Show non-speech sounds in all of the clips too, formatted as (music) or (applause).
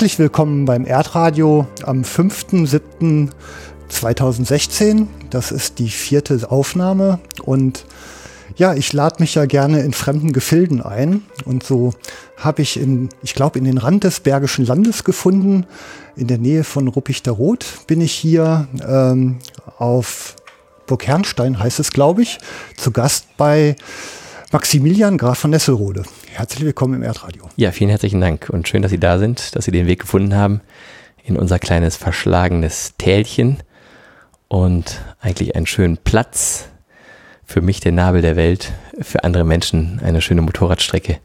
Herzlich willkommen beim Erdradio am 5.7.2016. Das ist die vierte Aufnahme. Und ja, ich lade mich ja gerne in fremden Gefilden ein. Und so habe ich in, ich glaube, in den Rand des Bergischen Landes gefunden, in der Nähe von Ruppichter Rot bin ich hier ähm, auf Burg Herrnstein heißt es, glaube ich, zu Gast bei Maximilian Graf von Nesselrode. Herzlich willkommen im Erdradio. Ja, vielen herzlichen Dank und schön, dass Sie da sind, dass Sie den Weg gefunden haben in unser kleines verschlagenes Tälchen und eigentlich einen schönen Platz. Für mich der Nabel der Welt, für andere Menschen eine schöne Motorradstrecke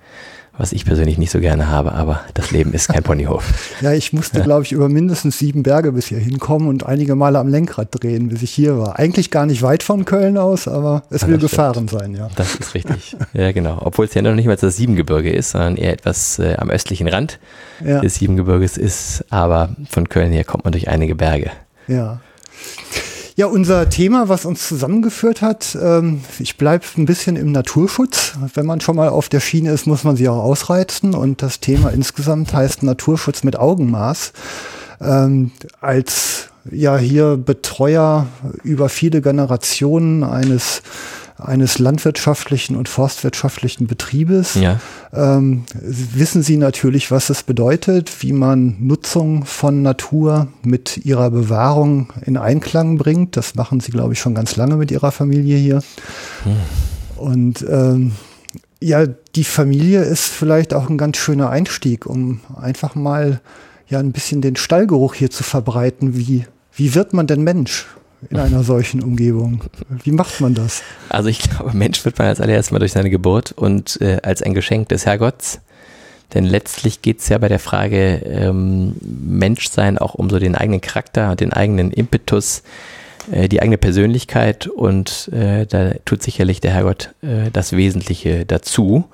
was ich persönlich nicht so gerne habe, aber das Leben ist kein Ponyhof. (laughs) ja, ich musste, glaube ich, über mindestens sieben Berge bis hier hinkommen und einige Male am Lenkrad drehen, bis ich hier war. Eigentlich gar nicht weit von Köln aus, aber es ja, will gefahren sein, ja. Das ist richtig. Ja, genau. Obwohl es ja noch nicht mal das Siebengebirge ist, sondern eher etwas äh, am östlichen Rand ja. des Siebengebirges ist, aber von Köln her kommt man durch einige Berge. Ja. Ja, unser Thema, was uns zusammengeführt hat, ähm, ich bleibe ein bisschen im Naturschutz. Wenn man schon mal auf der Schiene ist, muss man sie auch ausreizen. Und das Thema insgesamt heißt Naturschutz mit Augenmaß. Ähm, als ja hier Betreuer über viele Generationen eines eines landwirtschaftlichen und forstwirtschaftlichen Betriebes, ja. ähm, wissen Sie natürlich, was es bedeutet, wie man Nutzung von Natur mit ihrer Bewahrung in Einklang bringt. Das machen Sie, glaube ich, schon ganz lange mit Ihrer Familie hier. Hm. Und ähm, ja, die Familie ist vielleicht auch ein ganz schöner Einstieg, um einfach mal ja ein bisschen den Stallgeruch hier zu verbreiten. Wie, wie wird man denn Mensch? In einer solchen Umgebung? Wie macht man das? Also ich glaube, Mensch wird man als allererstes mal durch seine Geburt und äh, als ein Geschenk des Herrgotts. Denn letztlich geht es ja bei der Frage ähm, Menschsein auch um so den eigenen Charakter, den eigenen Impetus, äh, die eigene Persönlichkeit und äh, da tut sicherlich der Herrgott äh, das Wesentliche dazu.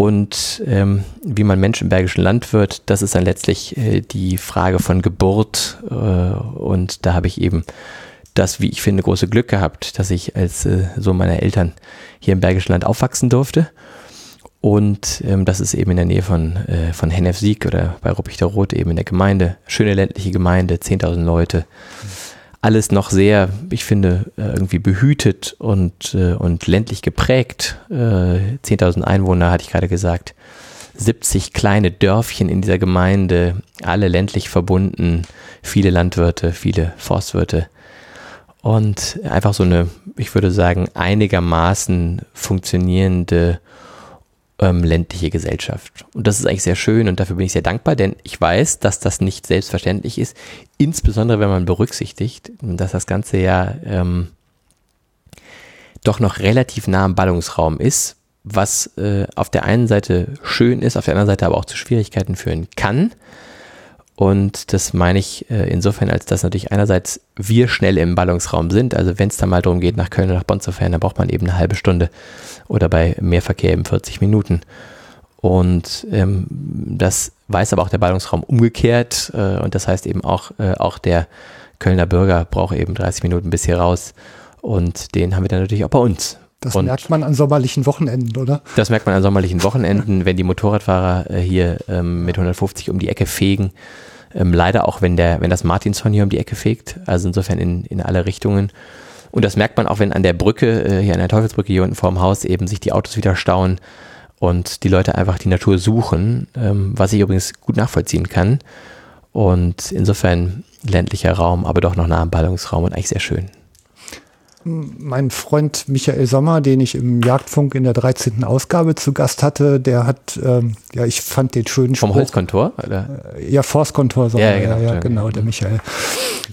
Und ähm, wie man Mensch im Bergischen Land wird, das ist dann letztlich äh, die Frage von Geburt. Äh, und da habe ich eben das, wie ich finde, große Glück gehabt, dass ich als äh, Sohn meiner Eltern hier im Bergischen Land aufwachsen durfte. Und ähm, das ist eben in der Nähe von, äh, von Hennef-Sieg oder bei Ruppichterroth eben in der Gemeinde. Schöne ländliche Gemeinde, 10.000 Leute. Alles noch sehr, ich finde, äh, irgendwie behütet und, äh, und ländlich geprägt. 10.000 äh, Einwohner, hatte ich gerade gesagt. 70 kleine Dörfchen in dieser Gemeinde, alle ländlich verbunden, viele Landwirte, viele Forstwirte. Und einfach so eine, ich würde sagen, einigermaßen funktionierende ähm, ländliche Gesellschaft. Und das ist eigentlich sehr schön und dafür bin ich sehr dankbar, denn ich weiß, dass das nicht selbstverständlich ist, insbesondere wenn man berücksichtigt, dass das Ganze ja ähm, doch noch relativ nah am Ballungsraum ist, was äh, auf der einen Seite schön ist, auf der anderen Seite aber auch zu Schwierigkeiten führen kann. Und das meine ich äh, insofern, als dass natürlich einerseits wir schnell im Ballungsraum sind. Also wenn es da mal darum geht, nach Köln oder nach Bonn zu fahren, dann braucht man eben eine halbe Stunde oder bei Mehrverkehr eben 40 Minuten. Und ähm, das weiß aber auch der Ballungsraum umgekehrt. Äh, und das heißt eben auch, äh, auch der Kölner Bürger braucht eben 30 Minuten bis hier raus. Und den haben wir dann natürlich auch bei uns. Das und merkt man an sommerlichen Wochenenden, oder? Das merkt man an sommerlichen Wochenenden, wenn die Motorradfahrer äh, hier ähm, mit 150 um die Ecke fegen ähm, leider auch, wenn, der, wenn das Martinshorn hier um die Ecke fegt, also insofern in, in alle Richtungen. Und das merkt man auch, wenn an der Brücke, äh, hier an der Teufelsbrücke hier unten vor dem Haus eben sich die Autos wieder stauen und die Leute einfach die Natur suchen, ähm, was ich übrigens gut nachvollziehen kann. Und insofern ländlicher Raum, aber doch noch nah am Ballungsraum und eigentlich sehr schön mein Freund Michael Sommer, den ich im Jagdfunk in der 13. Ausgabe zu Gast hatte, der hat, ähm, ja, ich fand den schönen Spruch. Vom Holzkontor? Oder? Äh, ja, Forstkontor Sommer, ja, genau, ja, ja, genau, der Michael.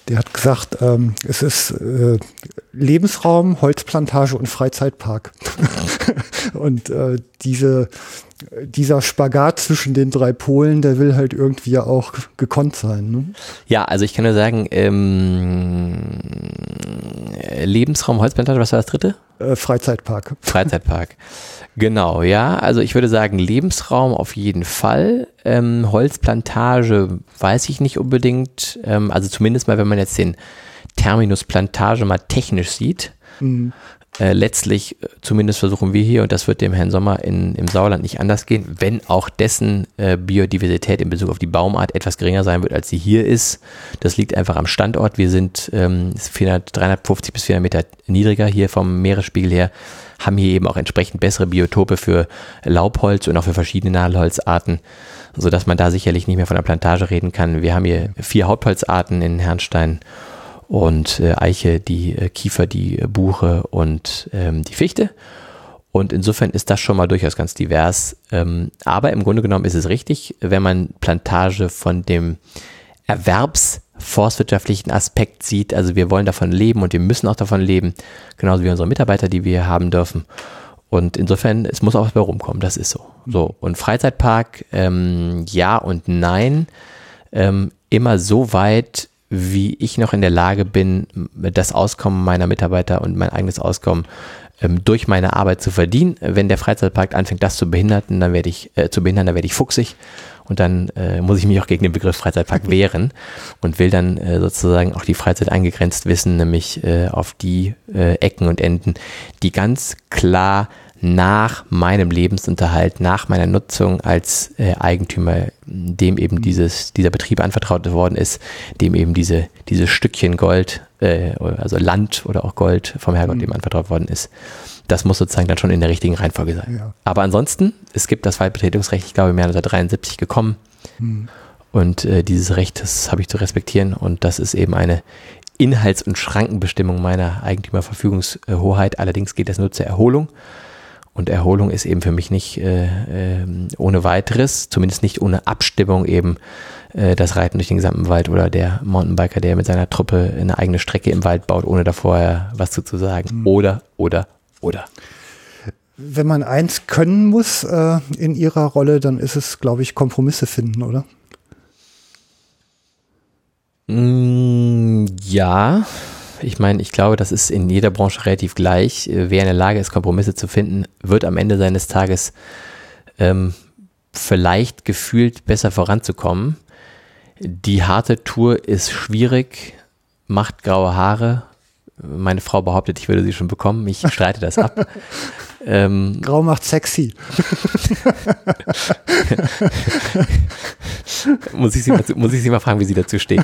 Der hat gesagt, ähm, es ist äh, Lebensraum, Holzplantage und Freizeitpark. (laughs) und äh, diese dieser Spagat zwischen den drei Polen, der will halt irgendwie ja auch gekonnt sein. Ne? Ja, also ich kann nur sagen, ähm, Lebensraum Holzplantage, was war das dritte? Äh, Freizeitpark. Freizeitpark. Genau, ja. Also ich würde sagen, Lebensraum auf jeden Fall. Ähm, Holzplantage weiß ich nicht unbedingt. Ähm, also zumindest mal, wenn man jetzt den Terminus Plantage mal technisch sieht. Mhm. Äh, letztlich, äh, zumindest versuchen wir hier, und das wird dem Herrn Sommer in, im Sauerland nicht anders gehen, wenn auch dessen äh, Biodiversität in Bezug auf die Baumart etwas geringer sein wird, als sie hier ist. Das liegt einfach am Standort. Wir sind ähm, 400, 350 bis 400 Meter niedriger hier vom Meeresspiegel her, haben hier eben auch entsprechend bessere Biotope für Laubholz und auch für verschiedene Nadelholzarten, sodass man da sicherlich nicht mehr von einer Plantage reden kann. Wir haben hier vier Hauptholzarten in Herrnstein und äh, Eiche, die äh, Kiefer, die äh, Buche und ähm, die Fichte. Und insofern ist das schon mal durchaus ganz divers. Ähm, aber im Grunde genommen ist es richtig, wenn man Plantage von dem erwerbsforstwirtschaftlichen Aspekt sieht. Also wir wollen davon leben und wir müssen auch davon leben, genauso wie unsere Mitarbeiter, die wir haben dürfen. Und insofern, es muss auch was bei rumkommen, das ist so. So, und Freizeitpark, ähm, ja und nein, ähm, immer so weit, wie ich noch in der Lage bin, das Auskommen meiner Mitarbeiter und mein eigenes Auskommen ähm, durch meine Arbeit zu verdienen. Wenn der Freizeitpark anfängt, das zu behindern, dann werde ich äh, zu behindern, dann werde ich fuchsig und dann äh, muss ich mich auch gegen den Begriff Freizeitpark (laughs) wehren und will dann äh, sozusagen auch die Freizeit eingegrenzt wissen, nämlich äh, auf die äh, Ecken und Enden, die ganz klar nach meinem Lebensunterhalt, nach meiner Nutzung als äh, Eigentümer, dem eben dieses, dieser Betrieb anvertraut worden ist, dem eben diese, dieses Stückchen Gold, äh, also Land oder auch Gold vom Herrgott mhm. dem anvertraut worden ist. Das muss sozusagen dann schon in der richtigen Reihenfolge sein. Ja. Aber ansonsten, es gibt das Waldbetretungsrecht, ich glaube, im Jahr 1973 gekommen. Mhm. Und äh, dieses Recht, das habe ich zu respektieren. Und das ist eben eine Inhalts- und Schrankenbestimmung meiner Eigentümerverfügungshoheit. Allerdings geht das nur zur Erholung. Und Erholung ist eben für mich nicht äh, äh, ohne weiteres, zumindest nicht ohne Abstimmung eben äh, das Reiten durch den gesamten Wald oder der Mountainbiker, der mit seiner Truppe eine eigene Strecke im Wald baut, ohne davor was zu, zu sagen. Mhm. Oder, oder, oder. Wenn man eins können muss äh, in ihrer Rolle, dann ist es, glaube ich, Kompromisse finden, oder? Mm, ja, ich meine, ich glaube, das ist in jeder Branche relativ gleich. Äh, wer in der Lage ist, Kompromisse zu finden, wird am Ende seines Tages ähm, vielleicht gefühlt besser voranzukommen. Die harte Tour ist schwierig, macht graue Haare. Meine Frau behauptet, ich würde sie schon bekommen. Ich (laughs) streite das ab. Ähm, Grau macht sexy. (laughs) muss, ich sie mal, muss ich Sie mal fragen, wie Sie dazu stehen.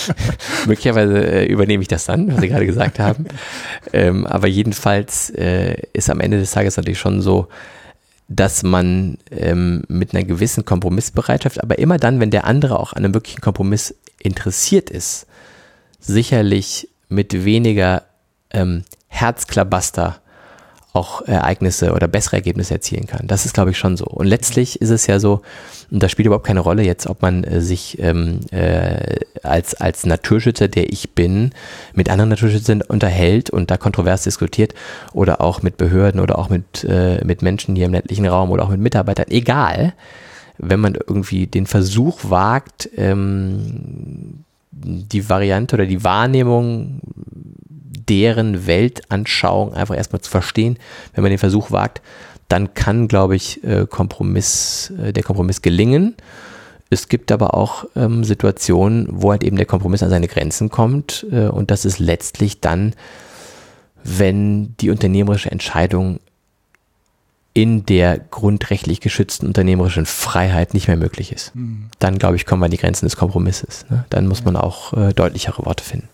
(laughs) Möglicherweise äh, übernehme ich das dann, was Sie gerade gesagt haben. Ähm, aber jedenfalls äh, ist am Ende des Tages natürlich schon so, dass man ähm, mit einer gewissen Kompromissbereitschaft, aber immer dann, wenn der andere auch an einem wirklichen Kompromiss interessiert ist, sicherlich mit weniger ähm, Herzklabaster auch Ereignisse oder bessere Ergebnisse erzielen kann. Das ist, glaube ich, schon so. Und letztlich ist es ja so, und das spielt überhaupt keine Rolle jetzt, ob man äh, sich ähm, äh, als, als Naturschützer, der ich bin, mit anderen Naturschützern unterhält und da kontrovers diskutiert oder auch mit Behörden oder auch mit, äh, mit Menschen hier im ländlichen Raum oder auch mit Mitarbeitern, egal, wenn man irgendwie den Versuch wagt, ähm, die Variante oder die Wahrnehmung deren Weltanschauung einfach erstmal zu verstehen, wenn man den Versuch wagt, dann kann, glaube ich, äh, Kompromiss, äh, der Kompromiss gelingen. Es gibt aber auch ähm, Situationen, wo halt eben der Kompromiss an seine Grenzen kommt äh, und das ist letztlich dann, wenn die unternehmerische Entscheidung in der grundrechtlich geschützten unternehmerischen Freiheit nicht mehr möglich ist. Mhm. Dann, glaube ich, kommen wir an die Grenzen des Kompromisses. Ne? Dann muss man auch äh, deutlichere Worte finden.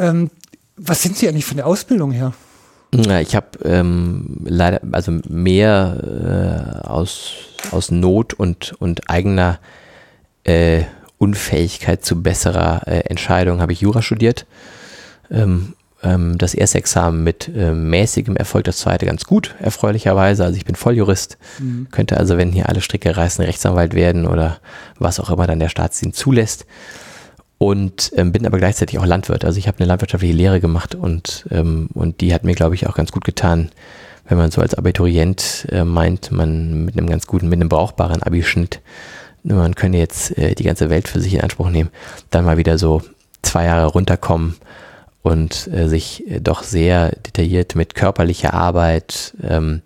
Ähm, was sind Sie eigentlich von der Ausbildung her? Ich habe ähm, leider, also mehr äh, aus, aus Not und, und eigener äh, Unfähigkeit zu besserer äh, Entscheidung habe ich Jura studiert. Ähm, ähm, das erste Examen mit äh, mäßigem Erfolg, das zweite ganz gut, erfreulicherweise. Also ich bin Volljurist, mhm. könnte also, wenn hier alle Stricke reißen, Rechtsanwalt werden oder was auch immer dann der Staatsdienst zulässt und ähm, bin aber gleichzeitig auch Landwirt. Also ich habe eine landwirtschaftliche Lehre gemacht und, ähm, und die hat mir, glaube ich, auch ganz gut getan, wenn man so als Abiturient äh, meint, man mit einem ganz guten, mit einem brauchbaren Abischnitt, man könne jetzt äh, die ganze Welt für sich in Anspruch nehmen, dann mal wieder so zwei Jahre runterkommen und äh, sich äh, doch sehr detailliert mit körperlicher Arbeit, ähm,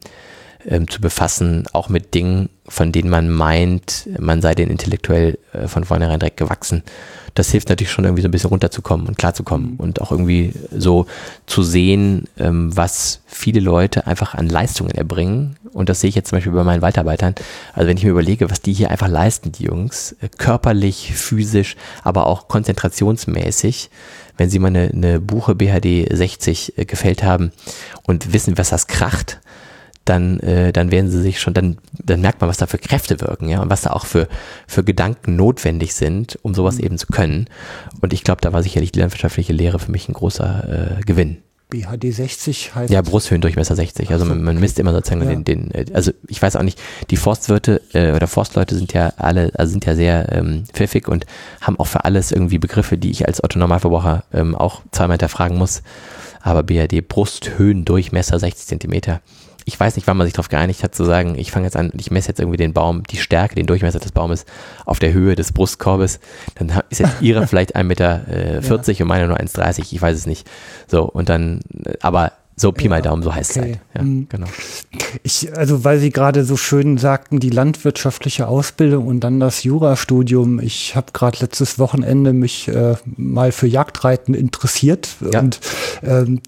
ähm, zu befassen, auch mit Dingen, von denen man meint, man sei den intellektuell äh, von vornherein direkt gewachsen. Das hilft natürlich schon irgendwie so ein bisschen runterzukommen und klarzukommen mhm. und auch irgendwie so zu sehen, ähm, was viele Leute einfach an Leistungen erbringen. Und das sehe ich jetzt zum Beispiel bei meinen Waldarbeitern. Also wenn ich mir überlege, was die hier einfach leisten, die Jungs, äh, körperlich, physisch, aber auch konzentrationsmäßig, wenn sie mal eine, eine Buche BHD 60 äh, gefällt haben und wissen, was das kracht, dann, äh, dann werden sie sich schon, dann, dann merkt man, was da für Kräfte wirken, ja, und was da auch für, für Gedanken notwendig sind, um sowas mhm. eben zu können. Und ich glaube, da war sicherlich die landwirtschaftliche Lehre für mich ein großer äh, Gewinn. BHD 60 heißt. Ja, Brusthöhendurchmesser 60. Also man, man misst immer sozusagen ja. den, den, äh, also ich weiß auch nicht, die Forstwirte äh, oder Forstleute sind ja alle, also sind ja sehr ähm, pfiffig und haben auch für alles irgendwie Begriffe, die ich als Otto Normalverbraucher ähm, auch zweimal hinterfragen muss. Aber BHD Brusthöhendurchmesser 60 Zentimeter ich weiß nicht, wann man sich darauf geeinigt hat, zu sagen, ich fange jetzt an, ich messe jetzt irgendwie den Baum, die Stärke, den Durchmesser des Baumes auf der Höhe des Brustkorbes. Dann ist jetzt ihre (laughs) vielleicht 1,40 Meter äh, 40 ja. und meine nur 1,30, ich weiß es nicht. So, und dann, äh, aber so Pi mal Daumen, so heißt okay. es halt. Ja, mhm. genau. Ich, also weil Sie gerade so schön sagten, die landwirtschaftliche Ausbildung und dann das Jurastudium. Ich habe gerade letztes Wochenende mich äh, mal für Jagdreiten interessiert ja. und ähm,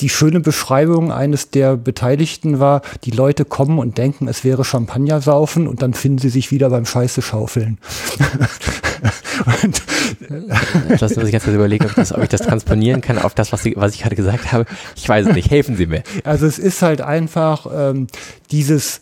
die schöne Beschreibung eines der Beteiligten war, die Leute kommen und denken, es wäre Champagner saufen und dann finden sie sich wieder beim Scheiße schaufeln. (laughs) und, das muss ich jetzt überlegen, ob, das, ob, ich das transponieren kann auf das, was, Sie, was ich gerade gesagt habe. Ich weiß es nicht. Helfen Sie mir. Also es ist halt einfach ähm, dieses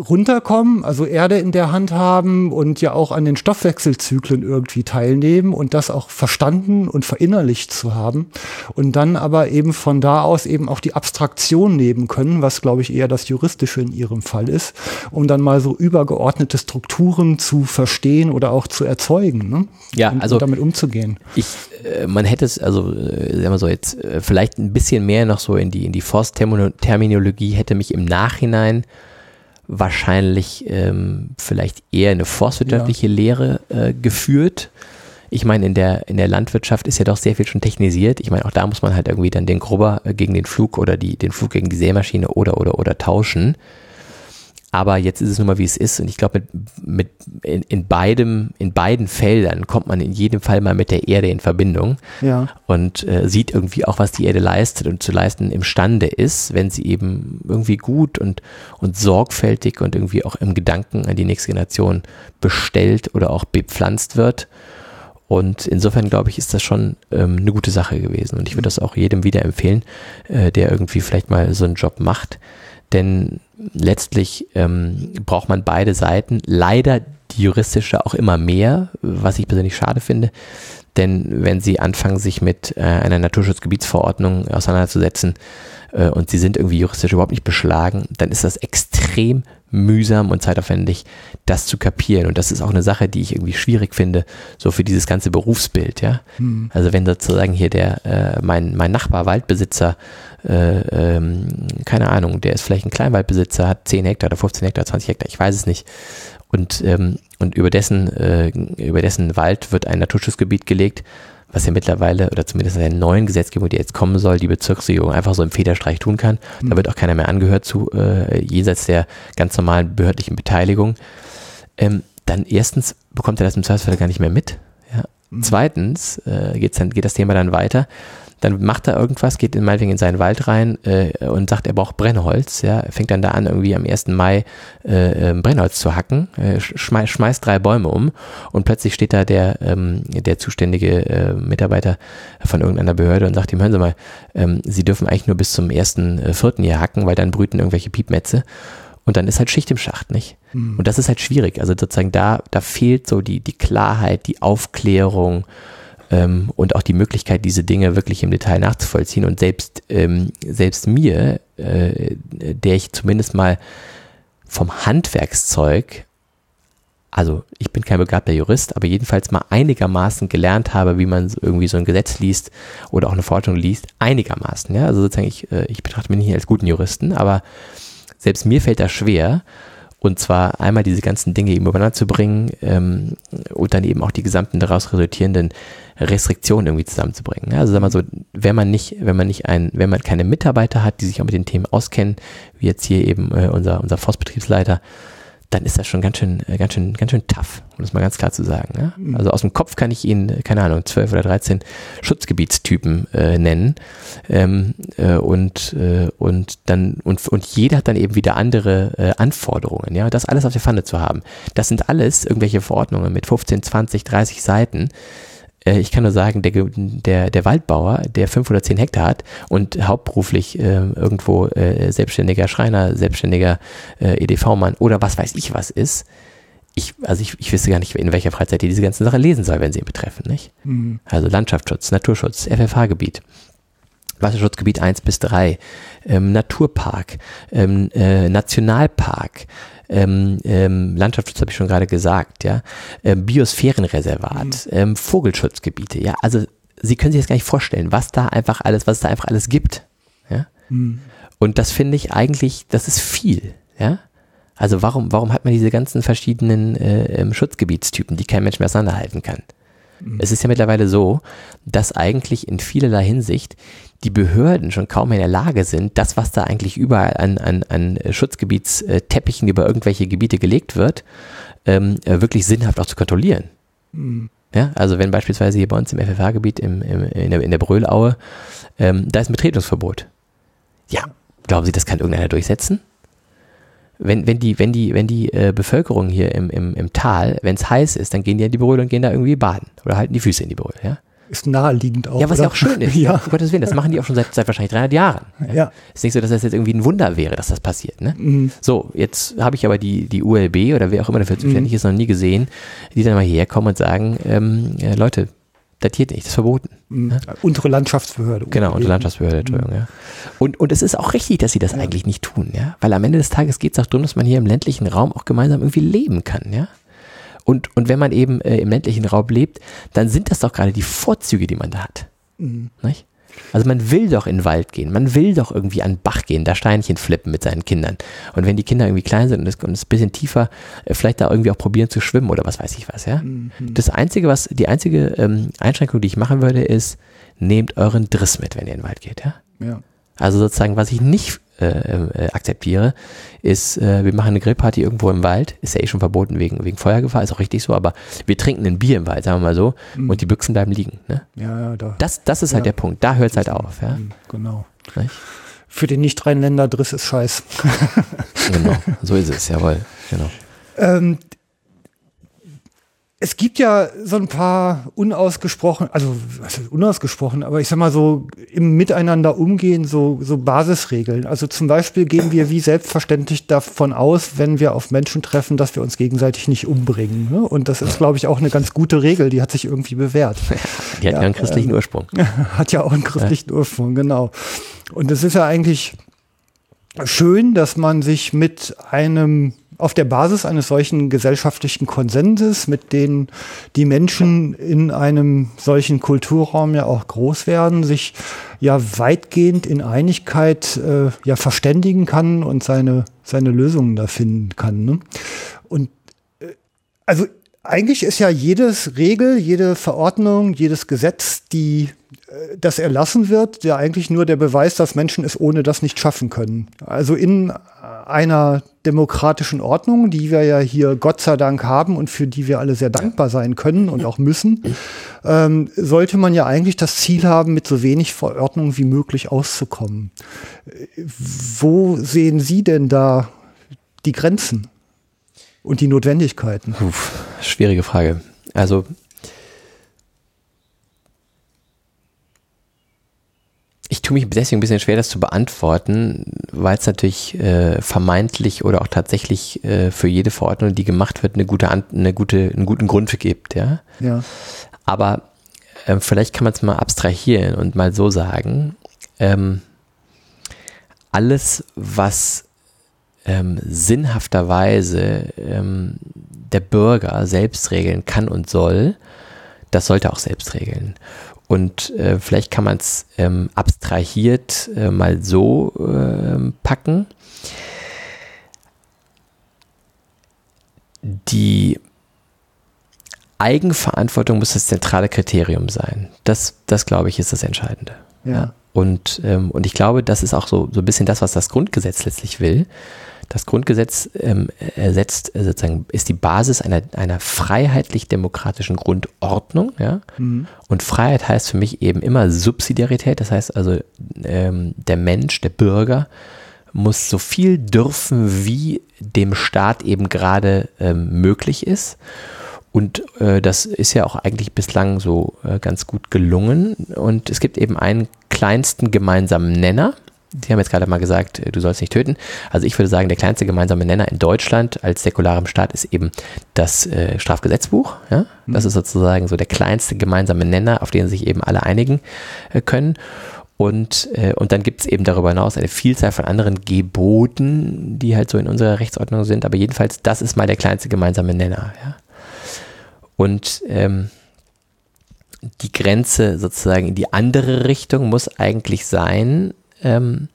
runterkommen, also Erde in der Hand haben und ja auch an den Stoffwechselzyklen irgendwie teilnehmen und das auch verstanden und verinnerlicht zu haben und dann aber eben von da aus eben auch die Abstraktion nehmen können, was glaube ich eher das Juristische in ihrem Fall ist, um dann mal so übergeordnete Strukturen zu verstehen oder auch zu erzeugen. Ne? Ja, und, also und damit umzugehen. Ich, äh, man hätte es also, äh, sagen wir so jetzt äh, vielleicht ein bisschen mehr noch so in die in die Forstterminologie hätte mich im Nachhinein wahrscheinlich ähm, vielleicht eher eine forstwirtschaftliche ja. Lehre äh, geführt. Ich meine, in der, in der Landwirtschaft ist ja doch sehr viel schon technisiert. Ich meine, auch da muss man halt irgendwie dann den Grubber äh, gegen den Flug oder die, den Flug gegen die Sämaschine oder, oder, oder tauschen. Aber jetzt ist es nun mal, wie es ist. Und ich glaube, mit, mit in, in, beidem, in beiden Feldern kommt man in jedem Fall mal mit der Erde in Verbindung ja. und äh, sieht irgendwie auch, was die Erde leistet und zu leisten imstande ist, wenn sie eben irgendwie gut und, und sorgfältig und irgendwie auch im Gedanken an die nächste Generation bestellt oder auch bepflanzt wird. Und insofern glaube ich, ist das schon ähm, eine gute Sache gewesen. Und ich würde das auch jedem wieder empfehlen, äh, der irgendwie vielleicht mal so einen Job macht. Denn letztlich ähm, braucht man beide Seiten. Leider die juristische auch immer mehr, was ich persönlich schade finde. Denn wenn Sie anfangen, sich mit äh, einer Naturschutzgebietsverordnung auseinanderzusetzen äh, und Sie sind irgendwie juristisch überhaupt nicht beschlagen, dann ist das extrem mühsam und zeitaufwendig, das zu kapieren. Und das ist auch eine Sache, die ich irgendwie schwierig finde, so für dieses ganze Berufsbild, ja. Hm. Also wenn sozusagen hier der, äh, mein, mein Nachbar Waldbesitzer, äh, ähm, keine Ahnung, der ist vielleicht ein Kleinwaldbesitzer, hat 10 Hektar oder 15 Hektar, 20 Hektar, ich weiß es nicht. Und, ähm, und über dessen, äh, über dessen Wald wird ein Naturschutzgebiet gelegt, was ja mittlerweile, oder zumindest in der neuen Gesetzgebung, die jetzt kommen soll, die Bezirksregierung einfach so im Federstreich tun kann. Mhm. Da wird auch keiner mehr angehört zu, äh, jenseits der ganz normalen behördlichen Beteiligung. Ähm, dann erstens bekommt er das im Zweifelsfall gar nicht mehr mit. Ja. Mhm. Zweitens äh, geht's dann, geht das Thema dann weiter dann macht er irgendwas, geht in, meinetwegen in seinen Wald rein äh, und sagt, er braucht Brennholz, ja, fängt dann da an, irgendwie am 1. Mai äh, äh, Brennholz zu hacken, äh, schmeißt, schmeißt drei Bäume um und plötzlich steht da der, ähm, der zuständige äh, Mitarbeiter von irgendeiner Behörde und sagt ihm, hören Sie mal, ähm, Sie dürfen eigentlich nur bis zum 1.4. Äh, hier hacken, weil dann brüten irgendwelche Piepmetze. Und dann ist halt Schicht im Schacht, nicht? Mhm. Und das ist halt schwierig. Also sozusagen da, da fehlt so die, die Klarheit, die Aufklärung, ähm, und auch die Möglichkeit, diese Dinge wirklich im Detail nachzuvollziehen. Und selbst, ähm, selbst mir, äh, der ich zumindest mal vom Handwerkszeug, also ich bin kein begabter Jurist, aber jedenfalls mal einigermaßen gelernt habe, wie man irgendwie so ein Gesetz liest oder auch eine Forschung liest, einigermaßen. Ja? Also sozusagen, ich, äh, ich betrachte mich nicht als guten Juristen, aber selbst mir fällt das schwer. Und zwar einmal diese ganzen Dinge eben übereinander zu bringen ähm, und dann eben auch die gesamten daraus resultierenden Restriktionen irgendwie zusammenzubringen. Also sag mal so, wenn man nicht, wenn man nicht ein, wenn man keine Mitarbeiter hat, die sich auch mit den Themen auskennen, wie jetzt hier eben äh, unser, unser Forstbetriebsleiter, dann ist das schon ganz schön, äh, ganz schön, ganz schön tough, um das mal ganz klar zu sagen. Ja? Mhm. Also aus dem Kopf kann ich Ihnen, äh, keine Ahnung, zwölf oder dreizehn Schutzgebietstypen äh, nennen. Ähm, äh, und, äh, und dann, und, und jeder hat dann eben wieder andere äh, Anforderungen, ja. Das alles auf der Pfanne zu haben. Das sind alles irgendwelche Verordnungen mit 15, 20, 30 Seiten ich kann nur sagen, der, der, der Waldbauer, der fünf oder zehn Hektar hat und hauptberuflich äh, irgendwo äh, selbstständiger Schreiner, selbstständiger äh, EDV-Mann oder was weiß ich was ist, ich, also ich, ich wüsste gar nicht, in welcher Freizeit die diese ganzen Sachen lesen soll, wenn sie ihn betreffen, nicht? Mhm. Also Landschaftsschutz, Naturschutz, FFH-Gebiet. Wasserschutzgebiet 1 bis 3, ähm, Naturpark, ähm, äh, Nationalpark, ähm, ähm, Landschaftsschutz habe ich schon gerade gesagt, ja, ähm, Biosphärenreservat, mhm. ähm, Vogelschutzgebiete, ja, also Sie können sich das gar nicht vorstellen, was da einfach alles, was es da einfach alles gibt, ja. Mhm. Und das finde ich eigentlich, das ist viel, ja. Also warum, warum hat man diese ganzen verschiedenen äh, ähm, Schutzgebietstypen, die kein Mensch mehr auseinanderhalten kann? Mhm. Es ist ja mittlerweile so, dass eigentlich in vielerlei Hinsicht die Behörden schon kaum mehr in der Lage sind, das, was da eigentlich überall an, an, an Schutzgebietsteppichen über irgendwelche Gebiete gelegt wird, ähm, äh, wirklich sinnhaft auch zu kontrollieren. Mhm. Ja, also wenn beispielsweise hier bei uns im FFH-Gebiet im, im, in, der, in der Brölaue, ähm, da ist ein Betretungsverbot. Ja, glauben Sie, das kann irgendeiner durchsetzen? Wenn, wenn die, wenn die, wenn die äh, Bevölkerung hier im, im, im Tal, wenn es heiß ist, dann gehen die in die Brühl und gehen da irgendwie baden oder halten die Füße in die Brühl, ja? Ist naheliegend auch. Ja, was oder? ja auch schön ist. (laughs) ja. Um Gottes Willen, das machen die auch schon seit, seit wahrscheinlich 300 Jahren. Ja. ja. Ist nicht so, dass das jetzt irgendwie ein Wunder wäre, dass das passiert. Ne? Mhm. So, jetzt habe ich aber die, die ULB oder wer auch immer dafür mhm. zuständig mhm. ist, noch nie gesehen, die dann mal hierher kommen und sagen, ähm, äh, Leute, datiert nicht, das ist verboten. Mhm. Ja? Unsere Landschaftsbehörde. Genau, unsere Landschaftsbehörde, Entschuldigung, ja. Und, und es ist auch richtig, dass sie das ja. eigentlich nicht tun, ja. Weil am Ende des Tages geht es auch darum, dass man hier im ländlichen Raum auch gemeinsam irgendwie leben kann, ja. Und, und wenn man eben äh, im ländlichen Raum lebt, dann sind das doch gerade die Vorzüge, die man da hat. Mhm. Nicht? Also man will doch in den Wald gehen, man will doch irgendwie an den Bach gehen, da Steinchen flippen mit seinen Kindern. Und wenn die Kinder irgendwie klein sind und es, und es ein bisschen tiefer, äh, vielleicht da irgendwie auch probieren zu schwimmen oder was weiß ich was, ja. Mhm. Das einzige, was, die einzige ähm, Einschränkung, die ich machen würde, ist, nehmt euren Driss mit, wenn ihr in den Wald geht, ja. Ja. Also sozusagen, was ich nicht äh, äh, akzeptiere, ist, äh, wir machen eine Grillparty irgendwo im Wald, ist ja eh schon verboten wegen, wegen Feuergefahr, ist auch richtig so, aber wir trinken ein Bier im Wald, sagen wir mal so, mhm. und die Büchsen bleiben liegen. Ne? Ja, ja, da. Das, das ist halt ja. der Punkt, da hört es halt auf. Ja? Mhm, genau. Nicht? Für den Nicht-Rheinländer Driss ist scheiß. genau, so ist es, jawohl. Genau. Ähm, es gibt ja so ein paar unausgesprochen, also was ist unausgesprochen, aber ich sag mal so im Miteinander umgehen, so, so Basisregeln. Also zum Beispiel gehen wir wie selbstverständlich davon aus, wenn wir auf Menschen treffen, dass wir uns gegenseitig nicht umbringen. Ne? Und das ist, glaube ich, auch eine ganz gute Regel, die hat sich irgendwie bewährt. (laughs) die hat ja, ja einen christlichen äh, Ursprung. (laughs) Hat ja auch einen christlichen ja. Ursprung, genau. Und es ist ja eigentlich schön, dass man sich mit einem auf der Basis eines solchen gesellschaftlichen Konsenses, mit denen die Menschen in einem solchen Kulturraum ja auch groß werden, sich ja weitgehend in Einigkeit äh, ja verständigen kann und seine, seine Lösungen da finden kann. Ne? Und äh, also eigentlich ist ja jedes Regel, jede Verordnung, jedes Gesetz, die das erlassen wird, ja eigentlich nur der Beweis, dass Menschen es ohne das nicht schaffen können. Also in einer demokratischen Ordnung, die wir ja hier Gott sei Dank haben und für die wir alle sehr dankbar sein können und auch müssen, ähm, sollte man ja eigentlich das Ziel haben, mit so wenig Verordnungen wie möglich auszukommen. Wo sehen Sie denn da die Grenzen und die Notwendigkeiten? Uff, schwierige Frage. Also Ich tue mich deswegen ein bisschen schwer, das zu beantworten, weil es natürlich äh, vermeintlich oder auch tatsächlich äh, für jede Verordnung, die gemacht wird, eine gute, eine gute, einen guten Grund gibt, ja. Ja. Aber äh, vielleicht kann man es mal abstrahieren und mal so sagen, ähm, alles, was ähm, sinnhafterweise ähm, der Bürger selbst regeln kann und soll, das sollte auch selbst regeln. Und äh, vielleicht kann man es ähm, abstrahiert äh, mal so äh, packen. die Eigenverantwortung muss das zentrale Kriterium sein. Das, das glaube ich, ist das Entscheidende. Ja. ja. Und, ähm, und ich glaube, das ist auch so, so ein bisschen das, was das Grundgesetz letztlich will. Das Grundgesetz ähm, ersetzt äh, sozusagen, ist die Basis einer, einer freiheitlich-demokratischen Grundordnung. Ja? Mhm. Und Freiheit heißt für mich eben immer Subsidiarität. Das heißt also, ähm, der Mensch, der Bürger muss so viel dürfen, wie dem Staat eben gerade ähm, möglich ist. Und äh, das ist ja auch eigentlich bislang so äh, ganz gut gelungen. Und es gibt eben einen kleinsten gemeinsamen Nenner. Sie haben jetzt gerade mal gesagt, äh, du sollst nicht töten. Also ich würde sagen, der kleinste gemeinsame Nenner in Deutschland als säkularem Staat ist eben das äh, Strafgesetzbuch. Ja? Das mhm. ist sozusagen so der kleinste gemeinsame Nenner, auf den sich eben alle einigen äh, können. Und, äh, und dann gibt es eben darüber hinaus eine Vielzahl von anderen Geboten, die halt so in unserer Rechtsordnung sind. Aber jedenfalls, das ist mal der kleinste gemeinsame Nenner. Ja? Und ähm, die Grenze sozusagen in die andere Richtung muss eigentlich sein, ähm,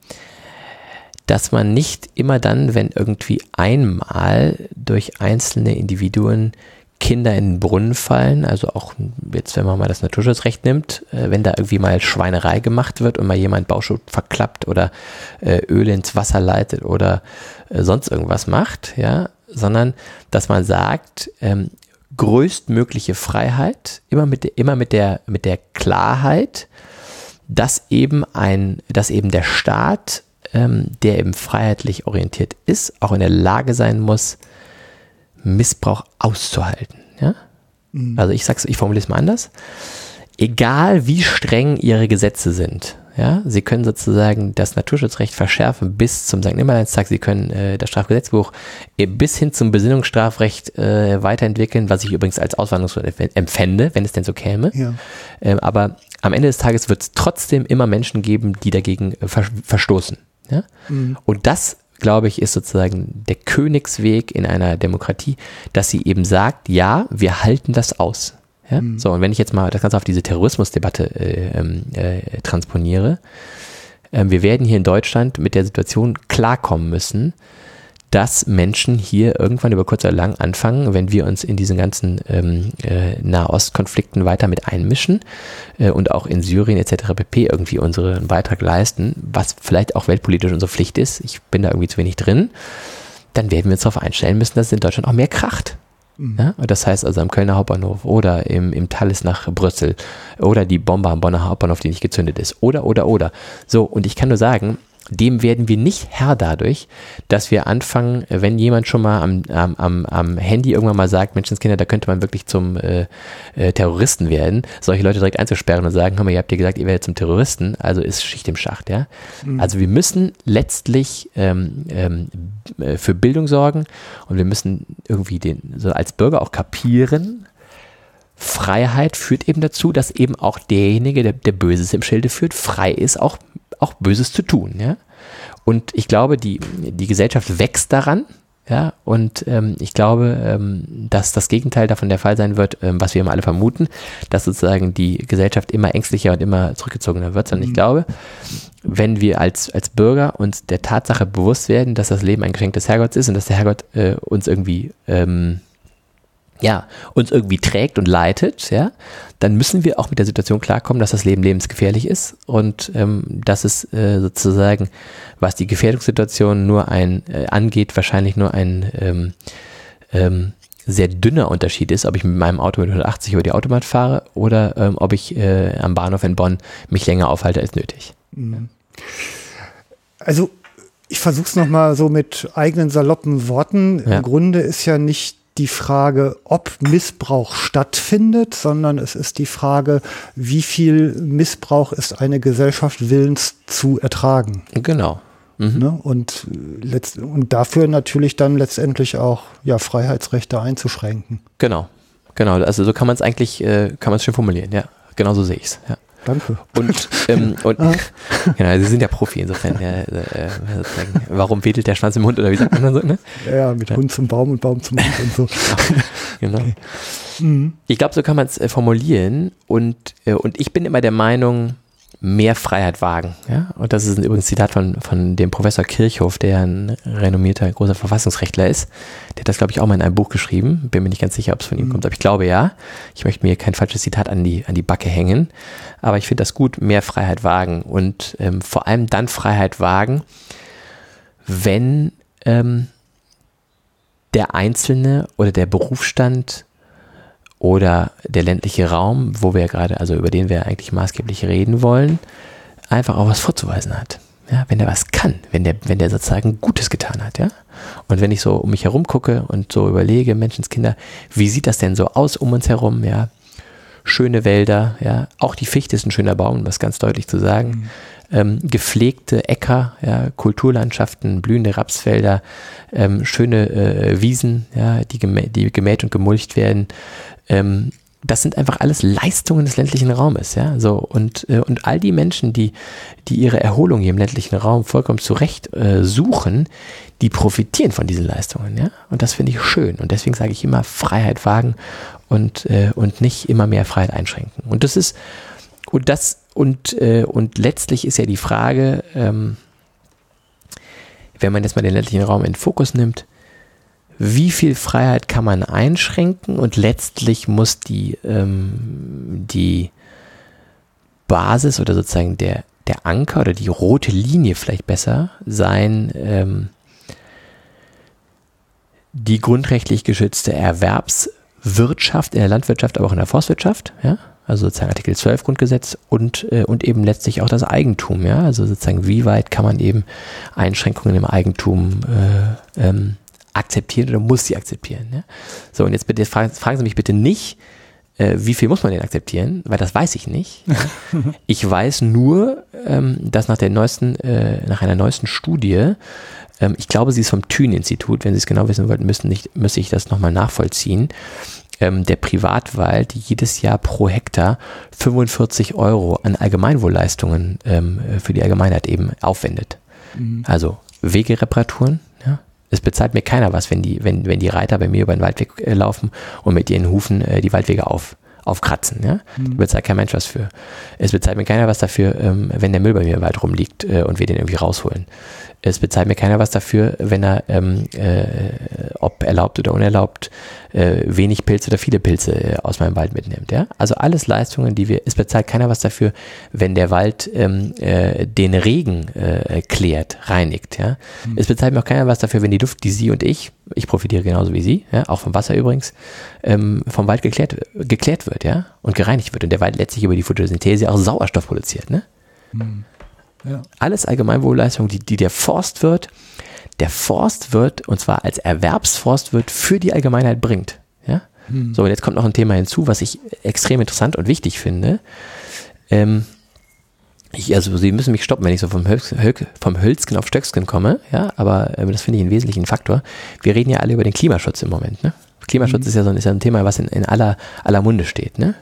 dass man nicht immer dann, wenn irgendwie einmal durch einzelne Individuen Kinder in den Brunnen fallen, also auch jetzt, wenn man mal das Naturschutzrecht nimmt, äh, wenn da irgendwie mal Schweinerei gemacht wird und mal jemand Bauschutt verklappt oder äh, Öl ins Wasser leitet oder äh, sonst irgendwas macht, ja, sondern dass man sagt, ähm, größtmögliche Freiheit, immer mit, immer mit der, mit der Klarheit, dass eben ein, dass eben der Staat, ähm, der eben freiheitlich orientiert ist, auch in der Lage sein muss, Missbrauch auszuhalten. Ja? Mhm. Also ich sag's, ich formuliere es mal anders. Egal wie streng ihre Gesetze sind, ja, sie können sozusagen das Naturschutzrecht verschärfen bis zum St. Nimmerleinstag. Sie können äh, das Strafgesetzbuch äh, bis hin zum Besinnungsstrafrecht äh, weiterentwickeln, was ich übrigens als Auswanderungsgrund empfände, wenn es denn so käme. Ja. Ähm, aber am Ende des Tages wird es trotzdem immer Menschen geben, die dagegen äh, ver verstoßen. Ja? Mhm. Und das glaube ich, ist sozusagen der Königsweg in einer Demokratie, dass sie eben sagt, ja, wir halten das aus. Ja? Mhm. So, und wenn ich jetzt mal das Ganze auf diese Terrorismusdebatte äh, ähm, äh, transponiere, äh, wir werden hier in Deutschland mit der Situation klarkommen müssen, dass Menschen hier irgendwann über kurz oder lang anfangen, wenn wir uns in diesen ganzen ähm, äh, Nahostkonflikten weiter mit einmischen äh, und auch in Syrien etc. pp. irgendwie unseren Beitrag leisten, was vielleicht auch weltpolitisch unsere Pflicht ist, ich bin da irgendwie zu wenig drin, dann werden wir uns darauf einstellen müssen, dass es in Deutschland auch mehr kracht. Mhm. Ja, das heißt also am Kölner Hauptbahnhof oder im, im Thalys nach Brüssel oder die Bombe am Bonner Hauptbahnhof, die nicht gezündet ist oder, oder, oder. So, und ich kann nur sagen, dem werden wir nicht Herr dadurch, dass wir anfangen, wenn jemand schon mal am, am, am Handy irgendwann mal sagt, Menschenskinder, da könnte man wirklich zum äh, äh, Terroristen werden, solche Leute direkt einzusperren und sagen, hör mal, ihr habt ja gesagt, ihr werdet zum Terroristen, also ist Schicht im Schacht, ja. Mhm. Also wir müssen letztlich ähm, ähm, äh, für Bildung sorgen und wir müssen irgendwie den, so als Bürger auch kapieren, Freiheit führt eben dazu, dass eben auch derjenige, der, der Böses im Schilde führt, frei ist, auch auch Böses zu tun. Ja? Und ich glaube, die, die Gesellschaft wächst daran. Ja, und ähm, ich glaube, ähm, dass das Gegenteil davon der Fall sein wird, ähm, was wir immer alle vermuten, dass sozusagen die Gesellschaft immer ängstlicher und immer zurückgezogener wird, sondern mhm. ich glaube, wenn wir als, als Bürger uns der Tatsache bewusst werden, dass das Leben ein Geschenk des Herrgotts ist und dass der Herrgott äh, uns irgendwie ähm, ja, uns irgendwie trägt und leitet, ja, dann müssen wir auch mit der Situation klarkommen, dass das Leben lebensgefährlich ist und ähm, dass es äh, sozusagen, was die Gefährdungssituation nur ein äh, angeht, wahrscheinlich nur ein ähm, ähm, sehr dünner Unterschied ist, ob ich mit meinem Auto mit 180 über die Autobahn fahre oder ähm, ob ich äh, am Bahnhof in Bonn mich länger aufhalte als nötig. Mhm. Also ich versuche es nochmal so mit eigenen saloppen Worten. Ja. Im Grunde ist ja nicht die Frage, ob Missbrauch stattfindet, sondern es ist die Frage, wie viel Missbrauch ist eine Gesellschaft willens zu ertragen. Genau. Mhm. Ne? Und, und dafür natürlich dann letztendlich auch ja, Freiheitsrechte einzuschränken. Genau, genau. Also so kann man es eigentlich, äh, kann man es schön formulieren, ja. Genau so sehe ich es. Ja. Danke. Und, ähm, und ah. (laughs) genau, Sie sind ja Profi, insofern, ja, äh, warum wedelt der Schwanz im Hund oder wie sagt man so? Ne? Ja, ja mit ja. Hund zum Baum und Baum zum Hund und so. (laughs) genau. Okay. Mhm. Ich glaube, so kann man es äh, formulieren und, äh, und ich bin immer der Meinung, mehr Freiheit wagen. Ja? Und das ist übrigens ein Zitat von, von dem Professor Kirchhoff, der ein renommierter großer Verfassungsrechtler ist. Der hat das, glaube ich, auch mal in einem Buch geschrieben. Bin mir nicht ganz sicher, ob es von ihm mhm. kommt, aber ich glaube ja. Ich möchte mir kein falsches Zitat an die, an die Backe hängen. Aber ich finde das gut, mehr Freiheit wagen und ähm, vor allem dann Freiheit wagen, wenn ähm, der Einzelne oder der Berufsstand oder der ländliche Raum, wo wir gerade, also über den wir eigentlich maßgeblich reden wollen, einfach auch was vorzuweisen hat. Ja, wenn der was kann, wenn der, wenn der sozusagen Gutes getan hat, ja. Und wenn ich so um mich herum gucke und so überlege, Menschenskinder, wie sieht das denn so aus um uns herum, ja? Schöne Wälder, ja. Auch die Fichte ist ein schöner Baum, um das ganz deutlich zu sagen. Mhm ähm, gepflegte Äcker, ja, Kulturlandschaften, blühende Rapsfelder, ähm, schöne äh, Wiesen, ja, die, gemä die gemäht und gemulcht werden. Ähm, das sind einfach alles Leistungen des ländlichen Raumes, ja. So, und, äh, und all die Menschen, die, die ihre Erholung hier im ländlichen Raum vollkommen zurecht äh, suchen, die profitieren von diesen Leistungen, ja. Und das finde ich schön. Und deswegen sage ich immer Freiheit wagen und, äh, und nicht immer mehr Freiheit einschränken. Und das ist, und das und, äh, und letztlich ist ja die Frage, ähm, wenn man jetzt mal den ländlichen Raum in Fokus nimmt, wie viel Freiheit kann man einschränken? Und letztlich muss die, ähm, die Basis oder sozusagen der, der Anker oder die rote Linie vielleicht besser sein, ähm, die grundrechtlich geschützte Erwerbswirtschaft in der Landwirtschaft, aber auch in der Forstwirtschaft, ja, also sozusagen Artikel 12 Grundgesetz und, äh, und eben letztlich auch das Eigentum, ja, also sozusagen wie weit kann man eben Einschränkungen im Eigentum äh, ähm, akzeptieren oder muss sie akzeptieren, ja? So, und jetzt bitte fragen, fragen Sie mich bitte nicht, äh, wie viel muss man denn akzeptieren, weil das weiß ich nicht. (laughs) ich weiß nur, ähm, dass nach der neuesten, äh, nach einer neuesten Studie ähm, ich glaube, sie ist vom Thün-Institut. Wenn Sie es genau wissen wollten, müssen nicht, müsste ich das nochmal nachvollziehen ähm, der Privatwald jedes Jahr pro Hektar 45 Euro an Allgemeinwohlleistungen ähm, für die Allgemeinheit eben aufwendet. Mhm. Also Wegereparaturen, ja. Es bezahlt mir keiner was, wenn die, wenn, wenn die Reiter bei mir über den Waldweg äh, laufen und mit ihren Hufen äh, die Waldwege auf, aufkratzen. Ja? Mhm. Da bezahlt kein Mensch was für. Es bezahlt mir keiner was dafür, ähm, wenn der Müll bei mir im Wald rumliegt äh, und wir den irgendwie rausholen. Es bezahlt mir keiner was dafür, wenn er, ähm, äh, ob erlaubt oder unerlaubt, äh, wenig Pilze oder viele Pilze äh, aus meinem Wald mitnimmt. Ja? Also alles Leistungen, die wir, es bezahlt keiner was dafür, wenn der Wald ähm, äh, den Regen äh, klärt, reinigt. Ja? Mhm. Es bezahlt mir auch keiner was dafür, wenn die Luft, die Sie und ich, ich profitiere genauso wie Sie, ja, auch vom Wasser übrigens, ähm, vom Wald geklärt, geklärt wird, ja, und gereinigt wird und der Wald letztlich über die Photosynthese auch Sauerstoff produziert, ne? Mhm. Ja. Alles Allgemeinwohlleistung, die, die der Forst wird, der Forst wird, und zwar als Erwerbsforst wird, für die Allgemeinheit bringt. Ja? Hm. So, und jetzt kommt noch ein Thema hinzu, was ich extrem interessant und wichtig finde. Ähm, ich, also Sie müssen mich stoppen, wenn ich so vom, Hölz, vom Hölzken auf Stöcksken komme, ja, aber äh, das finde ich einen wesentlichen Faktor. Wir reden ja alle über den Klimaschutz im Moment, ne? Klimaschutz mhm. ist, ja so, ist ja ein Thema, was in, in aller, aller Munde steht, ne?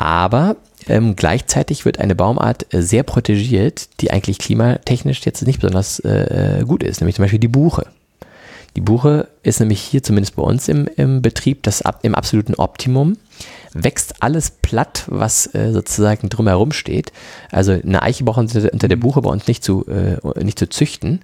Aber ähm, gleichzeitig wird eine Baumart äh, sehr protegiert, die eigentlich klimatechnisch jetzt nicht besonders äh, gut ist, nämlich zum Beispiel die Buche. Die Buche ist nämlich hier zumindest bei uns im, im Betrieb das im absoluten Optimum. Wächst alles platt, was äh, sozusagen drumherum steht. Also eine Eiche brauchen unter der Buche bei uns nicht zu, äh, nicht zu züchten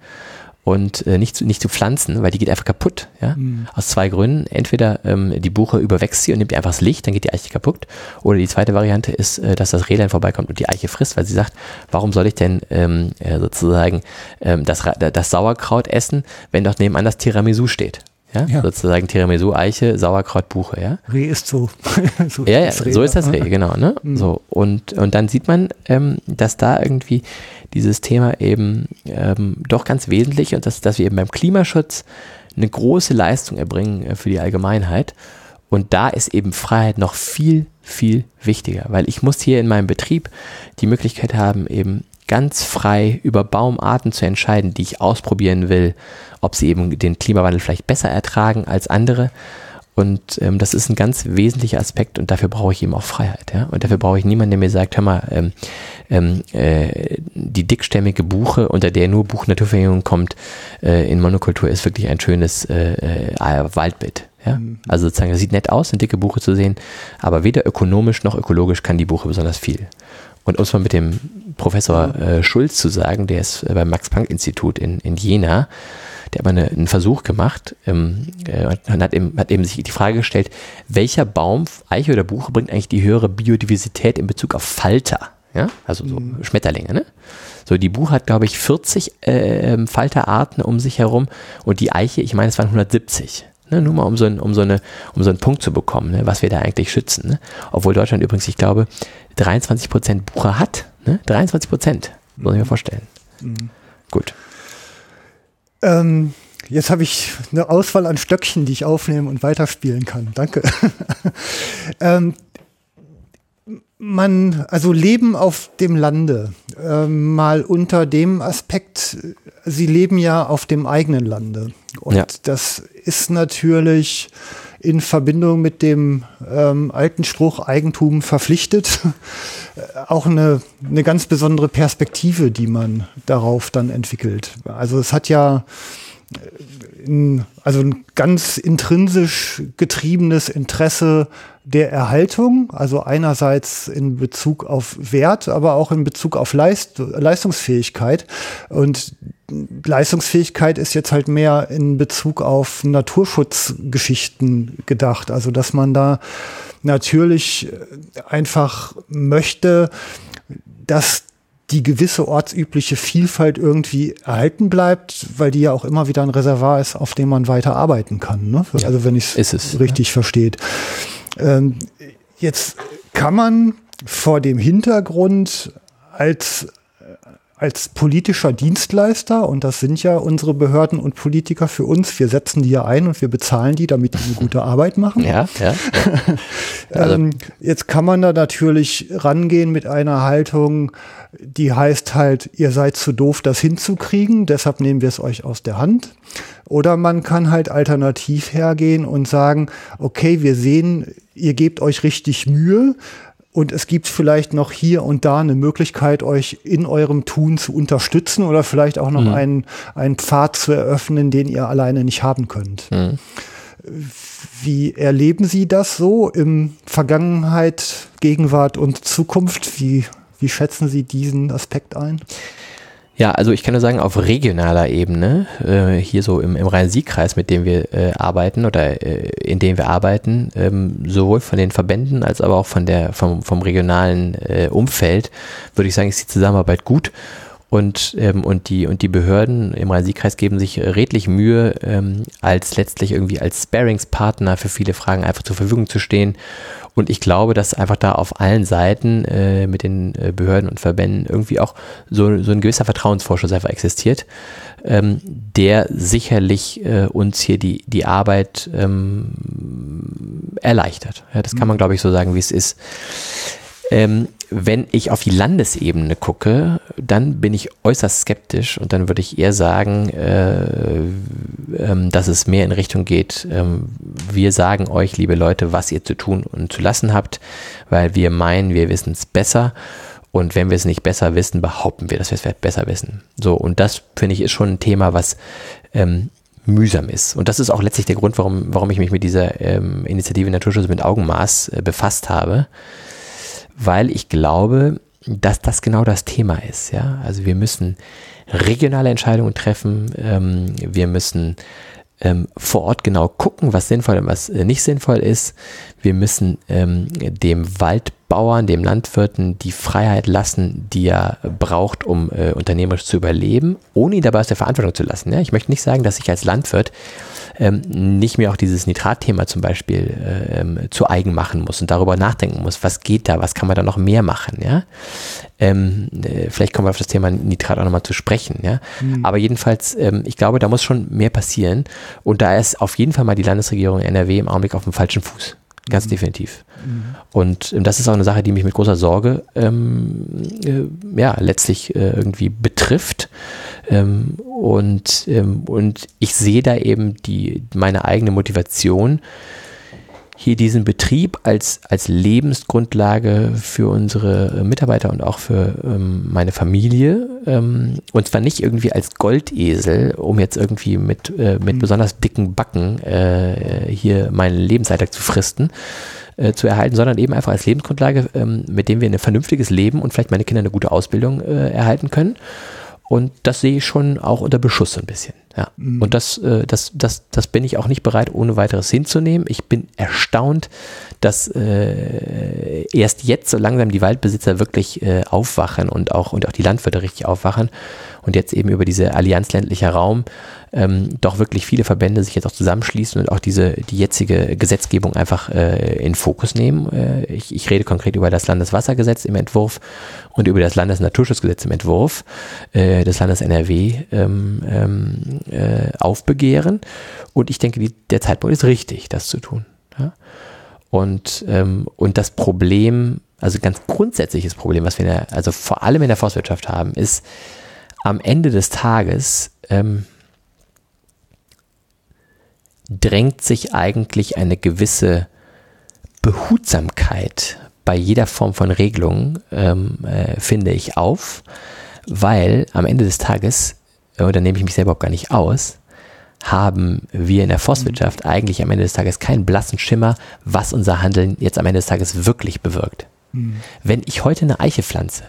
und äh, nicht, zu, nicht zu pflanzen, weil die geht einfach kaputt. Ja? Mhm. Aus zwei Gründen. Entweder ähm, die Buche überwächst sie und nimmt einfach das Licht, dann geht die Eiche kaputt. Oder die zweite Variante ist, äh, dass das Rehlein vorbeikommt und die Eiche frisst, weil sie sagt, warum soll ich denn ähm, äh, sozusagen ähm, das, das Sauerkraut essen, wenn doch nebenan das Tiramisu steht? Ja? ja. Sozusagen Tiramisu, Eiche, Sauerkraut, Buche, ja. Reh ist so. (laughs) so ja, ja, so ist das Reh, genau, ne? Mhm. So. Und, und dann sieht man, ähm, dass da irgendwie dieses Thema eben ähm, doch ganz wesentlich und dass, dass wir eben beim Klimaschutz eine große Leistung erbringen äh, für die Allgemeinheit. Und da ist eben Freiheit noch viel, viel wichtiger, weil ich muss hier in meinem Betrieb die Möglichkeit haben, eben ganz frei über Baumarten zu entscheiden, die ich ausprobieren will, ob sie eben den Klimawandel vielleicht besser ertragen als andere und ähm, das ist ein ganz wesentlicher Aspekt und dafür brauche ich eben auch Freiheit. Ja? Und dafür brauche ich niemanden, der mir sagt, hör mal, ähm, ähm, äh, die dickstämmige Buche, unter der nur Buchnaturverjüngung kommt, äh, in Monokultur ist wirklich ein schönes äh, äh, Waldbild. Ja? Mhm. Also sozusagen, das sieht nett aus, eine dicke Buche zu sehen, aber weder ökonomisch noch ökologisch kann die Buche besonders viel. Und um es mal mit dem Professor äh, Schulz zu sagen, der ist äh, beim Max-Planck-Institut in, in Jena, der hat mal eine, einen Versuch gemacht ähm, äh, und hat eben, hat eben sich die Frage gestellt, welcher Baum, Eiche oder Buche, bringt eigentlich die höhere Biodiversität in Bezug auf Falter? Ja, also so mhm. Schmetterlinge, ne? So, die Buche hat, glaube ich, 40 äh, Falterarten um sich herum und die Eiche, ich meine, es waren 170. Ne, nur mal um so, ein, um, so eine, um so einen Punkt zu bekommen, ne, was wir da eigentlich schützen. Ne? Obwohl Deutschland übrigens, ich glaube, 23 Prozent Buche hat. Ne? 23 Prozent, muss ich mir vorstellen. Mhm. Gut. Ähm, jetzt habe ich eine Auswahl an Stöckchen, die ich aufnehmen und weiterspielen kann. Danke. (laughs) ähm, man, also Leben auf dem Lande, äh, mal unter dem Aspekt, Sie leben ja auf dem eigenen Lande. Und ja. das ist natürlich in Verbindung mit dem ähm, alten Spruch Eigentum verpflichtet (laughs) auch eine, eine ganz besondere Perspektive, die man darauf dann entwickelt. Also es hat ja in, also ein ganz intrinsisch getriebenes Interesse der Erhaltung, also einerseits in Bezug auf Wert, aber auch in Bezug auf Leist Leistungsfähigkeit. Und Leistungsfähigkeit ist jetzt halt mehr in Bezug auf Naturschutzgeschichten gedacht. Also dass man da natürlich einfach möchte, dass die gewisse ortsübliche Vielfalt irgendwie erhalten bleibt, weil die ja auch immer wieder ein Reservoir ist, auf dem man weiter arbeiten kann. Ne? Ja, also wenn ich es richtig ja. versteht. Ähm, jetzt kann man vor dem Hintergrund als als politischer Dienstleister, und das sind ja unsere Behörden und Politiker für uns, wir setzen die ja ein und wir bezahlen die, damit die eine gute Arbeit machen. Ja, ja. Also. (laughs) ähm, jetzt kann man da natürlich rangehen mit einer Haltung, die heißt halt, ihr seid zu doof, das hinzukriegen, deshalb nehmen wir es euch aus der Hand. Oder man kann halt alternativ hergehen und sagen, okay, wir sehen, ihr gebt euch richtig Mühe, und es gibt vielleicht noch hier und da eine Möglichkeit, euch in eurem Tun zu unterstützen oder vielleicht auch noch mhm. einen, einen Pfad zu eröffnen, den ihr alleine nicht haben könnt. Mhm. Wie erleben Sie das so im Vergangenheit, Gegenwart und Zukunft? Wie, wie schätzen Sie diesen Aspekt ein? Ja, also ich kann nur sagen, auf regionaler Ebene, äh, hier so im, im Rhein-Sieg-Kreis, mit dem wir äh, arbeiten oder äh, in dem wir arbeiten, ähm, sowohl von den Verbänden als aber auch von der, vom, vom regionalen äh, Umfeld, würde ich sagen, ist die Zusammenarbeit gut. Und, ähm, und, die, und die Behörden im Rhein-Sieg-Kreis geben sich redlich Mühe, ähm, als letztlich irgendwie als Sparingspartner für viele Fragen einfach zur Verfügung zu stehen und ich glaube, dass einfach da auf allen Seiten äh, mit den äh, Behörden und Verbänden irgendwie auch so, so ein gewisser Vertrauensvorschuss einfach existiert, ähm, der sicherlich äh, uns hier die, die Arbeit ähm, erleichtert. Ja, das kann man, glaube ich, so sagen, wie es ist. Ähm, wenn ich auf die Landesebene gucke, dann bin ich äußerst skeptisch und dann würde ich eher sagen, äh, ähm, dass es mehr in Richtung geht, ähm, wir sagen euch, liebe Leute, was ihr zu tun und zu lassen habt, weil wir meinen, wir wissen es besser. Und wenn wir es nicht besser wissen, behaupten wir, dass wir es besser wissen. So, und das finde ich ist schon ein Thema, was ähm, mühsam ist. Und das ist auch letztlich der Grund, warum, warum ich mich mit dieser ähm, Initiative Naturschutz mit Augenmaß äh, befasst habe weil ich glaube, dass das genau das Thema ist. Ja? Also wir müssen regionale Entscheidungen treffen, ähm, wir müssen ähm, vor Ort genau gucken, was sinnvoll und was äh, nicht sinnvoll ist. Wir müssen ähm, dem Waldbauern, dem Landwirten die Freiheit lassen, die er braucht, um äh, unternehmerisch zu überleben, ohne ihn dabei aus der Verantwortung zu lassen. Ja? Ich möchte nicht sagen, dass ich als Landwirt ähm, nicht mehr auch dieses Nitratthema zum Beispiel äh, ähm, zu eigen machen muss und darüber nachdenken muss, was geht da, was kann man da noch mehr machen, ja. Ähm, äh, vielleicht kommen wir auf das Thema Nitrat auch nochmal zu sprechen, ja. Mhm. Aber jedenfalls, ähm, ich glaube, da muss schon mehr passieren und da ist auf jeden Fall mal die Landesregierung NRW im Augenblick auf dem falschen Fuß. Ganz mhm. definitiv. Mhm. Und ähm, das ist auch eine Sache, die mich mit großer Sorge ähm, äh, ja, letztlich äh, irgendwie betrifft. Ähm, und, ähm, und ich sehe da eben die, meine eigene Motivation, hier diesen Betrieb als, als Lebensgrundlage für unsere Mitarbeiter und auch für ähm, meine Familie. Ähm, und zwar nicht irgendwie als Goldesel, um jetzt irgendwie mit, äh, mit mhm. besonders dicken Backen äh, hier meinen Lebensalltag zu fristen, äh, zu erhalten, sondern eben einfach als Lebensgrundlage, ähm, mit dem wir ein vernünftiges Leben und vielleicht meine Kinder eine gute Ausbildung äh, erhalten können. Und das sehe ich schon auch unter Beschuss ein bisschen. Ja. Mhm. Und das, äh, das, das, das bin ich auch nicht bereit, ohne weiteres hinzunehmen. Ich bin erstaunt, dass äh, erst jetzt so langsam die Waldbesitzer wirklich äh, aufwachen und auch, und auch die Landwirte richtig aufwachen und jetzt eben über diese Allianz ländlicher Raum ähm, doch wirklich viele Verbände sich jetzt auch zusammenschließen und auch diese die jetzige Gesetzgebung einfach äh, in Fokus nehmen. Äh, ich, ich rede konkret über das Landeswassergesetz im Entwurf und über das Landesnaturschutzgesetz im Entwurf äh, des Landes NRW ähm, ähm, äh, aufbegehren. Und ich denke, die, der Zeitpunkt ist richtig, das zu tun. Ja? Und, ähm, und das Problem, also ganz grundsätzliches Problem, was wir der, also vor allem in der Forstwirtschaft haben, ist am Ende des Tages ähm, drängt sich eigentlich eine gewisse Behutsamkeit bei jeder Form von Regelung, ähm, äh, finde ich, auf, weil am Ende des Tages, äh, da nehme ich mich selber auch gar nicht aus, haben wir in der Forstwirtschaft mhm. eigentlich am Ende des Tages keinen blassen Schimmer, was unser Handeln jetzt am Ende des Tages wirklich bewirkt. Mhm. Wenn ich heute eine Eiche pflanze,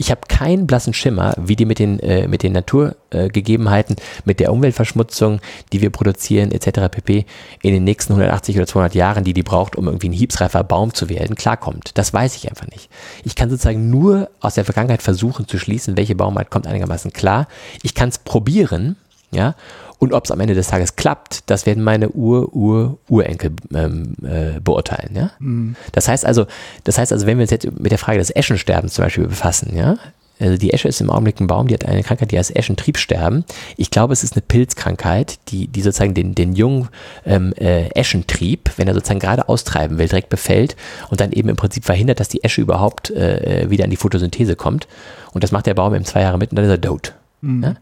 ich habe keinen blassen Schimmer, wie die mit den, äh, mit den Naturgegebenheiten, mit der Umweltverschmutzung, die wir produzieren, etc. pp. in den nächsten 180 oder 200 Jahren, die die braucht, um irgendwie ein hiebsreifer Baum zu werden, klarkommt. Das weiß ich einfach nicht. Ich kann sozusagen nur aus der Vergangenheit versuchen zu schließen, welche Baumart kommt einigermaßen klar. Ich kann es probieren, ja, und ob es am Ende des Tages klappt, das werden meine Ur-Ur-Urenkel ähm, äh, beurteilen. Ja? Mhm. Das heißt also, das heißt also, wenn wir uns jetzt mit der Frage des Eschensterbens zum Beispiel befassen, ja, also die Esche ist im Augenblick ein Baum, die hat eine Krankheit, die heißt Eschentriebsterben. Ich glaube, es ist eine Pilzkrankheit, die, die sozusagen den, den jungen ähm, äh, Eschentrieb, wenn er sozusagen gerade austreiben will, direkt befällt und dann eben im Prinzip verhindert, dass die Esche überhaupt äh, wieder in die Photosynthese kommt. Und das macht der Baum eben zwei Jahre mit und dann ist er tot. Mhm. Ja?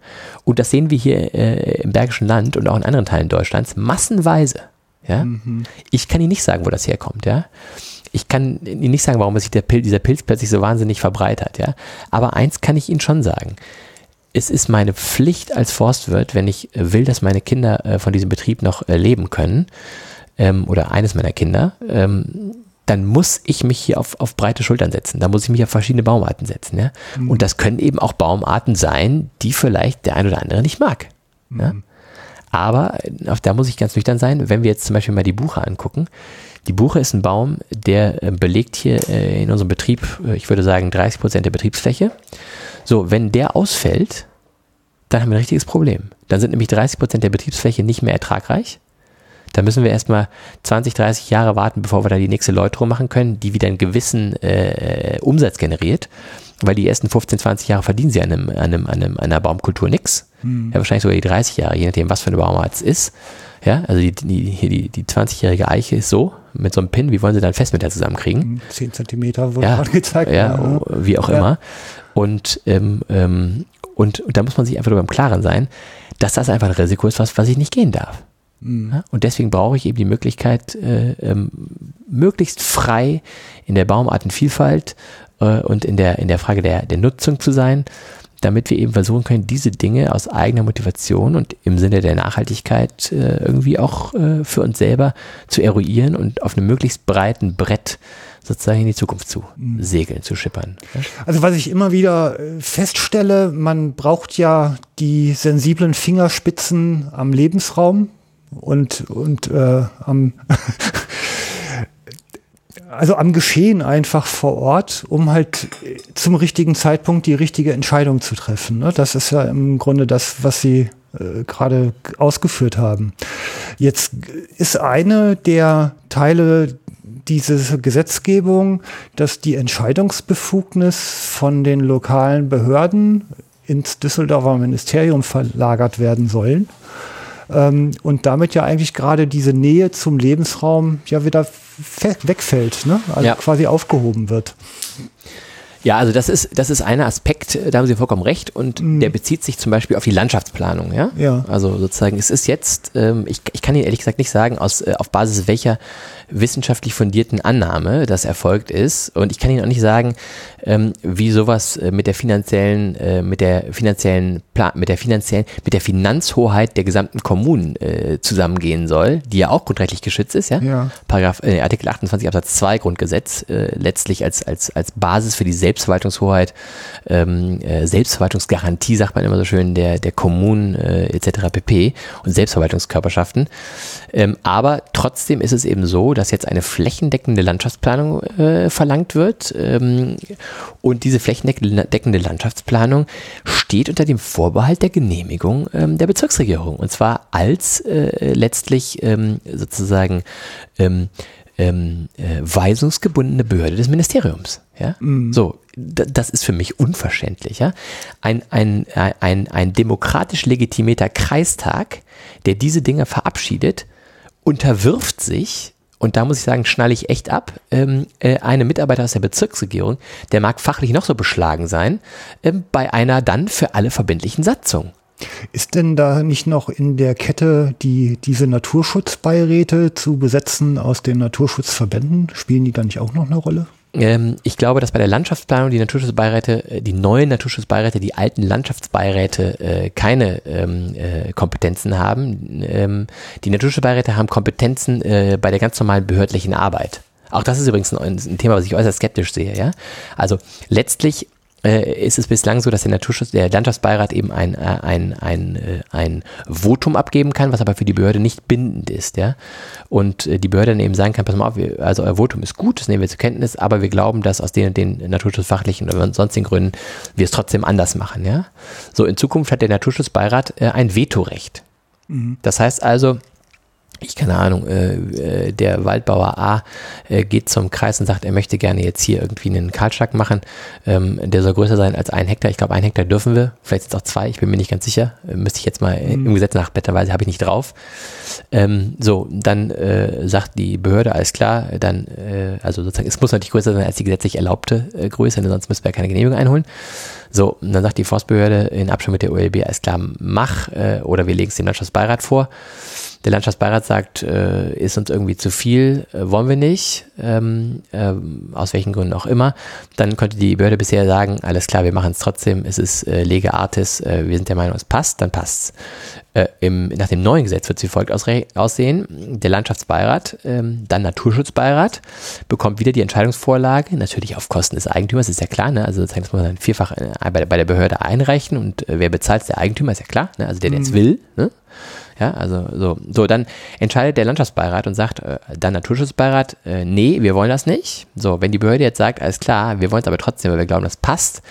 Und das sehen wir hier äh, im Bergischen Land und auch in anderen Teilen Deutschlands massenweise. Ja? Mhm. Ich kann Ihnen nicht sagen, wo das herkommt. Ja? Ich kann Ihnen nicht sagen, warum sich Pil dieser Pilz plötzlich so wahnsinnig verbreitert. Ja? Aber eins kann ich Ihnen schon sagen. Es ist meine Pflicht als Forstwirt, wenn ich will, dass meine Kinder äh, von diesem Betrieb noch äh, leben können, ähm, oder eines meiner Kinder, ähm, dann muss ich mich hier auf, auf breite Schultern setzen. Da muss ich mich auf verschiedene Baumarten setzen. Ja? Mhm. Und das können eben auch Baumarten sein, die vielleicht der ein oder andere nicht mag. Mhm. Ja? Aber auf, da muss ich ganz nüchtern sein, wenn wir jetzt zum Beispiel mal die Buche angucken. Die Buche ist ein Baum, der äh, belegt hier äh, in unserem Betrieb, äh, ich würde sagen, 30 Prozent der Betriebsfläche. So, wenn der ausfällt, dann haben wir ein richtiges Problem. Dann sind nämlich 30 Prozent der Betriebsfläche nicht mehr ertragreich. Da müssen wir erstmal 20, 30 Jahre warten, bevor wir da die nächste Läuterung machen können, die wieder einen gewissen äh, Umsatz generiert. Weil die ersten 15, 20 Jahre verdienen sie an, einem, an, einem, an einem, einer Baumkultur nichts. Hm. Ja, wahrscheinlich sogar die 30 Jahre, je nachdem, was für eine Baumart es ist. Ja, also die, die, die, die 20-jährige Eiche ist so, mit so einem Pin, wie wollen sie dann fest mit der zusammenkriegen? 10 hm, Zentimeter wurde ja, angezeigt. Ja, ja, wie auch ja. immer. Und, ähm, ähm, und, und da muss man sich einfach darüber im Klaren sein, dass das einfach ein Risiko ist, was, was ich nicht gehen darf. Mhm. Und deswegen brauche ich eben die Möglichkeit, äh, ähm, möglichst frei in der Baumartenvielfalt äh, und in der, in der Frage der, der Nutzung zu sein, damit wir eben versuchen können, diese Dinge aus eigener Motivation und im Sinne der Nachhaltigkeit äh, irgendwie auch äh, für uns selber zu eruieren und auf einem möglichst breiten Brett sozusagen in die Zukunft zu mhm. segeln, zu schippern. Also was ich immer wieder äh, feststelle, man braucht ja die sensiblen Fingerspitzen am Lebensraum und, und äh, am, (laughs) also am Geschehen einfach vor Ort, um halt zum richtigen Zeitpunkt die richtige Entscheidung zu treffen. Ne? Das ist ja im Grunde das, was Sie äh, gerade ausgeführt haben. Jetzt ist eine der Teile dieser Gesetzgebung, dass die Entscheidungsbefugnis von den lokalen Behörden ins Düsseldorfer Ministerium verlagert werden sollen ähm, und damit ja eigentlich gerade diese Nähe zum Lebensraum ja wieder wegfällt, ne? also ja. quasi aufgehoben wird. Ja, also das ist, das ist ein Aspekt, da haben Sie vollkommen recht und mhm. der bezieht sich zum Beispiel auf die Landschaftsplanung. Ja? ja. Also sozusagen, es ist jetzt, ähm, ich, ich kann Ihnen ehrlich gesagt nicht sagen, aus, äh, auf Basis welcher wissenschaftlich fundierten Annahme, das erfolgt ist. Und ich kann Ihnen auch nicht sagen, ähm, wie sowas äh, mit der finanziellen, äh, mit der finanziellen, Plan, mit der finanziellen, mit der Finanzhoheit der gesamten Kommunen äh, zusammengehen soll, die ja auch grundrechtlich geschützt ist, ja. ja. Paragraph, äh, Artikel 28 Absatz 2 Grundgesetz, äh, letztlich als, als, als Basis für die Selbstverwaltungshoheit, ähm, äh, Selbstverwaltungsgarantie, sagt man immer so schön, der, der Kommunen etc. pp. und Selbstverwaltungskörperschaften. Ähm, aber trotzdem ist es eben so, dass jetzt eine flächendeckende Landschaftsplanung äh, verlangt wird. Ähm, und diese flächendeckende Landschaftsplanung steht unter dem Vorbehalt der Genehmigung ähm, der Bezirksregierung. Und zwar als äh, letztlich ähm, sozusagen ähm, ähm, äh, weisungsgebundene Behörde des Ministeriums. Ja? Mhm. So, das ist für mich unverständlich. Ja? Ein, ein, ein, ein demokratisch legitimierter Kreistag, der diese Dinge verabschiedet, unterwirft sich und da muss ich sagen, schnalle ich echt ab. Ähm, äh, eine Mitarbeiter aus der Bezirksregierung, der mag fachlich noch so beschlagen sein, ähm, bei einer dann für alle verbindlichen Satzung. Ist denn da nicht noch in der Kette die, diese Naturschutzbeiräte zu besetzen aus den Naturschutzverbänden? Spielen die da nicht auch noch eine Rolle? Ähm, ich glaube, dass bei der Landschaftsplanung die Naturschutzbeiräte, äh, die neuen Naturschutzbeiräte, die alten Landschaftsbeiräte äh, keine ähm, äh, Kompetenzen haben. Ähm, die Naturschutzbeiräte haben Kompetenzen äh, bei der ganz normalen behördlichen Arbeit. Auch das ist übrigens ein, ein Thema, was ich äußerst skeptisch sehe. Ja? Also letztlich ist es bislang so, dass der Naturschutz, der Landschaftsbeirat eben ein, äh, ein, ein, äh, ein Votum abgeben kann, was aber für die Behörde nicht bindend ist, ja. Und die Behörde dann eben sagen kann, pass mal auf, also euer Votum ist gut, das nehmen wir zur Kenntnis, aber wir glauben, dass aus den und den naturschutzfachlichen oder sonstigen Gründen wir es trotzdem anders machen, ja. So, in Zukunft hat der Naturschutzbeirat ein Vetorecht. Mhm. Das heißt also, ich keine Ahnung, äh, äh, der Waldbauer A äh, geht zum Kreis und sagt, er möchte gerne jetzt hier irgendwie einen Kahlschlag machen. Ähm, der soll größer sein als ein Hektar. Ich glaube, ein Hektar dürfen wir. Vielleicht sind es auch zwei. Ich bin mir nicht ganz sicher. Äh, müsste ich jetzt mal mhm. im Gesetz nachblättern, habe ich nicht drauf. Ähm, so, dann äh, sagt die Behörde, alles klar, dann, äh, also sozusagen, es muss natürlich größer sein als die gesetzlich erlaubte äh, Größe, denn sonst müssen wir keine Genehmigung einholen. So, und dann sagt die Forstbehörde in Abstimmung mit der OLB, alles klar, mach, äh, oder wir legen es dem Landschaftsbeirat vor der Landschaftsbeirat sagt, äh, ist uns irgendwie zu viel, äh, wollen wir nicht, ähm, äh, aus welchen Gründen auch immer, dann könnte die Behörde bisher sagen, alles klar, wir machen es trotzdem, es ist äh, lege artis, äh, wir sind der Meinung, es passt, dann passt's. Äh, im, nach dem neuen Gesetz wird es wie folgt aussehen, der Landschaftsbeirat, ähm, dann Naturschutzbeirat, bekommt wieder die Entscheidungsvorlage, natürlich auf Kosten des Eigentümers, ist ja klar, ne? also das muss man dann vierfach äh, bei, bei, der Behörde einreichen und äh, wer bezahlt, der Eigentümer, ist ja klar, ne? also der, der es mhm. will, ne? Ja, also so, so dann entscheidet der Landschaftsbeirat und sagt, äh, dann Naturschutzbeirat, äh, nee, wir wollen das nicht. So, wenn die Behörde jetzt sagt, alles klar, wir wollen es aber trotzdem, weil wir glauben, das passt,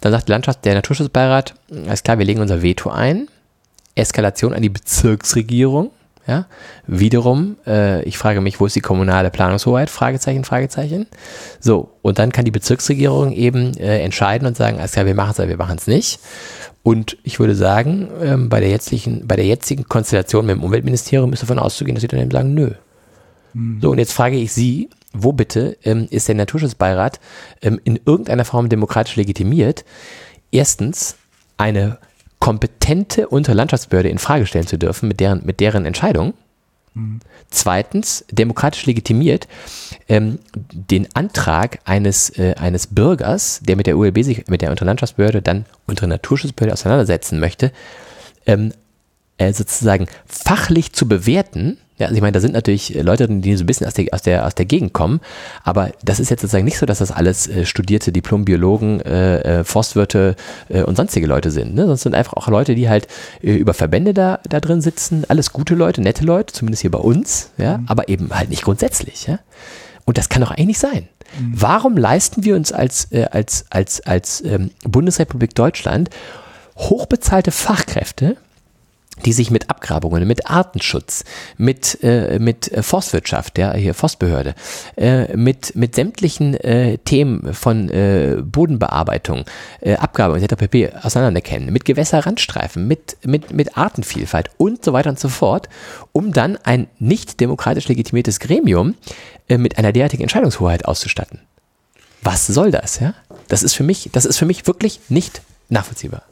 dann sagt der, Landschafts-, der Naturschutzbeirat, alles klar, wir legen unser Veto ein. Eskalation an die Bezirksregierung. Ja, wiederum, äh, ich frage mich, wo ist die kommunale Planungshoheit? Fragezeichen, Fragezeichen. So, und dann kann die Bezirksregierung eben äh, entscheiden und sagen, alles klar, wir machen es wir machen es nicht. Und ich würde sagen, ähm, bei, der jetzigen, bei der jetzigen Konstellation mit dem Umweltministerium ist davon auszugehen, dass sie dann eben sagen, nö. Mhm. So, und jetzt frage ich Sie, wo bitte ähm, ist der Naturschutzbeirat ähm, in irgendeiner Form demokratisch legitimiert? Erstens, eine kompetente Unterlandschaftsbehörde in Frage stellen zu dürfen mit deren, mit deren Entscheidung. Zweitens, demokratisch legitimiert, ähm, den Antrag eines, äh, eines Bürgers, der mit der ULB sich, mit der Unterlandschaftsbehörde, dann unter Naturschutzbehörde auseinandersetzen möchte, ähm, äh, sozusagen fachlich zu bewerten ja, also ich meine, da sind natürlich Leute, die so ein bisschen aus der, aus der, aus der Gegend kommen, aber das ist jetzt sozusagen nicht so, dass das alles äh, studierte Diplombiologen, äh, äh, Forstwirte äh, und sonstige Leute sind. Ne? Sonst sind einfach auch Leute, die halt äh, über Verbände da, da drin sitzen, alles gute Leute, nette Leute, zumindest hier bei uns, ja, mhm. aber eben halt nicht grundsätzlich, ja. Und das kann doch eigentlich nicht sein. Mhm. Warum leisten wir uns als, äh, als, als, als ähm, Bundesrepublik Deutschland hochbezahlte Fachkräfte, die sich mit Abgrabungen, mit Artenschutz, mit, äh, mit Forstwirtschaft, ja, hier Forstbehörde, äh, mit, mit sämtlichen äh, Themen von äh, Bodenbearbeitung, äh, Abgrabung etc. pp. auseinanderkennen, mit Gewässerrandstreifen, mit, mit, mit Artenvielfalt und so weiter und so fort, um dann ein nicht demokratisch legitimiertes Gremium äh, mit einer derartigen Entscheidungshoheit auszustatten. Was soll das, ja? Das ist für mich, das ist für mich wirklich nicht nachvollziehbar.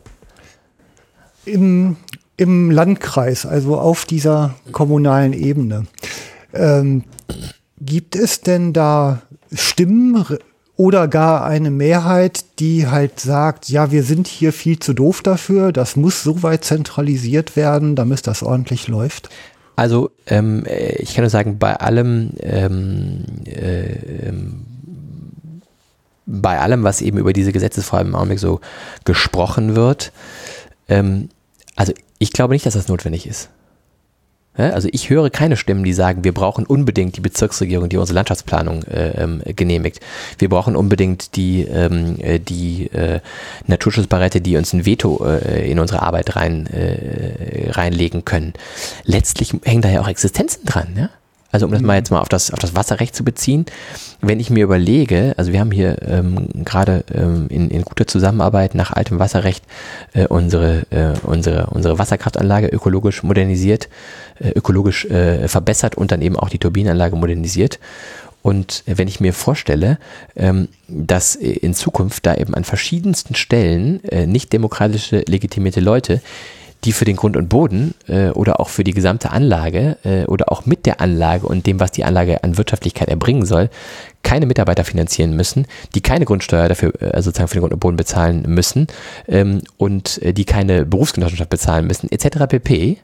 Im im Landkreis, also auf dieser kommunalen Ebene. Ähm, Gibt es denn da Stimmen oder gar eine Mehrheit, die halt sagt, ja, wir sind hier viel zu doof dafür, das muss so weit zentralisiert werden, damit das ordentlich läuft? Also ähm, ich kann nur sagen, bei allem, ähm, äh, bei allem, was eben über diese Gesetzesform im Augenblick so gesprochen wird, ähm, also ich glaube nicht, dass das notwendig ist. Also ich höre keine Stimmen, die sagen, wir brauchen unbedingt die Bezirksregierung, die unsere Landschaftsplanung äh, ähm, genehmigt. Wir brauchen unbedingt die, ähm, äh, die äh, Naturschutzbarette, die uns ein Veto äh, in unsere Arbeit rein, äh, reinlegen können. Letztlich hängen da ja auch Existenzen dran. Ja? Also um das mal jetzt mal auf das, auf das Wasserrecht zu beziehen, wenn ich mir überlege, also wir haben hier ähm, gerade ähm, in, in guter Zusammenarbeit nach altem Wasserrecht äh, unsere, äh, unsere, unsere Wasserkraftanlage ökologisch modernisiert, äh, ökologisch äh, verbessert und dann eben auch die Turbinenanlage modernisiert. Und wenn ich mir vorstelle, ähm, dass in Zukunft da eben an verschiedensten Stellen äh, nicht demokratische legitimierte Leute die für den Grund und Boden äh, oder auch für die gesamte Anlage äh, oder auch mit der Anlage und dem, was die Anlage an Wirtschaftlichkeit erbringen soll, keine Mitarbeiter finanzieren müssen, die keine Grundsteuer dafür äh, sozusagen für den Grund und Boden bezahlen müssen ähm, und äh, die keine Berufsgenossenschaft bezahlen müssen, etc. pp.,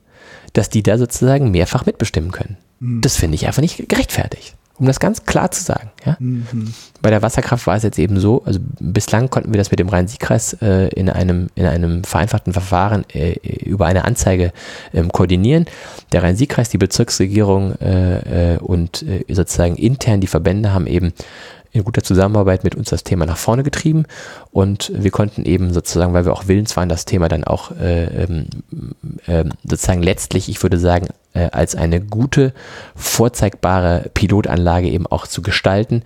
dass die da sozusagen mehrfach mitbestimmen können. Mhm. Das finde ich einfach nicht gerechtfertigt um das ganz klar zu sagen. Ja? Mhm. Bei der Wasserkraft war es jetzt eben so, also bislang konnten wir das mit dem Rhein-Sieg-Kreis äh, in, einem, in einem vereinfachten Verfahren äh, über eine Anzeige ähm, koordinieren. Der Rhein-Sieg-Kreis, die Bezirksregierung äh, äh und äh, sozusagen intern die Verbände haben eben in guter Zusammenarbeit mit uns das Thema nach vorne getrieben und wir konnten eben sozusagen, weil wir auch willens waren, das Thema dann auch äh, äh, sozusagen letztlich, ich würde sagen, äh, als eine gute, vorzeigbare Pilotanlage eben auch zu gestalten,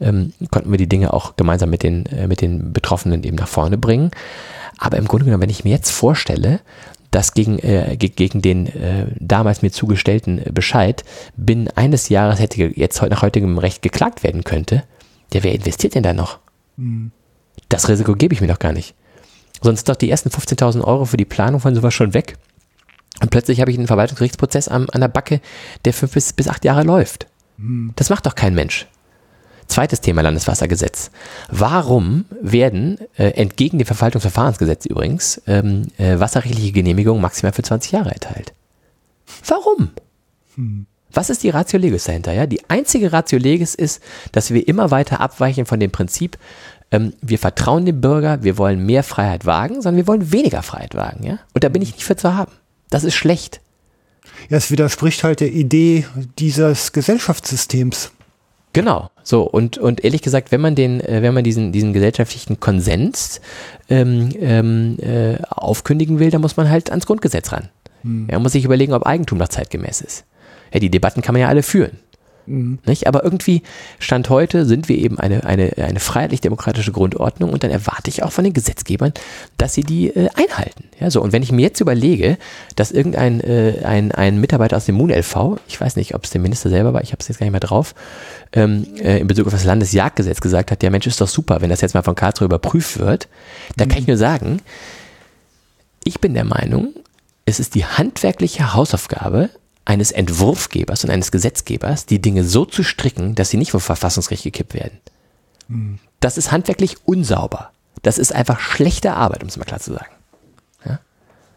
ähm, konnten wir die Dinge auch gemeinsam mit den, äh, mit den Betroffenen eben nach vorne bringen. Aber im Grunde genommen, wenn ich mir jetzt vorstelle, dass gegen, äh, gegen den äh, damals mir zugestellten Bescheid binnen eines Jahres hätte jetzt nach heutigem Recht geklagt werden könnte, ja, wer investiert denn da noch? Mhm. Das Risiko gebe ich mir doch gar nicht. Sonst ist doch die ersten 15.000 Euro für die Planung von sowas schon weg. Und plötzlich habe ich einen Verwaltungsgerichtsprozess an, an der Backe, der fünf bis, bis acht Jahre läuft. Mhm. Das macht doch kein Mensch. Zweites Thema Landeswassergesetz. Warum werden, äh, entgegen dem Verwaltungsverfahrensgesetz übrigens, ähm, äh, wasserrechtliche Genehmigungen maximal für 20 Jahre erteilt? Warum? Hm. Was ist die Ratio Legis dahinter? Ja? Die einzige Ratio Legis ist, dass wir immer weiter abweichen von dem Prinzip, ähm, wir vertrauen dem Bürger, wir wollen mehr Freiheit wagen, sondern wir wollen weniger Freiheit wagen. Ja? Und da bin ich nicht für zu haben. Das ist schlecht. Ja, es widerspricht halt der Idee dieses Gesellschaftssystems. Genau, so und und ehrlich gesagt, wenn man den, äh, wenn man diesen diesen gesellschaftlichen Konsens ähm, ähm, äh, aufkündigen will, dann muss man halt ans Grundgesetz ran. Hm. Man muss sich überlegen, ob Eigentum noch zeitgemäß ist. Ja, die Debatten kann man ja alle führen. Mhm. Nicht? Aber irgendwie Stand heute sind wir eben eine, eine, eine freiheitlich-demokratische Grundordnung und dann erwarte ich auch von den Gesetzgebern, dass sie die äh, einhalten. Ja, so. Und wenn ich mir jetzt überlege, dass irgendein äh, ein, ein Mitarbeiter aus dem Moon LV, ich weiß nicht, ob es der Minister selber war, ich habe es jetzt gar nicht mehr drauf, ähm, äh, in Bezug auf das Landesjagdgesetz gesagt hat, ja Mensch, ist doch super, wenn das jetzt mal von Karlsruhe überprüft wird, da mhm. kann ich nur sagen, ich bin der Meinung, es ist die handwerkliche Hausaufgabe eines Entwurfgebers und eines Gesetzgebers, die Dinge so zu stricken, dass sie nicht vom Verfassungsrecht gekippt werden. Hm. Das ist handwerklich unsauber. Das ist einfach schlechte Arbeit, um es mal klar zu sagen. Ja,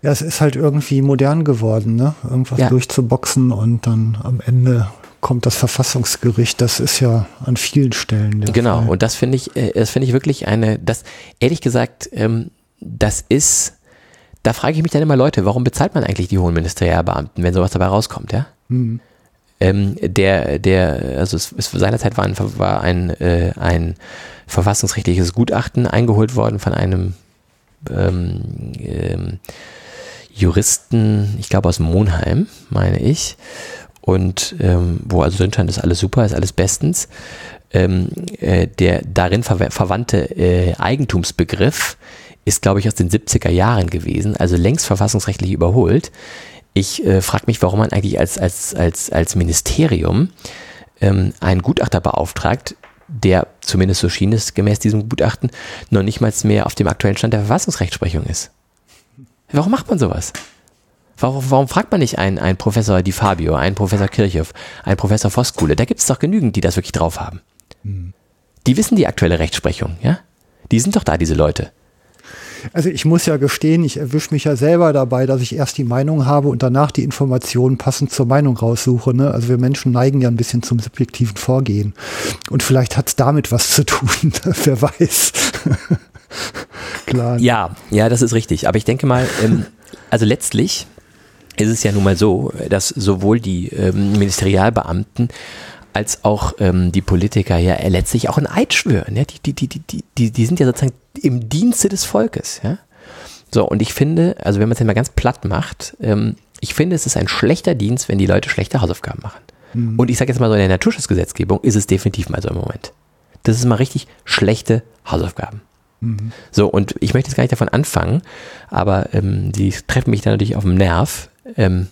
ja es ist halt irgendwie modern geworden, ne? Irgendwas ja. durchzuboxen und dann am Ende kommt das Verfassungsgericht. Das ist ja an vielen Stellen. genau. Fall. Und das finde ich, äh, das finde ich wirklich eine, das, ehrlich gesagt, ähm, das ist, da frage ich mich dann immer, Leute, warum bezahlt man eigentlich die hohen Ministerialbeamten, wenn sowas dabei rauskommt, ja? Mhm. Ähm, der, der, also es, es seinerzeit war ein, war ein, äh, ein verfassungsrechtliches Gutachten eingeholt worden von einem ähm, ähm, Juristen, ich glaube aus Monheim, meine ich. Und ähm, wo also drin stand, ist alles super, ist alles bestens. Ähm, äh, der darin ver verwandte äh, Eigentumsbegriff ist, glaube ich, aus den 70er Jahren gewesen, also längst verfassungsrechtlich überholt. Ich äh, frage mich, warum man eigentlich als, als, als, als Ministerium ähm, einen Gutachter beauftragt, der zumindest so schien es gemäß diesem Gutachten noch nicht mal mehr auf dem aktuellen Stand der Verfassungsrechtsprechung ist. Warum macht man sowas? Warum, warum fragt man nicht einen, einen Professor Di Fabio, einen Professor Kirchhoff, einen Professor Voskuhle? Da gibt es doch genügend, die das wirklich drauf haben. Hm. Die wissen die aktuelle Rechtsprechung, ja? Die sind doch da, diese Leute. Also ich muss ja gestehen, ich erwische mich ja selber dabei, dass ich erst die Meinung habe und danach die Informationen passend zur Meinung raussuche. Ne? Also wir Menschen neigen ja ein bisschen zum subjektiven Vorgehen. Und vielleicht hat es damit was zu tun, (laughs) wer weiß. (laughs) Klar. Ja, ja, das ist richtig. Aber ich denke mal, ähm, also letztlich ist es ja nun mal so, dass sowohl die ähm, Ministerialbeamten als auch ähm, die Politiker ja letztlich auch ein Eid schwören. Ja? Die, die, die, die, die, die sind ja sozusagen im Dienste des Volkes. Ja? So, und ich finde, also wenn man es mal ganz platt macht, ähm, ich finde, es ist ein schlechter Dienst, wenn die Leute schlechte Hausaufgaben machen. Mhm. Und ich sage jetzt mal so, in der Naturschutzgesetzgebung ist es definitiv mal so im Moment. Das ist mal richtig schlechte Hausaufgaben. Mhm. So, und ich möchte jetzt gar nicht davon anfangen, aber ähm, die treffen mich dann natürlich auf den Nerv, ähm,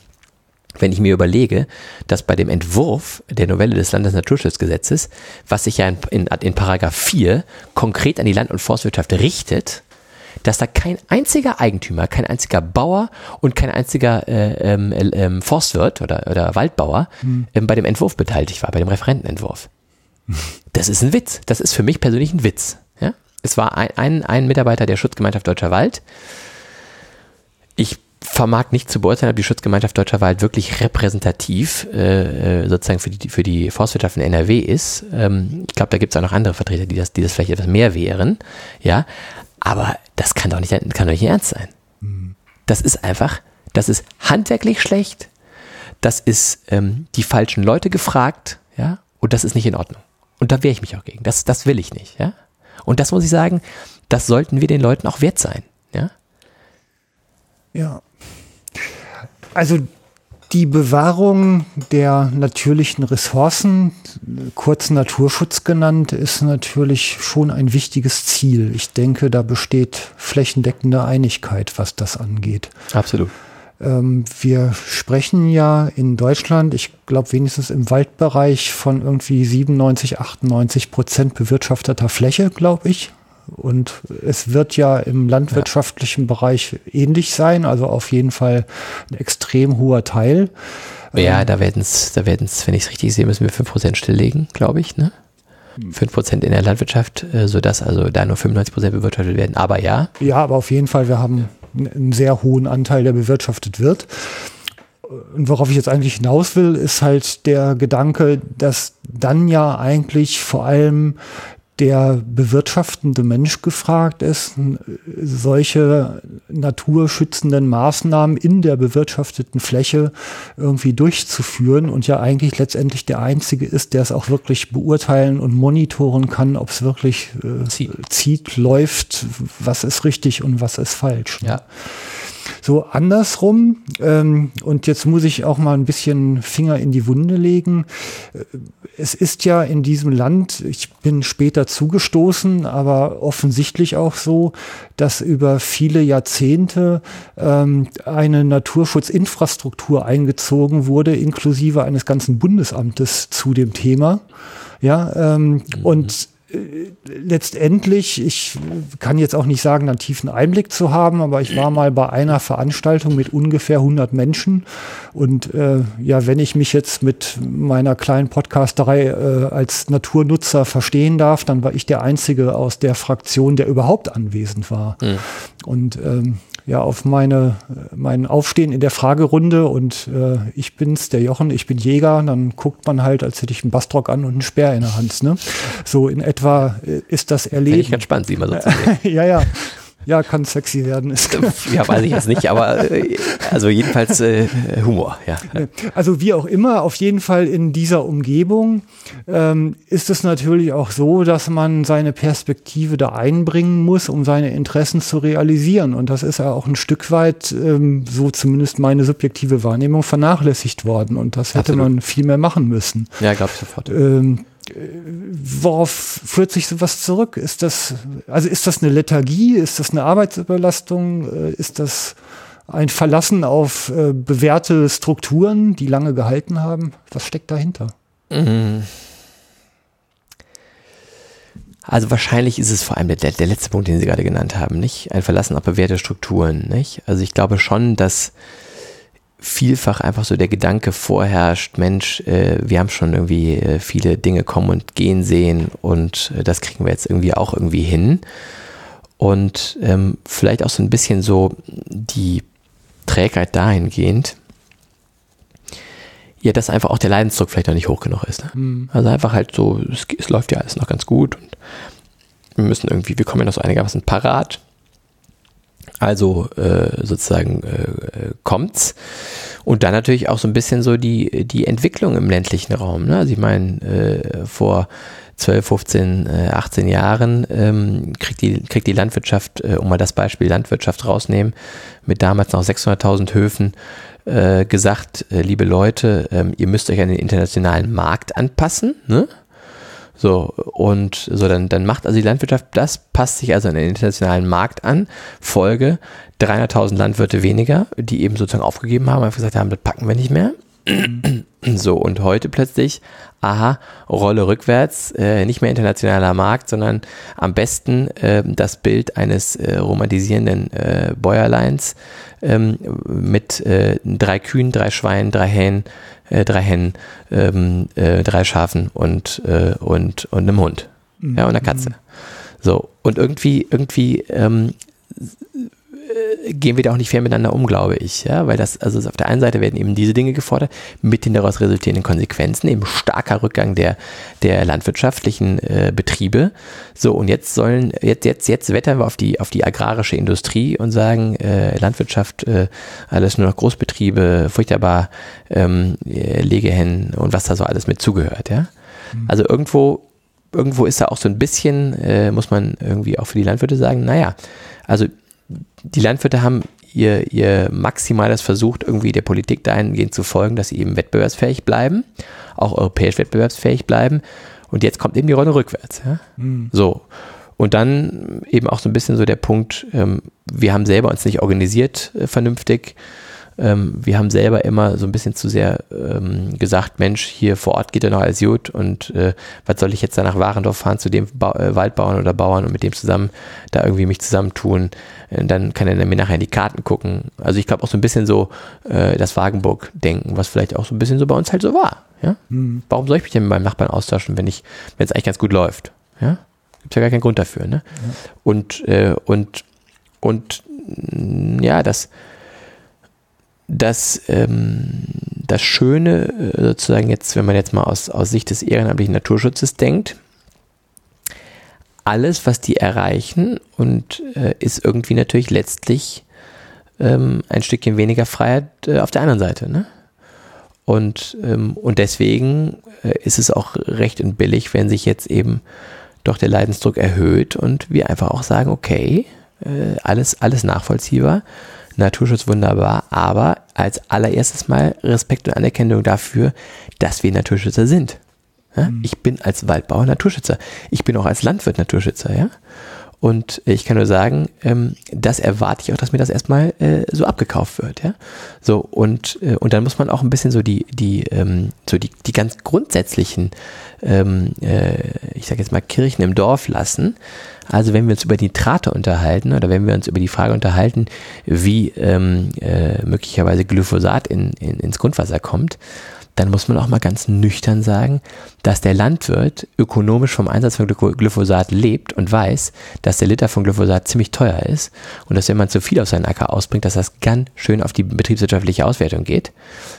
wenn ich mir überlege, dass bei dem Entwurf der Novelle des Landesnaturschutzgesetzes, was sich ja in, in, in Paragraph 4 konkret an die Land- und Forstwirtschaft richtet, dass da kein einziger Eigentümer, kein einziger Bauer und kein einziger äh, ähm, äh, Forstwirt oder, oder Waldbauer hm. ähm, bei dem Entwurf beteiligt war, bei dem Referentenentwurf. (laughs) Das ist ein Witz. Das ist für mich persönlich ein Witz. Ja? Es war ein, ein, ein Mitarbeiter der Schutzgemeinschaft Deutscher Wald. Ich vermag nicht zu beurteilen, ob die Schutzgemeinschaft Deutscher Wald wirklich repräsentativ äh, äh sozusagen für die, für die Forstwirtschaft in NRW ist. Ähm, ich glaube, da gibt es auch noch andere Vertreter, die das, die das vielleicht etwas mehr wären. Ja, aber das kann doch nicht, kann doch nicht ernst sein. Mhm. Das ist einfach, das ist handwerklich schlecht. Das ist ähm, die falschen Leute gefragt, ja, und das ist nicht in Ordnung. Und da wehre ich mich auch gegen. Das, das will ich nicht, ja. Und das muss ich sagen, das sollten wir den Leuten auch wert sein, ja. Ja, also die Bewahrung der natürlichen Ressourcen, kurz Naturschutz genannt, ist natürlich schon ein wichtiges Ziel. Ich denke, da besteht flächendeckende Einigkeit, was das angeht. Absolut. Ähm, wir sprechen ja in Deutschland, ich glaube wenigstens im Waldbereich, von irgendwie 97, 98 Prozent bewirtschafteter Fläche, glaube ich. Und es wird ja im landwirtschaftlichen ja. Bereich ähnlich sein, also auf jeden Fall ein extrem hoher Teil. Ja, ähm, da werden es, da werden es, wenn ich es richtig sehe, müssen wir 5% stilllegen, glaube ich, ne? 5% in der Landwirtschaft, äh, sodass also da nur 95% bewirtschaftet werden. Aber ja. Ja, aber auf jeden Fall, wir haben einen sehr hohen Anteil, der bewirtschaftet wird. Und worauf ich jetzt eigentlich hinaus will, ist halt der Gedanke, dass dann ja eigentlich vor allem der bewirtschaftende Mensch gefragt ist, solche naturschützenden Maßnahmen in der bewirtschafteten Fläche irgendwie durchzuführen und ja eigentlich letztendlich der Einzige ist, der es auch wirklich beurteilen und monitoren kann, ob es wirklich äh, zieht, läuft, was ist richtig und was ist falsch. Ja. So andersrum, ähm, und jetzt muss ich auch mal ein bisschen Finger in die Wunde legen. Äh, es ist ja in diesem Land, ich bin später zugestoßen, aber offensichtlich auch so, dass über viele Jahrzehnte ähm, eine Naturschutzinfrastruktur eingezogen wurde, inklusive eines ganzen Bundesamtes zu dem Thema. Ja, ähm, mhm. und letztendlich, ich kann jetzt auch nicht sagen, einen tiefen Einblick zu haben, aber ich war mal bei einer Veranstaltung mit ungefähr 100 Menschen und äh, ja, wenn ich mich jetzt mit meiner kleinen Podcasterei äh, als Naturnutzer verstehen darf, dann war ich der Einzige aus der Fraktion, der überhaupt anwesend war. Mhm. Und ähm, ja auf meine, mein Aufstehen in der Fragerunde und äh, ich bin's, der Jochen, ich bin Jäger, dann guckt man halt, als hätte ich einen Bastrock an und einen Speer in der Hand. Ne? So in etwa äh, ist das erlebt. Finde ich ganz spannend, Sie mal so zu sehen. (laughs) ja, ja. Ja, kann sexy werden. (laughs) ja, weiß ich jetzt nicht, aber äh, also jedenfalls äh, Humor, ja. Also wie auch immer, auf jeden Fall in dieser Umgebung ähm, ist es natürlich auch so, dass man seine Perspektive da einbringen muss, um seine Interessen zu realisieren. Und das ist ja auch ein Stück weit, ähm, so zumindest meine subjektive Wahrnehmung, vernachlässigt worden. Und das hätte Absolut. man viel mehr machen müssen. Ja, glaube ich sofort. Ähm, worauf führt sich sowas zurück? Ist das, also ist das eine Lethargie? Ist das eine Arbeitsüberlastung? Äh, ist das ein Verlassen auf äh, bewährte Strukturen, die lange gehalten haben? Was steckt dahinter? Also wahrscheinlich ist es vor allem der, der, letzte Punkt, den Sie gerade genannt haben, nicht? Ein Verlassen auf bewährte Strukturen, nicht? Also ich glaube schon, dass vielfach einfach so der Gedanke vorherrscht, Mensch, äh, wir haben schon irgendwie äh, viele Dinge kommen und gehen sehen und äh, das kriegen wir jetzt irgendwie auch irgendwie hin. Und ähm, vielleicht auch so ein bisschen so die Trägheit dahingehend, ja, dass einfach auch der Leidensdruck vielleicht noch nicht hoch genug ist. Ne? Mhm. Also einfach halt so, es, es, läuft ja alles noch ganz gut und wir müssen irgendwie, wir kommen ja noch so einigermaßen parat. Also äh, sozusagen äh, kommt's. Und dann natürlich auch so ein bisschen so die, die Entwicklung im ländlichen Raum. Ne? Also ich meine, äh, vor 12, 15, 18 Jahren ähm, kriegt, die, kriegt die Landwirtschaft, äh, um mal das Beispiel Landwirtschaft rausnehmen, mit damals noch 600.000 Höfen äh, gesagt, äh, liebe Leute, ähm, ihr müsst euch an den internationalen Markt anpassen. Ne? So, und so, dann, dann macht also die Landwirtschaft das, passt sich also an den internationalen Markt an. Folge 300.000 Landwirte weniger, die eben sozusagen aufgegeben haben, einfach gesagt haben, das packen wir nicht mehr. (clears throat) So, und heute plötzlich, aha, Rolle rückwärts, äh, nicht mehr internationaler Markt, sondern am besten äh, das Bild eines äh, romantisierenden äh, Bäuerleins ähm, mit äh, drei Kühen, drei Schweinen, drei Hähnen, äh, drei Hennen, ähm, äh, drei Schafen und, äh, und, und einem Hund. Ja, und einer Katze. So, und irgendwie, irgendwie ähm, äh, gehen wir da auch nicht fair miteinander um, glaube ich. Ja, weil das, also auf der einen Seite werden eben diese Dinge gefordert, mit den daraus resultierenden Konsequenzen, eben starker Rückgang der, der landwirtschaftlichen äh, Betriebe. So, und jetzt sollen, jetzt, jetzt, jetzt wettern wir auf die, auf die agrarische Industrie und sagen, äh, Landwirtschaft, äh, alles nur noch Großbetriebe, furchtbar ähm, äh, Legehennen und was da so alles mit zugehört, ja. Mhm. Also irgendwo, irgendwo ist da auch so ein bisschen, äh, muss man irgendwie auch für die Landwirte sagen, naja, also die Landwirte haben ihr, ihr Maximales versucht, irgendwie der Politik dahingehend zu folgen, dass sie eben wettbewerbsfähig bleiben, auch europäisch wettbewerbsfähig bleiben. Und jetzt kommt eben die Rolle rückwärts. Ja? Mhm. So. Und dann eben auch so ein bisschen so der Punkt, ähm, wir haben selber uns nicht organisiert äh, vernünftig. Ähm, wir haben selber immer so ein bisschen zu sehr ähm, gesagt, Mensch, hier vor Ort geht ja noch alles gut und äh, was soll ich jetzt da nach Warendorf fahren zu dem ba äh, Waldbauern oder Bauern und mit dem zusammen da irgendwie mich zusammentun. Äh, dann kann er mir nachher in die Karten gucken. Also ich glaube auch so ein bisschen so äh, das Wagenburg-Denken, was vielleicht auch so ein bisschen so bei uns halt so war. Ja? Mhm. Warum soll ich mich denn mit meinem Nachbarn austauschen, wenn ich, wenn es eigentlich ganz gut läuft? Ja? Gibt ja gar keinen Grund dafür. Ne? Ja. Und, äh, und, und ja, das das, ähm, das Schöne äh, sozusagen jetzt, wenn man jetzt mal aus, aus Sicht des ehrenamtlichen Naturschutzes denkt, alles, was die erreichen und äh, ist irgendwie natürlich letztlich ähm, ein Stückchen weniger Freiheit äh, auf der anderen Seite. Ne? Und, ähm, und deswegen äh, ist es auch recht und billig, wenn sich jetzt eben doch der Leidensdruck erhöht und wir einfach auch sagen, okay, äh, alles, alles nachvollziehbar Naturschutz wunderbar, aber als allererstes mal Respekt und Anerkennung dafür, dass wir Naturschützer sind. Ja? Mhm. Ich bin als Waldbauer Naturschützer. Ich bin auch als Landwirt Naturschützer, ja. Und ich kann nur sagen, ähm, das erwarte ich auch, dass mir das erstmal äh, so abgekauft wird, ja. So, und, äh, und dann muss man auch ein bisschen so die, die, ähm, so die, die ganz grundsätzlichen, ähm, äh, ich sage jetzt mal, Kirchen im Dorf lassen. Also wenn wir uns über Nitrate unterhalten oder wenn wir uns über die Frage unterhalten, wie ähm, äh, möglicherweise Glyphosat in, in, ins Grundwasser kommt, dann muss man auch mal ganz nüchtern sagen, dass der Landwirt ökonomisch vom Einsatz von Glyphosat lebt und weiß, dass der Liter von Glyphosat ziemlich teuer ist und dass wenn man zu viel auf seinen Acker ausbringt, dass das ganz schön auf die betriebswirtschaftliche Auswertung geht.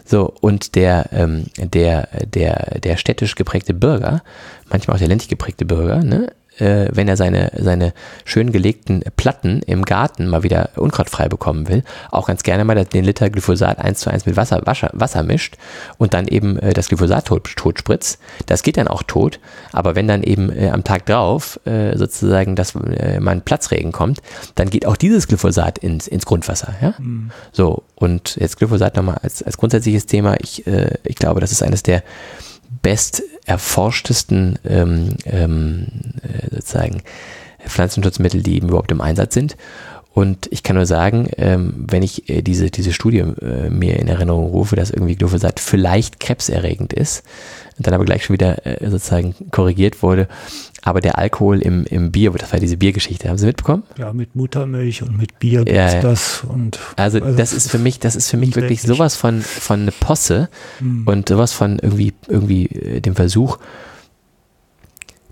So, und der, ähm, der, der, der städtisch geprägte Bürger, manchmal auch der ländlich geprägte Bürger, ne, äh, wenn er seine, seine schön gelegten Platten im Garten mal wieder unkrautfrei bekommen will, auch ganz gerne mal den Liter Glyphosat eins zu eins mit Wasser, Wasser, Wasser mischt und dann eben äh, das Glyphosat tot, tot spritzt. Das geht dann auch tot, aber wenn dann eben äh, am Tag drauf äh, sozusagen dass äh, mal ein Platzregen kommt, dann geht auch dieses Glyphosat ins, ins Grundwasser. Ja? Mhm. So, und jetzt Glyphosat nochmal als, als grundsätzliches Thema. Ich, äh, ich glaube, das ist eines der best erforschtesten ähm, ähm, äh, sozusagen Pflanzenschutzmittel, die eben überhaupt im Einsatz sind. Und ich kann nur sagen, ähm, wenn ich äh, diese, diese Studie äh, mir in Erinnerung rufe, dass irgendwie Glyphosat vielleicht krebserregend ist, dann aber gleich schon wieder äh, sozusagen korrigiert wurde, aber der Alkohol im, im Bier, das war diese Biergeschichte, haben Sie mitbekommen? Ja, mit Muttermilch und mit Bier gibt's Ja, ja. das und Also, das ist für mich, das ist für mich wirklich sowas von, von eine Posse Hm. und sowas von irgendwie, irgendwie äh, dem Versuch,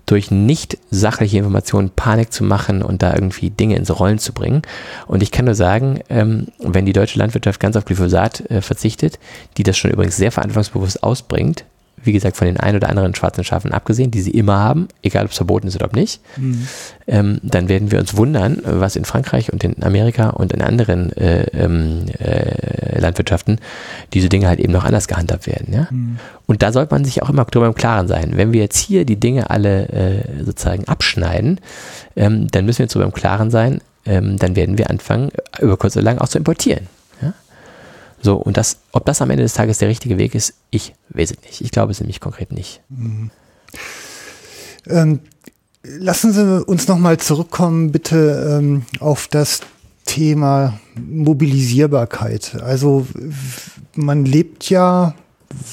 durch nicht sachliche Informationen Panik zu machen und da irgendwie Dinge ins Rollen zu bringen. Und ich kann nur sagen, ähm, wenn die deutsche Landwirtschaft ganz auf Glyphosat äh, verzichtet, die das schon übrigens sehr verantwortungsbewusst ausbringt, wie gesagt, von den ein oder anderen schwarzen Schafen abgesehen, die sie immer haben, egal ob es verboten ist oder ob nicht, Hm. ähm, dann werden wir uns wundern, was in Frankreich und in Amerika und in anderen äh, ähm, äh, Landwirtschaften diese Dinge halt eben noch anders gehandhabt werden. Ja? Hm. Und da sollte man sich auch immer darüber im Klaren sein. Wenn wir jetzt hier die Dinge alle äh, sozusagen abschneiden, ähm, dann müssen wir uns darüber im Klaren sein, ähm, dann werden wir anfangen, über kurz oder lang auch zu importieren. So, und das, ob das am Ende des Tages der richtige Weg ist, ich weiß es nicht. Ich glaube es nämlich konkret nicht. Ähm, lassen Sie uns nochmal zurückkommen, bitte, ähm, auf das Thema Mobilisierbarkeit. Also man lebt ja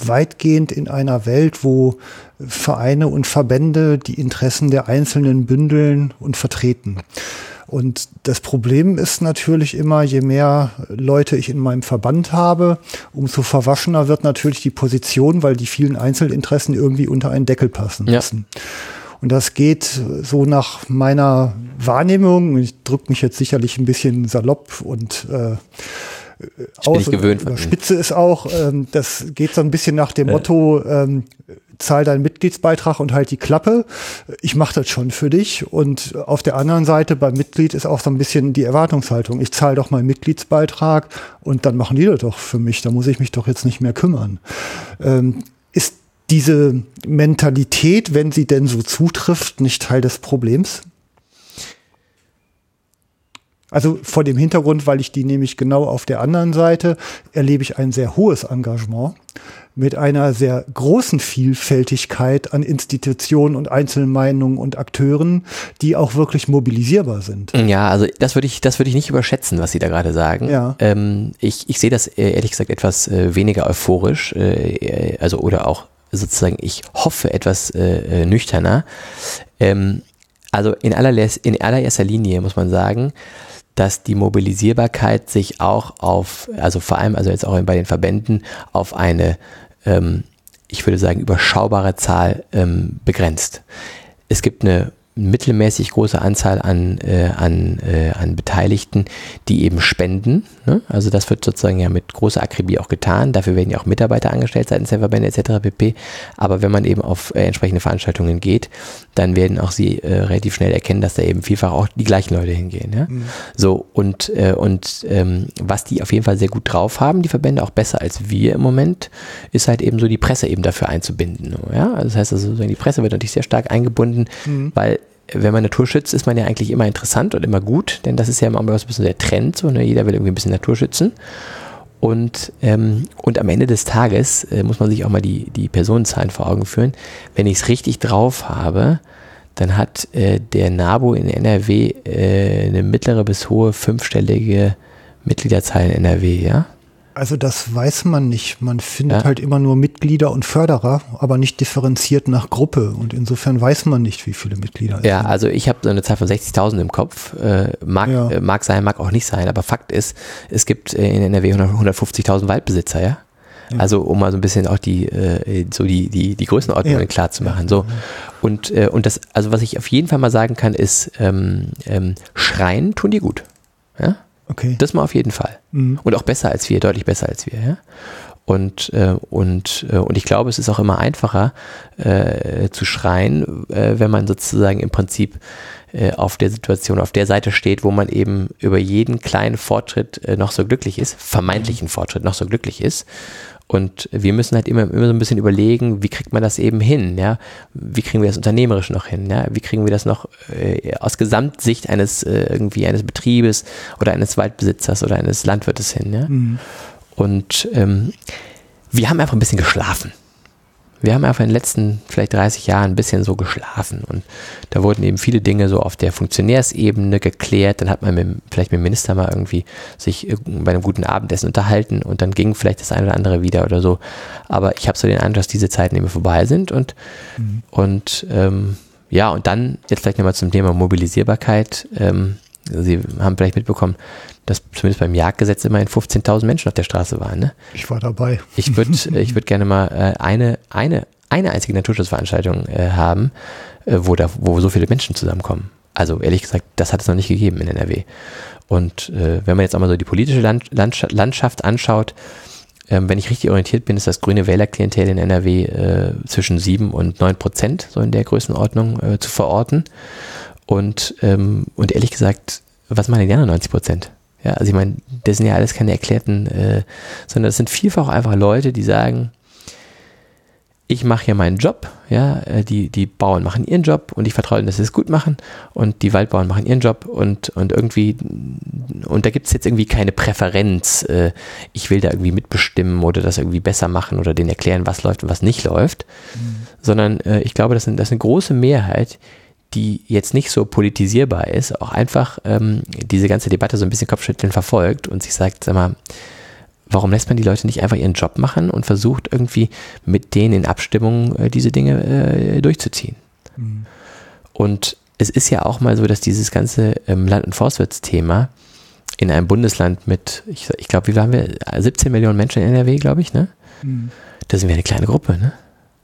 weitgehend in einer Welt, wo Vereine und Verbände die Interessen der Einzelnen bündeln und vertreten. Und das Problem ist natürlich immer, je mehr Leute ich in meinem Verband habe, umso verwaschener wird natürlich die Position, weil die vielen Einzelinteressen irgendwie unter einen Deckel passen Ja. müssen. Und das geht so nach meiner Wahrnehmung, ich drücke mich jetzt sicherlich ein bisschen salopp und äh, Ich bin nicht gewöhnt spitze es auch, ähm, das geht so ein bisschen nach dem Motto, ähm, zahl deinen Mitgliedsbeitrag und halt die Klappe. Ich mache das schon für dich. Und auf der anderen Seite beim Mitglied ist auch so ein bisschen die Erwartungshaltung. Ich zahle doch meinen Mitgliedsbeitrag und dann machen die das doch für mich. Da muss ich mich doch jetzt nicht mehr kümmern. Ähm, ist diese Mentalität, wenn sie denn so zutrifft, nicht Teil des Problems? Also vor dem Hintergrund, weil ich die nämlich genau auf der anderen Seite erlebe ich ein sehr hohes Engagement mit einer sehr großen Vielfältigkeit an Institutionen und Einzelmeinungen und Akteuren, die auch wirklich mobilisierbar sind. Ja, also das würde ich, das würde ich nicht überschätzen, was Sie da gerade sagen. Ja. Ähm, ich, ich sehe das äh, ehrlich gesagt etwas äh, weniger euphorisch, äh, äh, also oder auch sozusagen, ich hoffe etwas äh, nüchterner. Ähm, also in allererster Linie muss man sagen, dass die Mobilisierbarkeit sich auch auf, also vor allem, also jetzt auch bei den Verbänden, auf eine, ähm, ich würde sagen, überschaubare Zahl ähm, begrenzt. Es gibt eine mittelmäßig große Anzahl an, äh, an, äh, an Beteiligten, die eben spenden. Ne? Also das wird sozusagen ja mit großer Akribie auch getan. Dafür werden ja auch Mitarbeiter angestellt seitens der Verbände etc. pp. Aber wenn man eben auf äh, entsprechende Veranstaltungen geht, dann werden auch sie äh, relativ schnell erkennen, dass da eben vielfach auch die gleichen Leute hingehen. Ja? So und, äh, und ähm, was die auf jeden Fall sehr gut drauf haben, die Verbände auch besser als wir im Moment, ist halt eben so die Presse eben dafür einzubinden. Ja? Also das heißt also, sozusagen die Presse wird natürlich sehr stark eingebunden, weil wenn man Natur schützt, ist man ja eigentlich immer interessant und immer gut, denn das ist ja immer so ein bisschen der Trend, so, ne? jeder will irgendwie ein bisschen Natur schützen. Und, ähm, und am Ende des Tages äh, muss man sich auch mal die, die Personenzahlen vor Augen führen. Wenn ich es richtig drauf habe, dann hat äh, der NABU in NRW äh, eine mittlere bis hohe fünfstellige Mitgliederzahl in NRW, ja? Also das weiß man nicht. Man findet Ja. halt immer nur Mitglieder und Förderer, aber nicht differenziert nach Gruppe. Und insofern weiß man nicht, wie viele Mitglieder es Ja, sind. also ich habe so eine Zahl von 60.000 im Kopf. Äh, mag, Ja. äh, mag sein, mag auch nicht sein, aber Fakt ist, es gibt äh, in NRW 100 150.000 Waldbesitzer, ja? Also um mal so ein bisschen auch die äh, so die die die Größenordnungen Ja. klar zu machen. So und äh, und das also was ich auf jeden Fall mal sagen kann ist ähm, ähm, Schreien tun die gut, ja? Okay. Das mal auf jeden Fall. Mhm. Und auch besser als wir, deutlich besser als wir, ja. Und, äh, und, äh, und ich glaube, es ist auch immer einfacher äh, zu schreien, äh, wenn man sozusagen im Prinzip äh, auf der Situation, auf der Seite steht, wo man eben über jeden kleinen Fortschritt äh, noch so glücklich ist, vermeintlichen Fortschritt noch so glücklich ist. Und wir müssen halt immer, immer so ein bisschen überlegen, wie kriegt man das eben hin, ja? Wie kriegen wir das unternehmerisch noch hin, ja? Wie kriegen wir das noch äh, aus Gesamtsicht eines äh, irgendwie eines Betriebes oder eines Waldbesitzers oder eines Landwirtes hin, ja? Mhm. Und ähm, wir haben einfach ein bisschen geschlafen. Wir haben einfach in den letzten vielleicht 30 Jahren ein bisschen so geschlafen und da wurden eben viele Dinge so auf der Funktionärsebene geklärt. Dann hat man mit, vielleicht mit dem Minister mal irgendwie sich bei einem guten Abendessen unterhalten und dann ging vielleicht das eine oder andere wieder oder so. Aber ich habe so den Eindruck, dass diese Zeiten eben vorbei sind und, mhm. und ähm, ja, und dann jetzt vielleicht nochmal zum Thema Mobilisierbarkeit. Ähm, Sie haben vielleicht mitbekommen, dass zumindest beim Jagdgesetz immerhin 15.000 Menschen auf der Straße waren. Ne? Ich war dabei. Ich würde (laughs) ich würd gerne mal äh, eine, eine, eine einzige Naturschutzveranstaltung äh, haben, äh, wo, da, wo so viele Menschen zusammenkommen. Also ehrlich gesagt, das hat es noch nicht gegeben in NRW. Und äh, wenn man jetzt auch mal so die politische Land, Landschaft, Landschaft anschaut, ähm, wenn ich richtig orientiert bin, ist das grüne Wählerklientel in NRW äh, zwischen 7 und 9 Prozent, so in der Größenordnung äh, zu verorten. Und, ähm, und ehrlich gesagt, was machen die anderen 90 Prozent? Ja, also ich meine, das sind ja alles keine erklärten, äh, sondern das sind vielfach einfach Leute, die sagen, ich mache hier meinen Job, ja, äh, die, die Bauern machen ihren Job und ich vertraue ihnen, dass sie es gut machen und die Waldbauern machen ihren Job und, und irgendwie, und da gibt es jetzt irgendwie keine Präferenz, äh, ich will da irgendwie mitbestimmen oder das irgendwie besser machen oder denen erklären, was läuft und was nicht läuft, mhm. sondern äh, ich glaube, das, sind, das ist eine große Mehrheit, die jetzt nicht so politisierbar ist, auch einfach ähm, diese ganze Debatte so ein bisschen Kopfschütteln verfolgt und sich sagt, sag mal, warum lässt man die Leute nicht einfach ihren Job machen und versucht irgendwie mit denen in Abstimmung äh, diese Dinge äh, durchzuziehen? Mhm. Und es ist ja auch mal so, dass dieses ganze ähm, Land- und Forstwirtsthema in einem Bundesland mit, ich, ich glaube, wie waren wir? 17 Millionen Menschen in NRW, glaube ich, ne? Mhm. Da sind wir eine kleine Gruppe, ne?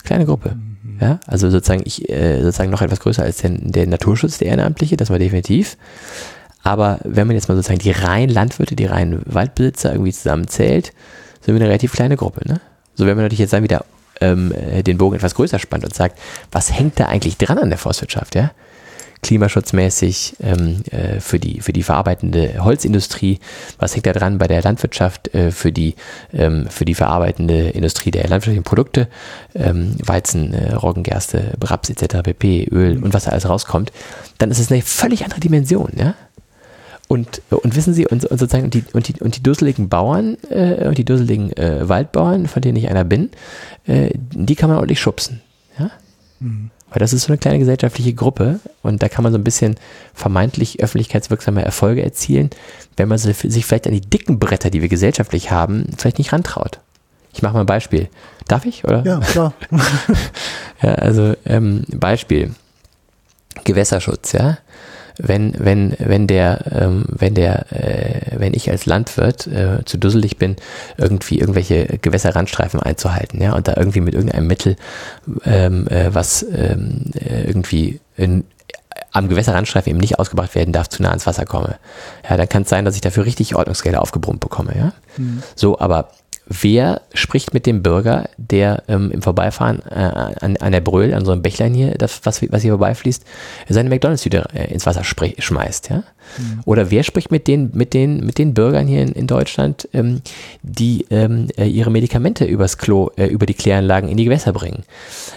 Kleine Gruppe. Mhm. Ja, also sozusagen ich äh, sozusagen noch etwas größer als der, der Naturschutz, der Ehrenamtliche, das war definitiv. Aber wenn man jetzt mal sozusagen die reinen Landwirte, die reinen Waldbesitzer irgendwie zusammenzählt, sind wir eine relativ kleine Gruppe. Ne? So wenn man natürlich jetzt dann wieder ähm, äh, den Bogen etwas größer spannt und sagt, was hängt da eigentlich dran an der Forstwirtschaft? Ja? Klimaschutzmäßig ähm, äh, für, die, für die verarbeitende Holzindustrie? Was hängt da dran bei der Landwirtschaft äh, für, die, ähm, für die verarbeitende Industrie der landwirtschaftlichen Produkte? Ähm, Weizen, äh, Roggengerste, Raps etc., pp, Öl und was da alles rauskommt. Dann ist es eine völlig andere Dimension, ja? Und, und wissen Sie, und, und sozusagen, die, und, die, und die dusseligen Bauern äh, und die dusseligen äh, Waldbauern, von denen ich einer bin, äh, die kann man ordentlich schubsen. Ja? Mhm. Weil das ist so eine kleine gesellschaftliche Gruppe und da kann man so ein bisschen vermeintlich öffentlichkeitswirksame Erfolge erzielen, wenn man sich vielleicht an die dicken Bretter, die wir gesellschaftlich haben, vielleicht nicht rantraut. Ich mache mal ein Beispiel. Darf ich, oder? Ja, klar. (laughs) ja, also ähm, Beispiel. Gewässerschutz, ja wenn, wenn, wenn der, ähm, wenn der, äh, wenn ich als Landwirt äh, zu dusselig bin, irgendwie irgendwelche Gewässerrandstreifen einzuhalten, ja, und da irgendwie mit irgendeinem Mittel, ähm, äh, was ähm, äh, irgendwie in, am Gewässerrandstreifen eben nicht ausgebracht werden darf, zu nah ans Wasser komme. Ja, dann kann es sein, dass ich dafür richtig Ordnungsgelder aufgebrummt bekomme, ja. Mhm. So, aber wer spricht mit dem Bürger, der ähm, im Vorbeifahren äh, an, an der Bröl, an so einem Bächlein hier, das, was, was hier vorbeifließt, seine McDonalds-Tüte äh, ins Wasser schmeißt, ja? Mhm. Oder wer spricht mit den, mit den, mit den Bürgern hier in, in Deutschland, ähm, die ähm, äh, ihre Medikamente übers Klo, äh, über die Kläranlagen in die Gewässer bringen?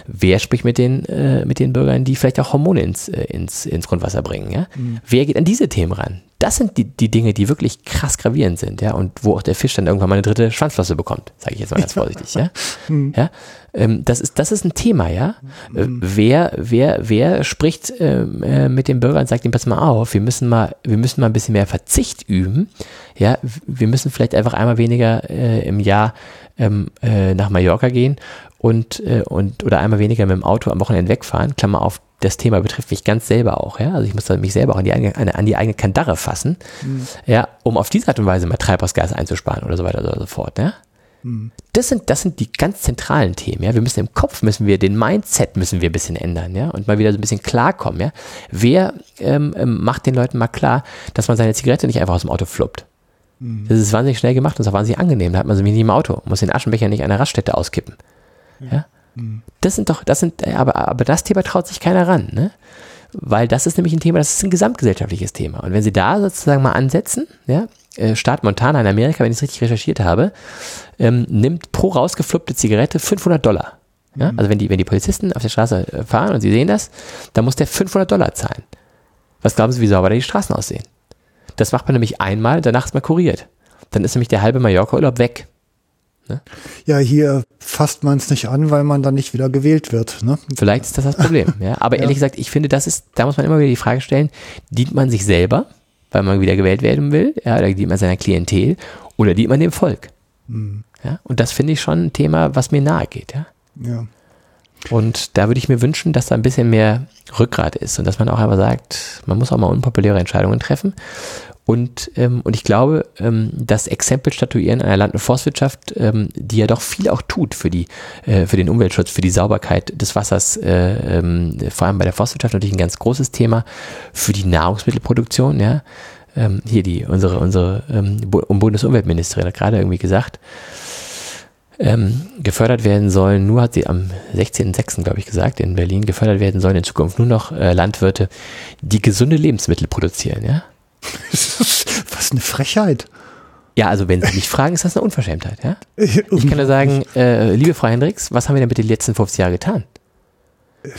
Wer spricht mit den, äh, mit den Bürgern, die vielleicht auch Hormone ins, äh, ins, ins Grundwasser bringen, ja? Mhm. Wer geht an diese Themen ran? Das sind die, die Dinge, die wirklich krass gravierend sind, ja, und wo auch der Fisch dann irgendwann mal eine dritte Schwanzflosse bekommt, sage ich jetzt mal ganz vorsichtig, ja. Hm. ja? Ähm, das, ist, das ist ein Thema, ja. Äh, hm. wer, wer, wer spricht ähm, äh, mit dem Bürger und sagt ihm, pass mal auf, wir müssen mal, wir müssen mal ein bisschen mehr Verzicht üben, ja, wir müssen vielleicht einfach einmal weniger äh, im Jahr ähm, äh, nach Mallorca gehen und, äh, und oder einmal weniger mit dem Auto am Wochenende wegfahren, Klammer auf, das Thema betrifft mich ganz selber auch, ja. Also ich muss mich selber auch an die eigene, an die eigene Kandare fassen, mhm. ja, um auf diese Art und Weise mal Treibhausgas einzusparen oder so weiter oder so fort, ja. Mhm. Das sind, das sind die ganz zentralen Themen, ja. Wir müssen im Kopf, müssen wir, den Mindset müssen wir ein bisschen ändern, ja, und mal wieder so ein bisschen klarkommen, ja. Wer ähm, ähm macht den Leuten mal klar, dass man seine Zigarette nicht einfach aus dem Auto fluppt? Mhm. Das ist wahnsinnig schnell gemacht und das ist wahnsinnig angenehm. Da hat man sie nicht im Auto, muss den Aschenbecher nicht an der Raststätte auskippen. Ja? Das sind doch, das sind, aber, aber das Thema traut sich keiner ran, ne? Weil das ist nämlich ein Thema, das ist ein gesamtgesellschaftliches Thema. Und wenn Sie da sozusagen mal ansetzen, ja, äh, Staat Montana in Amerika, wenn ich es richtig recherchiert habe, ähm, nimmt pro rausgefluppte Zigarette 500 Dollar. Ja? Mhm. Also wenn die, wenn die Polizisten auf der Straße äh, fahren und sie sehen das, dann muss der 500 Dollar zahlen. Was glauben Sie, wie sauber da die Straßen aussehen? Das macht man nämlich einmal, danach ist man kuriert. Dann ist nämlich der halbe Mallorca-Urlaub weg. Ne? Ja, hier fasst man es nicht an, weil man dann nicht wieder gewählt wird. Ne? Vielleicht ist das das Problem. ja. Aber (laughs) ja. ehrlich gesagt, ich finde, das ist, da muss man immer wieder die Frage stellen, dient man sich selber, weil man wieder gewählt werden will, ja, oder dient man seiner Klientel, oder dient man dem Volk? Mhm. Ja? Und das finde ich schon ein Thema, was mir nahe geht. Ja. ja. Und da würde ich mir wünschen, dass da ein bisschen mehr Rückgrat ist und dass man auch einfach sagt, man muss auch mal unpopuläre Entscheidungen treffen. Und, ähm, und ich glaube, ähm, das Exempel statuieren einer Land- und Forstwirtschaft, ähm, die ja doch viel auch tut für, die, äh, für den Umweltschutz, für die Sauberkeit des Wassers, äh, ähm, vor allem bei der Forstwirtschaft natürlich ein ganz großes Thema, für die Nahrungsmittelproduktion, ja. Ähm, hier die, unsere, unsere ähm, Bundesumweltministerin hat gerade irgendwie gesagt, ähm, gefördert werden sollen, nur hat sie am 16.06. glaube ich gesagt, in Berlin, gefördert werden sollen in Zukunft nur noch äh, Landwirte, die gesunde Lebensmittel produzieren, ja? (laughs) Was eine Frechheit. Ja, also wenn Sie mich fragen, ist das eine Unverschämtheit, ja? (laughs) Ich kann nur sagen, äh, liebe Frau Hendricks, was haben wir denn mit den letzten 50 Jahren getan?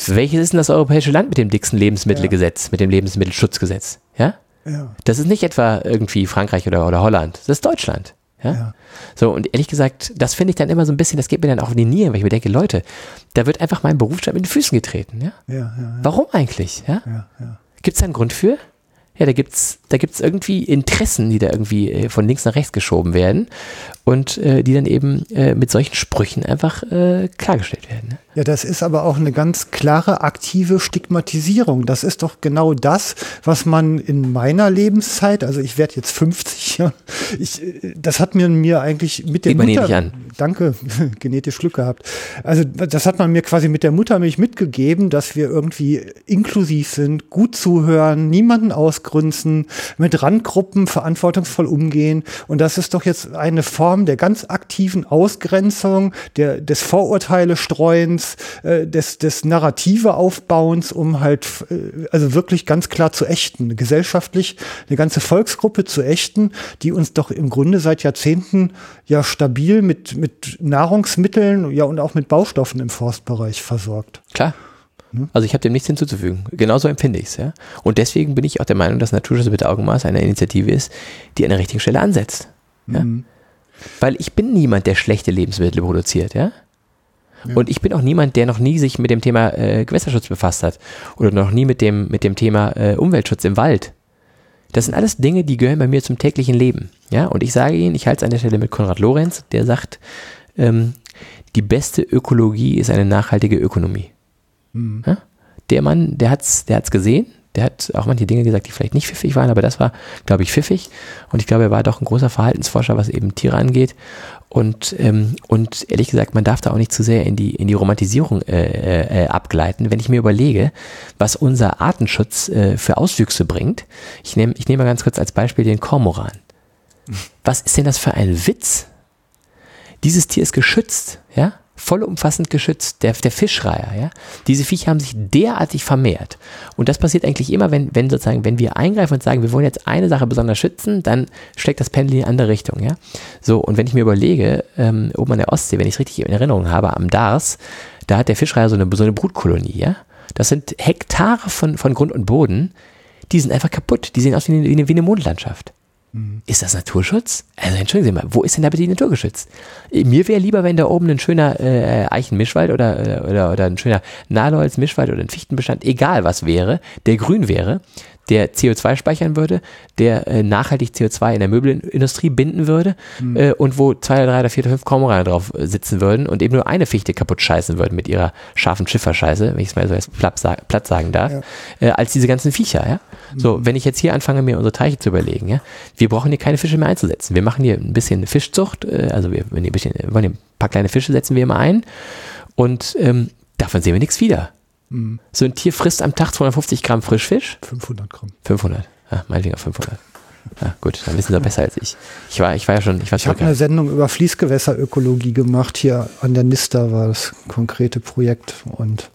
Welches ist denn das europäische Land mit dem dicksten Lebensmittelgesetz, ja. mit dem Lebensmittelschutzgesetz? Ja? ja? Das ist nicht etwa irgendwie Frankreich oder, oder Holland, das ist Deutschland. Ja? ja? So, und ehrlich gesagt, das finde ich dann immer so ein bisschen, das geht mir dann auch in die Nieren, weil ich mir denke, Leute, da wird einfach mein Berufsstand mit den Füßen getreten. Ja? Ja, ja, ja. Warum eigentlich? Ja? Ja, ja. Gibt es da einen Grund für? Ja, da gibt's, da gibt's irgendwie Interessen, die da irgendwie äh, von links nach rechts geschoben werden und äh, die dann eben äh, mit solchen Sprüchen einfach äh, klargestellt werden. Ne? Ja, das ist aber auch eine ganz klare aktive Stigmatisierung. Das ist doch genau das, was man in meiner Lebenszeit, also ich werde jetzt 50, ja, ich, das hat mir, mir eigentlich mit der Sieht Mutter, nicht an. danke, (laughs) genetisch Glück gehabt. Also das hat man mir quasi mit der Muttermilch mitgegeben, dass wir irgendwie inklusiv sind, gut zuhören, niemanden ausgrünzen, mit Randgruppen verantwortungsvoll umgehen. Und das ist doch jetzt eine Form der ganz aktiven Ausgrenzung, der, des Vorurteile streuens, des, äh, des, des Narrative Aufbauens, um halt äh, also wirklich ganz klar zu ächten, gesellschaftlich eine ganze Volksgruppe zu ächten, die uns doch im Grunde seit Jahrzehnten ja stabil mit, mit Nahrungsmitteln ja und auch mit Baustoffen im Forstbereich versorgt. Klar. Ne? Also ich habe dem nichts hinzuzufügen. Genauso empfinde ich es. Ja? Und deswegen bin ich auch der Meinung, dass Naturschutz mit Augenmaß eine Initiative ist, die an der richtigen Stelle ansetzt. Ja? Mhm. Weil ich bin niemand, der schlechte Lebensmittel produziert. Ja? Und ich bin auch niemand, der noch nie sich mit dem Thema äh, Gewässerschutz befasst hat oder noch nie mit dem, mit dem Thema äh, Umweltschutz im Wald. Das sind alles Dinge, die gehören bei mir zum täglichen Leben. Ja, und ich sage Ihnen, ich halte es an der Stelle mit Konrad Lorenz, der sagt, ähm, die beste Ökologie ist eine nachhaltige Ökonomie. Mhm. Ja? Der Mann, der hat's, der hat's gesehen, der hat auch manche Dinge gesagt, die vielleicht nicht pfiffig waren, aber das war, glaube ich, pfiffig. Und ich glaube, er war doch ein großer Verhaltensforscher, was eben Tiere angeht. Und, ähm, und ehrlich gesagt, man darf da auch nicht zu sehr in die, in die Romantisierung äh, äh, abgleiten. Wenn ich mir überlege, was unser Artenschutz äh, für Auswüchse bringt, ich nehme ich nehm mal ganz kurz als Beispiel den Kormoran. Was ist denn das für ein Witz? Dieses Tier ist geschützt, ja? Vollumfassend geschützt, der, der Fischreiher, ja. Diese Viecher haben sich derartig vermehrt. Und das passiert eigentlich immer, wenn, wenn sozusagen, wenn wir eingreifen und sagen, wir wollen jetzt eine Sache besonders schützen, dann schlägt das Pendel in die andere Richtung, ja. So, und wenn ich mir überlege, ähm, oben an der Ostsee, wenn ich es richtig in Erinnerung habe, am Dars, da hat der Fischreiher so eine, so eine Brutkolonie, ja. Das sind Hektare von, von Grund und Boden, die sind einfach kaputt. Die sehen aus wie eine, wie eine Mondlandschaft. Mhm. Ist das Naturschutz? Also entschuldigen Sie mal, wo ist denn da bitte die Natur geschützt? Mir wäre lieber, wenn da oben ein schöner äh, Eichenmischwald oder, äh, oder, oder ein schöner Nadelholzmischwald oder ein Fichtenbestand, egal was wäre, der grün wäre, der CO2 speichern würde, der äh, nachhaltig CO2 in der Möbelindustrie binden würde mhm. äh, und wo zwei, drei oder vier oder fünf Kormorane drauf äh, sitzen würden und eben nur eine Fichte kaputt scheißen würden mit ihrer scharfen Schifferscheiße, wenn ich es mal so als platt, sag, platt sagen darf, ja. äh, als diese ganzen Viecher. Ja? Mhm. So, wenn ich jetzt hier anfange, mir unsere Teiche zu überlegen, ja, wir brauchen hier keine Fische mehr einzusetzen. Wir machen hier ein bisschen Fischzucht, äh, also wir, wenn ein bisschen, wollen hier ein paar kleine Fische setzen wir immer ein und ähm, davon sehen wir nichts wieder. Mhm. So ein Tier frisst am Tag 250 Gramm Frischfisch? 500 Gramm. 500. Ja, meinetwegen 500. Ja, gut, dann wissen Sie besser als ich. Ich war, ich war ja schon, ich war Ich habe eine Sendung über Fließgewässerökologie gemacht. Hier an der Nista war das konkrete Projekt. Und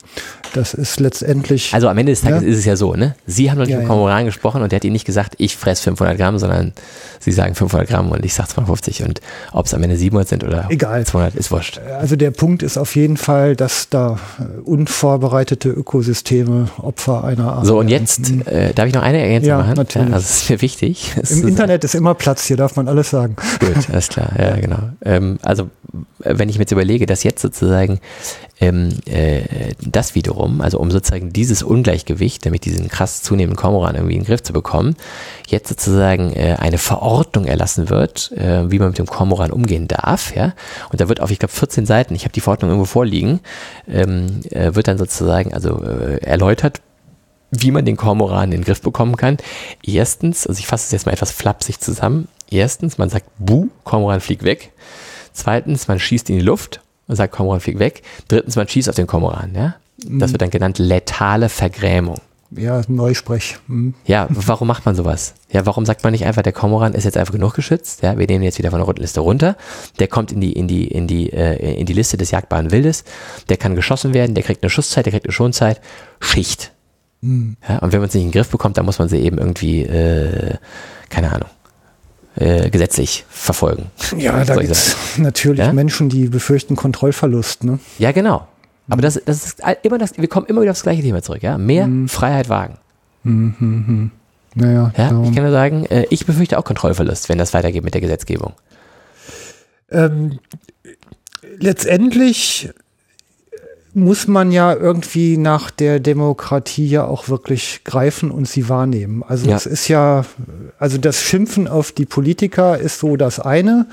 Das ist letztendlich. Also am Ende des Tages Ja. ist es ja so, ne? Sie haben doch nicht Ja, mit ja. Kormoran gesprochen und der hat Ihnen nicht gesagt, ich fresse 500 Gramm, sondern Sie sagen 500 Gramm und ich sage 250 und ob es am Ende 700 sind oder Egal. 200 ist wurscht. Also der Punkt ist auf jeden Fall, dass da unvorbereitete Ökosysteme Opfer einer Art. So und jetzt äh, darf ich noch eine Ergänzung Ja, machen? natürlich. also es ist mir wichtig. Im Internet ist immer Platz, hier darf man alles sagen. Gut, alles klar, ja, genau. Ähm, also, wenn ich mir jetzt überlege, dass jetzt sozusagen ähm, äh, das wiederum, also um sozusagen dieses Ungleichgewicht, nämlich diesen krass zunehmenden Kormoran irgendwie in den Griff zu bekommen, jetzt sozusagen äh, eine Verordnung erlassen wird, äh, wie man mit dem Kormoran umgehen darf, ja. Und da wird auf, ich glaube, 14 Seiten, ich habe die Verordnung irgendwo vorliegen, ähm, äh, wird dann sozusagen also äh, erläutert, wie man den Kormoran in den Griff bekommen kann. Erstens, also ich fasse es jetzt mal etwas flapsig zusammen. Erstens, man sagt, buh, Kormoran fliegt weg. Zweitens, man schießt in die Luft und sagt, Kormoran fliegt weg. Drittens, man schießt auf den Kormoran, ja. Das wird dann genannt letale Vergrämung. Ja, Neusprech. Hm. Ja, warum macht man sowas? Ja, warum sagt man nicht einfach, der Kormoran ist jetzt einfach genug geschützt? Ja, wir nehmen ihn jetzt wieder von der roten Liste runter. Der kommt in die, in die, in die, äh, in die Liste des jagdbaren Wildes. Der kann geschossen werden, der kriegt eine Schusszeit, der kriegt eine Schonzeit. Schicht. Ja, und wenn man es nicht in den Griff bekommt, dann muss man sie eben irgendwie, äh, keine Ahnung, äh, gesetzlich verfolgen. Ja, da gibt es natürlich Ja? Menschen, die befürchten Kontrollverlust. Ne? Ja, genau. Aber das, das ist immer das, wir kommen immer wieder aufs gleiche Thema zurück, ja. Mehr Freiheit wagen. Naja, Ja, darum. ich kann nur sagen, äh, ich befürchte auch Kontrollverlust, wenn das weitergeht mit der Gesetzgebung. Ähm, letztendlich muss man ja irgendwie nach der Demokratie ja auch wirklich greifen und sie wahrnehmen. Also Ja. es ist ja, also das Schimpfen auf die Politiker ist so das eine,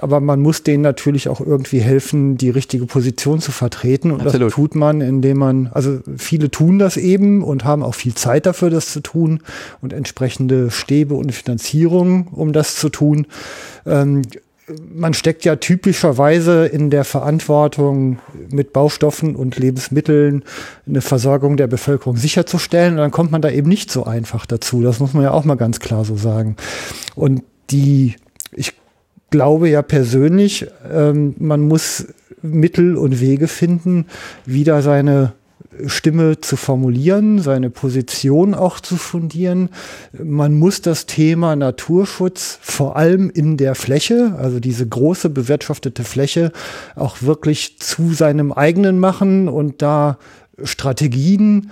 aber man muss denen natürlich auch irgendwie helfen, die richtige Position zu vertreten. Und Absolut. das tut man, indem man, also viele tun das eben und haben auch viel Zeit dafür, das zu tun und entsprechende Stäbe und Finanzierung, um das zu tun. Ähm, man steckt ja typischerweise in der Verantwortung, mit Baustoffen und Lebensmitteln eine Versorgung der Bevölkerung sicherzustellen. Und dann kommt man da eben nicht so einfach dazu. Das muss man ja auch mal ganz klar so sagen. Und die, ich glaube ja persönlich, ähm, man muss Mittel und Wege finden, wieder seine Stimme zu formulieren, seine Position auch zu fundieren. Man muss das Thema Naturschutz vor allem in der Fläche, also diese große bewirtschaftete Fläche, auch wirklich zu seinem eigenen machen und da Strategien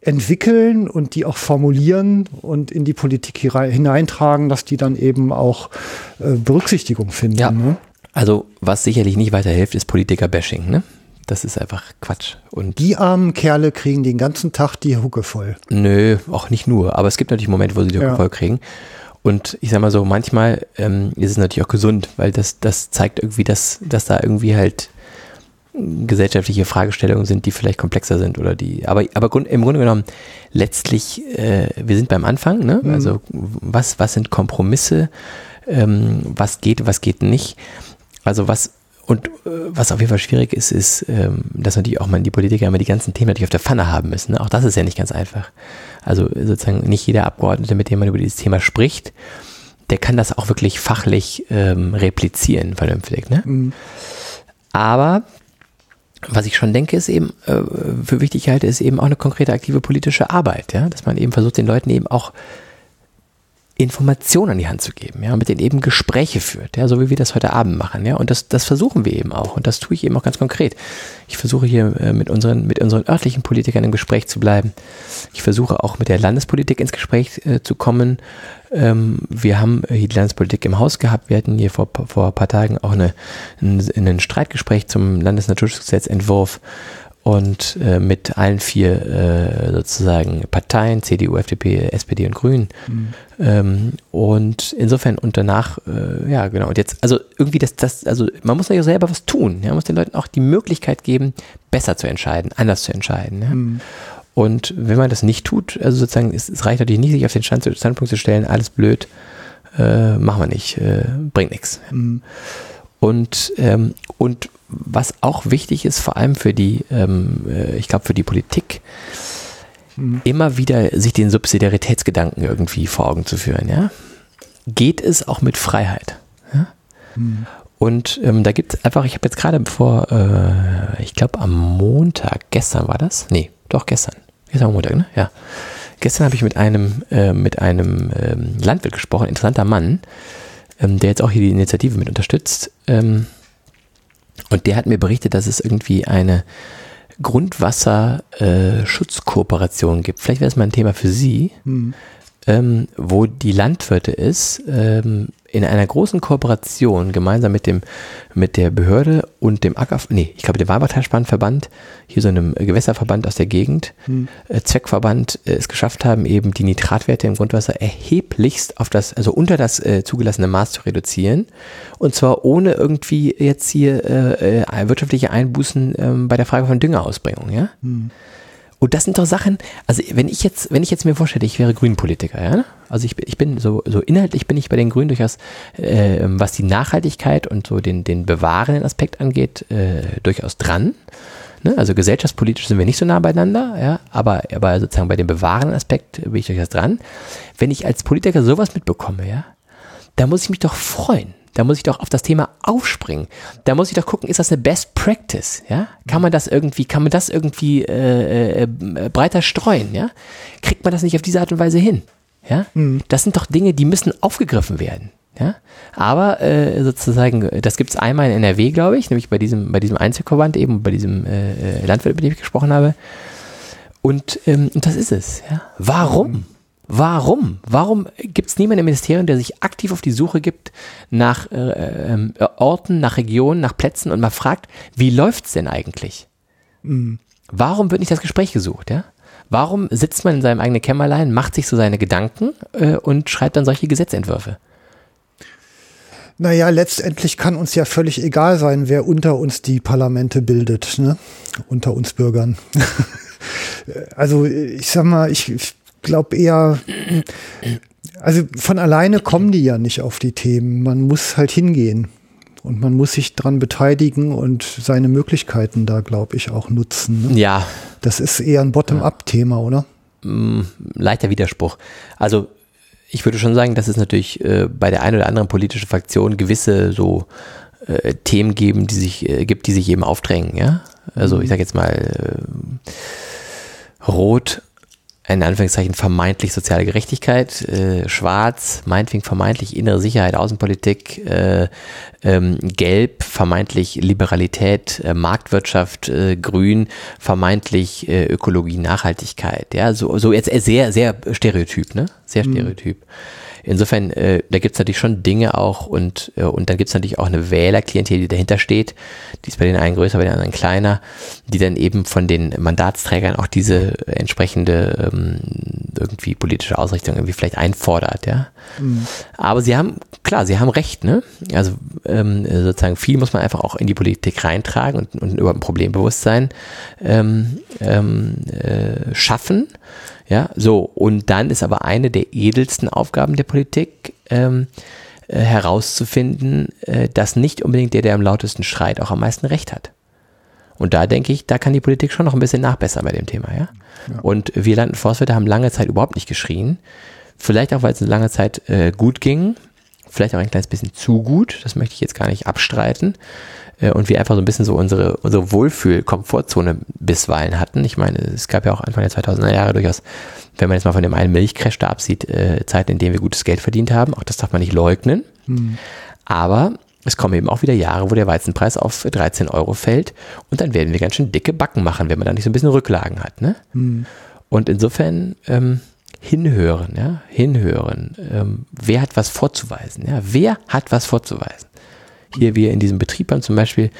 entwickeln und die auch formulieren und in die Politik hineintragen, dass die dann eben auch äh, Berücksichtigung finden. Ja. Ne? Also, was sicherlich nicht weiterhilft, ist Politiker-Bashing, ne? Das ist einfach Quatsch. Und Die armen Kerle kriegen den ganzen Tag die Hucke voll. nö, auch nicht nur. Aber es gibt natürlich Momente, wo sie die Ja. voll kriegen. Und ich sag mal so, manchmal ähm, ist es natürlich auch gesund, weil das, das zeigt irgendwie, dass, dass da irgendwie halt gesellschaftliche Fragestellungen sind, die vielleicht komplexer sind oder die, aber, aber Grund, im Grunde genommen, letztlich, äh, wir sind beim Anfang, ne? Also was, was sind Kompromisse, ähm, was geht, was geht nicht. Also was, und äh, was auf jeden Fall schwierig ist, ist, ähm, dass natürlich auch mal die Politiker immer die ganzen Themen natürlich auf der Pfanne haben müssen. Ne? Auch das ist ja nicht ganz einfach. Also sozusagen nicht jeder Abgeordnete, mit dem man über dieses Thema spricht, der kann das auch wirklich fachlich ähm, replizieren, vernünftig. Ne? Aber was ich schon denke, ist eben, äh, für wichtig halte, ist eben auch eine konkrete aktive politische Arbeit, ja, dass man eben versucht, den Leuten eben auch Informationen an die Hand zu geben, ja, mit denen eben Gespräche führt, ja, so wie wir das heute Abend machen, ja, und das, das versuchen wir eben auch und das tue ich eben auch ganz konkret. Ich versuche hier äh, mit unseren, mit unseren örtlichen Politikern im Gespräch zu bleiben. Ich versuche auch mit der Landespolitik ins Gespräch äh, zu kommen. Ähm, wir haben hier die Landespolitik im Haus gehabt. Wir hatten hier vor, vor ein paar Tagen auch eine, ein, ein Streitgespräch zum Landesnaturschutzgesetzentwurf und äh, mit allen vier äh, sozusagen Parteien, CDU, FDP, SPD und Grünen. Ähm, und insofern und danach, äh, ja genau, und jetzt, also irgendwie das, das, also man muss ja selber was tun, ja, man muss den Leuten auch die Möglichkeit geben, besser zu entscheiden, anders zu entscheiden. Ja? Und wenn man das nicht tut, also sozusagen, es, es reicht natürlich nicht, sich auf den Stand, Standpunkt zu stellen, alles blöd, äh, machen wir nicht, äh, bringt nichts. Und, ähm, und was auch wichtig ist, vor allem für die, ähm, äh, ich glaube, für die Politik, immer wieder sich den Subsidiaritätsgedanken irgendwie vor Augen zu führen, ja. Geht es auch mit Freiheit? Ja? Und ähm, da gibt es einfach, ich habe jetzt gerade vor, äh, ich glaube am Montag, gestern war das? Nee, doch gestern. Gestern Montag, ne? Ja. Gestern habe ich mit einem, äh, mit einem ähm, Landwirt gesprochen, interessanter Mann, ähm, der jetzt auch hier die Initiative mit unterstützt. Ähm, und der hat mir berichtet, dass es irgendwie eine Grundwasserschutzkooperation äh, gibt. Vielleicht wäre es mal ein Thema für Sie, mhm. ähm, wo die Landwirte ist, ähm, in einer großen Kooperation gemeinsam mit dem mit der Behörde und dem Acker, nee, ich glaube dem Walbachtalspanverband, hier so einem Gewässerverband aus der Gegend, hm. äh, Zweckverband, äh, es geschafft haben, eben die Nitratwerte im Grundwasser erheblichst auf das, also unter das äh, zugelassene Maß zu reduzieren. Und zwar ohne irgendwie jetzt hier äh, äh wirtschaftliche Einbußen ähm, bei der Frage von Düngerausbringung, ja. Hm. Und das sind doch Sachen, also wenn ich jetzt, wenn ich jetzt mir vorstelle, ich wäre Grünpolitiker, ja, also ich, ich bin so, so inhaltlich bin ich bei den Grünen durchaus, äh, was die Nachhaltigkeit und so den, den bewahrenden Aspekt angeht, äh, durchaus dran. Ne? Also gesellschaftspolitisch sind wir nicht so nah beieinander, ja, aber, aber sozusagen bei dem bewahrenden Aspekt bin ich durchaus dran. Wenn ich als Politiker sowas mitbekomme, ja, da muss ich mich doch freuen. Da muss ich doch auf das Thema aufspringen. Da muss ich doch gucken, ist das eine Best Practice? Ja? Kann man das irgendwie, kann man das irgendwie äh, äh, breiter streuen? Ja? Kriegt man das nicht auf diese Art und Weise hin? Ja? Mhm. Das sind doch Dinge, die müssen aufgegriffen werden. Ja? Aber äh, sozusagen, das gibt es einmal in NRW, glaube ich, nämlich bei diesem, bei diesem Einzelverband, eben bei diesem äh, äh Landwirt, über den ich gesprochen habe. Und, ähm, und das ist es. Ja? Warum? Warum? Warum gibt es niemanden im Ministerium, der sich aktiv auf die Suche gibt nach äh, äh, Orten, nach Regionen, nach Plätzen und mal fragt, wie läuft es denn eigentlich? Mhm. Warum wird nicht das Gespräch gesucht? Ja? Warum sitzt man in seinem eigenen Kämmerlein, macht sich so seine Gedanken äh, und schreibt dann solche Gesetzentwürfe? Naja, letztendlich kann uns ja völlig egal sein, wer unter uns die Parlamente bildet, ne? unter uns Bürgern. (laughs) also ich sag mal, ich, ich glaube eher, also von alleine kommen die ja nicht auf die Themen. Man muss halt hingehen und man muss sich dran beteiligen und seine Möglichkeiten da, glaube ich, auch nutzen. Ne? Ja. Das ist eher ein Bottom-up-Thema, oder? Mm, leichter Widerspruch. Also ich würde schon sagen, dass es natürlich äh, bei der einen oder anderen politischen Fraktion gewisse so äh, Themen geben, die sich äh, gibt, die sich eben aufdrängen. Ja, also ich sage jetzt mal äh, Rot in Anführungszeichen vermeintlich soziale Gerechtigkeit, äh, schwarz, meinetwegen vermeintlich innere Sicherheit, Außenpolitik, äh, ähm, gelb, vermeintlich Liberalität, äh, Marktwirtschaft, äh, grün, vermeintlich äh, Ökologie, Nachhaltigkeit. Ja, so, so jetzt sehr, sehr stereotyp, ne? Sehr mhm. stereotyp. Mhm. Insofern, äh, da gibt es natürlich schon Dinge auch und, äh, und dann gibt es natürlich auch eine Wählerklientel, die dahinter steht. Die ist bei den einen größer, bei den anderen kleiner, die dann eben von den Mandatsträgern auch diese entsprechende ähm, irgendwie politische Ausrichtung irgendwie vielleicht einfordert, ja. Mhm. Aber sie haben, klar, sie haben recht, ne? Also ähm, sozusagen viel muss man einfach auch in die Politik reintragen und, und über ein Problembewusstsein ähm, ähm, äh, schaffen. Ja, so. Und dann ist aber eine der edelsten Aufgaben der Politik, ähm, äh, herauszufinden, äh, dass nicht unbedingt der, der am lautesten schreit, auch am meisten Recht hat. Und da denke ich, da kann die Politik schon noch ein bisschen nachbessern bei dem Thema, ja. ja. Und wir Land- und Forstwirte haben lange Zeit überhaupt nicht geschrien. Vielleicht auch, weil es eine lange Zeit äh, gut ging. Vielleicht auch ein kleines bisschen zu gut. Das möchte ich jetzt gar nicht abstreiten. Äh, und wir einfach so ein bisschen so unsere, unsere Wohlfühl-Komfortzone bisweilen hatten. Ich meine, es gab ja auch Anfang der 2000er Jahre durchaus, wenn man jetzt mal von dem einen Milchcrash da absieht, äh, Zeiten, in denen wir gutes Geld verdient haben. Auch das darf man nicht leugnen. Mhm. Aber es kommen eben auch wieder Jahre, wo der Weizenpreis auf 13 Euro fällt und dann werden wir ganz schön dicke Backen machen, wenn man da nicht so ein bisschen Rücklagen hat. Ne? Mhm. Und insofern ähm, hinhören, ja, hinhören. Ähm, wer hat was vorzuweisen? Ja? Wer hat was vorzuweisen? hier wir in diesem Betrieb haben zum Beispiel,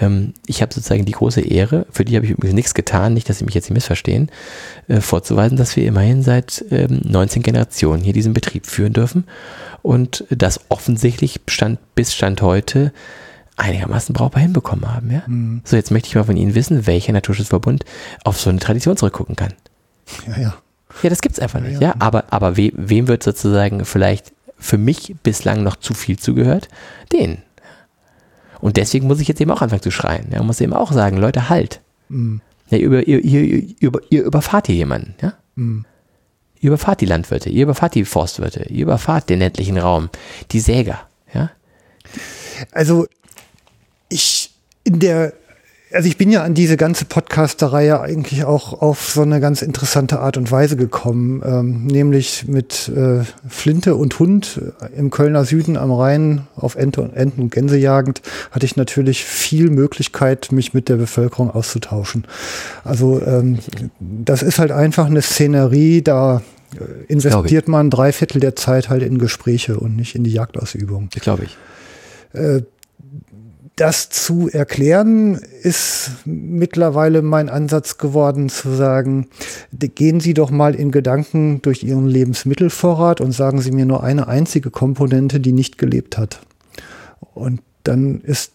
ähm, ich habe sozusagen die große Ehre, für die habe ich übrigens nichts getan, nicht, dass Sie mich jetzt nicht missverstehen, äh, vorzuweisen, dass wir immerhin seit ähm, 19 Generationen hier diesen Betrieb führen dürfen und das offensichtlich Stand, bis Stand heute einigermaßen brauchbar hinbekommen haben. Ja? Mhm. So, jetzt möchte ich mal von Ihnen wissen, welcher Naturschutzverbund auf so eine Tradition zurückgucken kann. Ja, ja. Ja, das gibt's einfach nicht. Ja, ja. aber, aber we, wem wird sozusagen vielleicht für mich bislang noch zu viel zugehört? Den. Und deswegen muss ich jetzt eben auch anfangen zu schreien. Ja, muss eben auch sagen, Leute, halt. Mhm. Ja, ihr, ihr, ihr, über, ihr überfahrt hier jemanden, ja? Mhm. Ihr überfahrt die Landwirte, ihr überfahrt die Forstwirte, ihr überfahrt den ländlichen Raum, die Säger, ja? Also, ich, in der, also ich bin ja an diese ganze Podcaster-Reihe eigentlich auch auf so eine ganz interessante Art und Weise gekommen, ähm, nämlich mit äh, Flinte und Hund im Kölner Süden am Rhein auf Ente und Enten und Gänse jagend, hatte ich natürlich viel Möglichkeit, mich mit der Bevölkerung auszutauschen. Also ähm, das ist halt einfach eine Szenerie, da äh, investiert man drei Viertel der Zeit halt in Gespräche und nicht in die Jagdausübung. Das glaube ich. Äh, das zu erklären, ist mittlerweile mein Ansatz geworden, zu sagen, gehen Sie doch mal in Gedanken durch Ihren Lebensmittelvorrat und sagen Sie mir nur eine einzige Komponente, die nicht gelebt hat. Und dann ist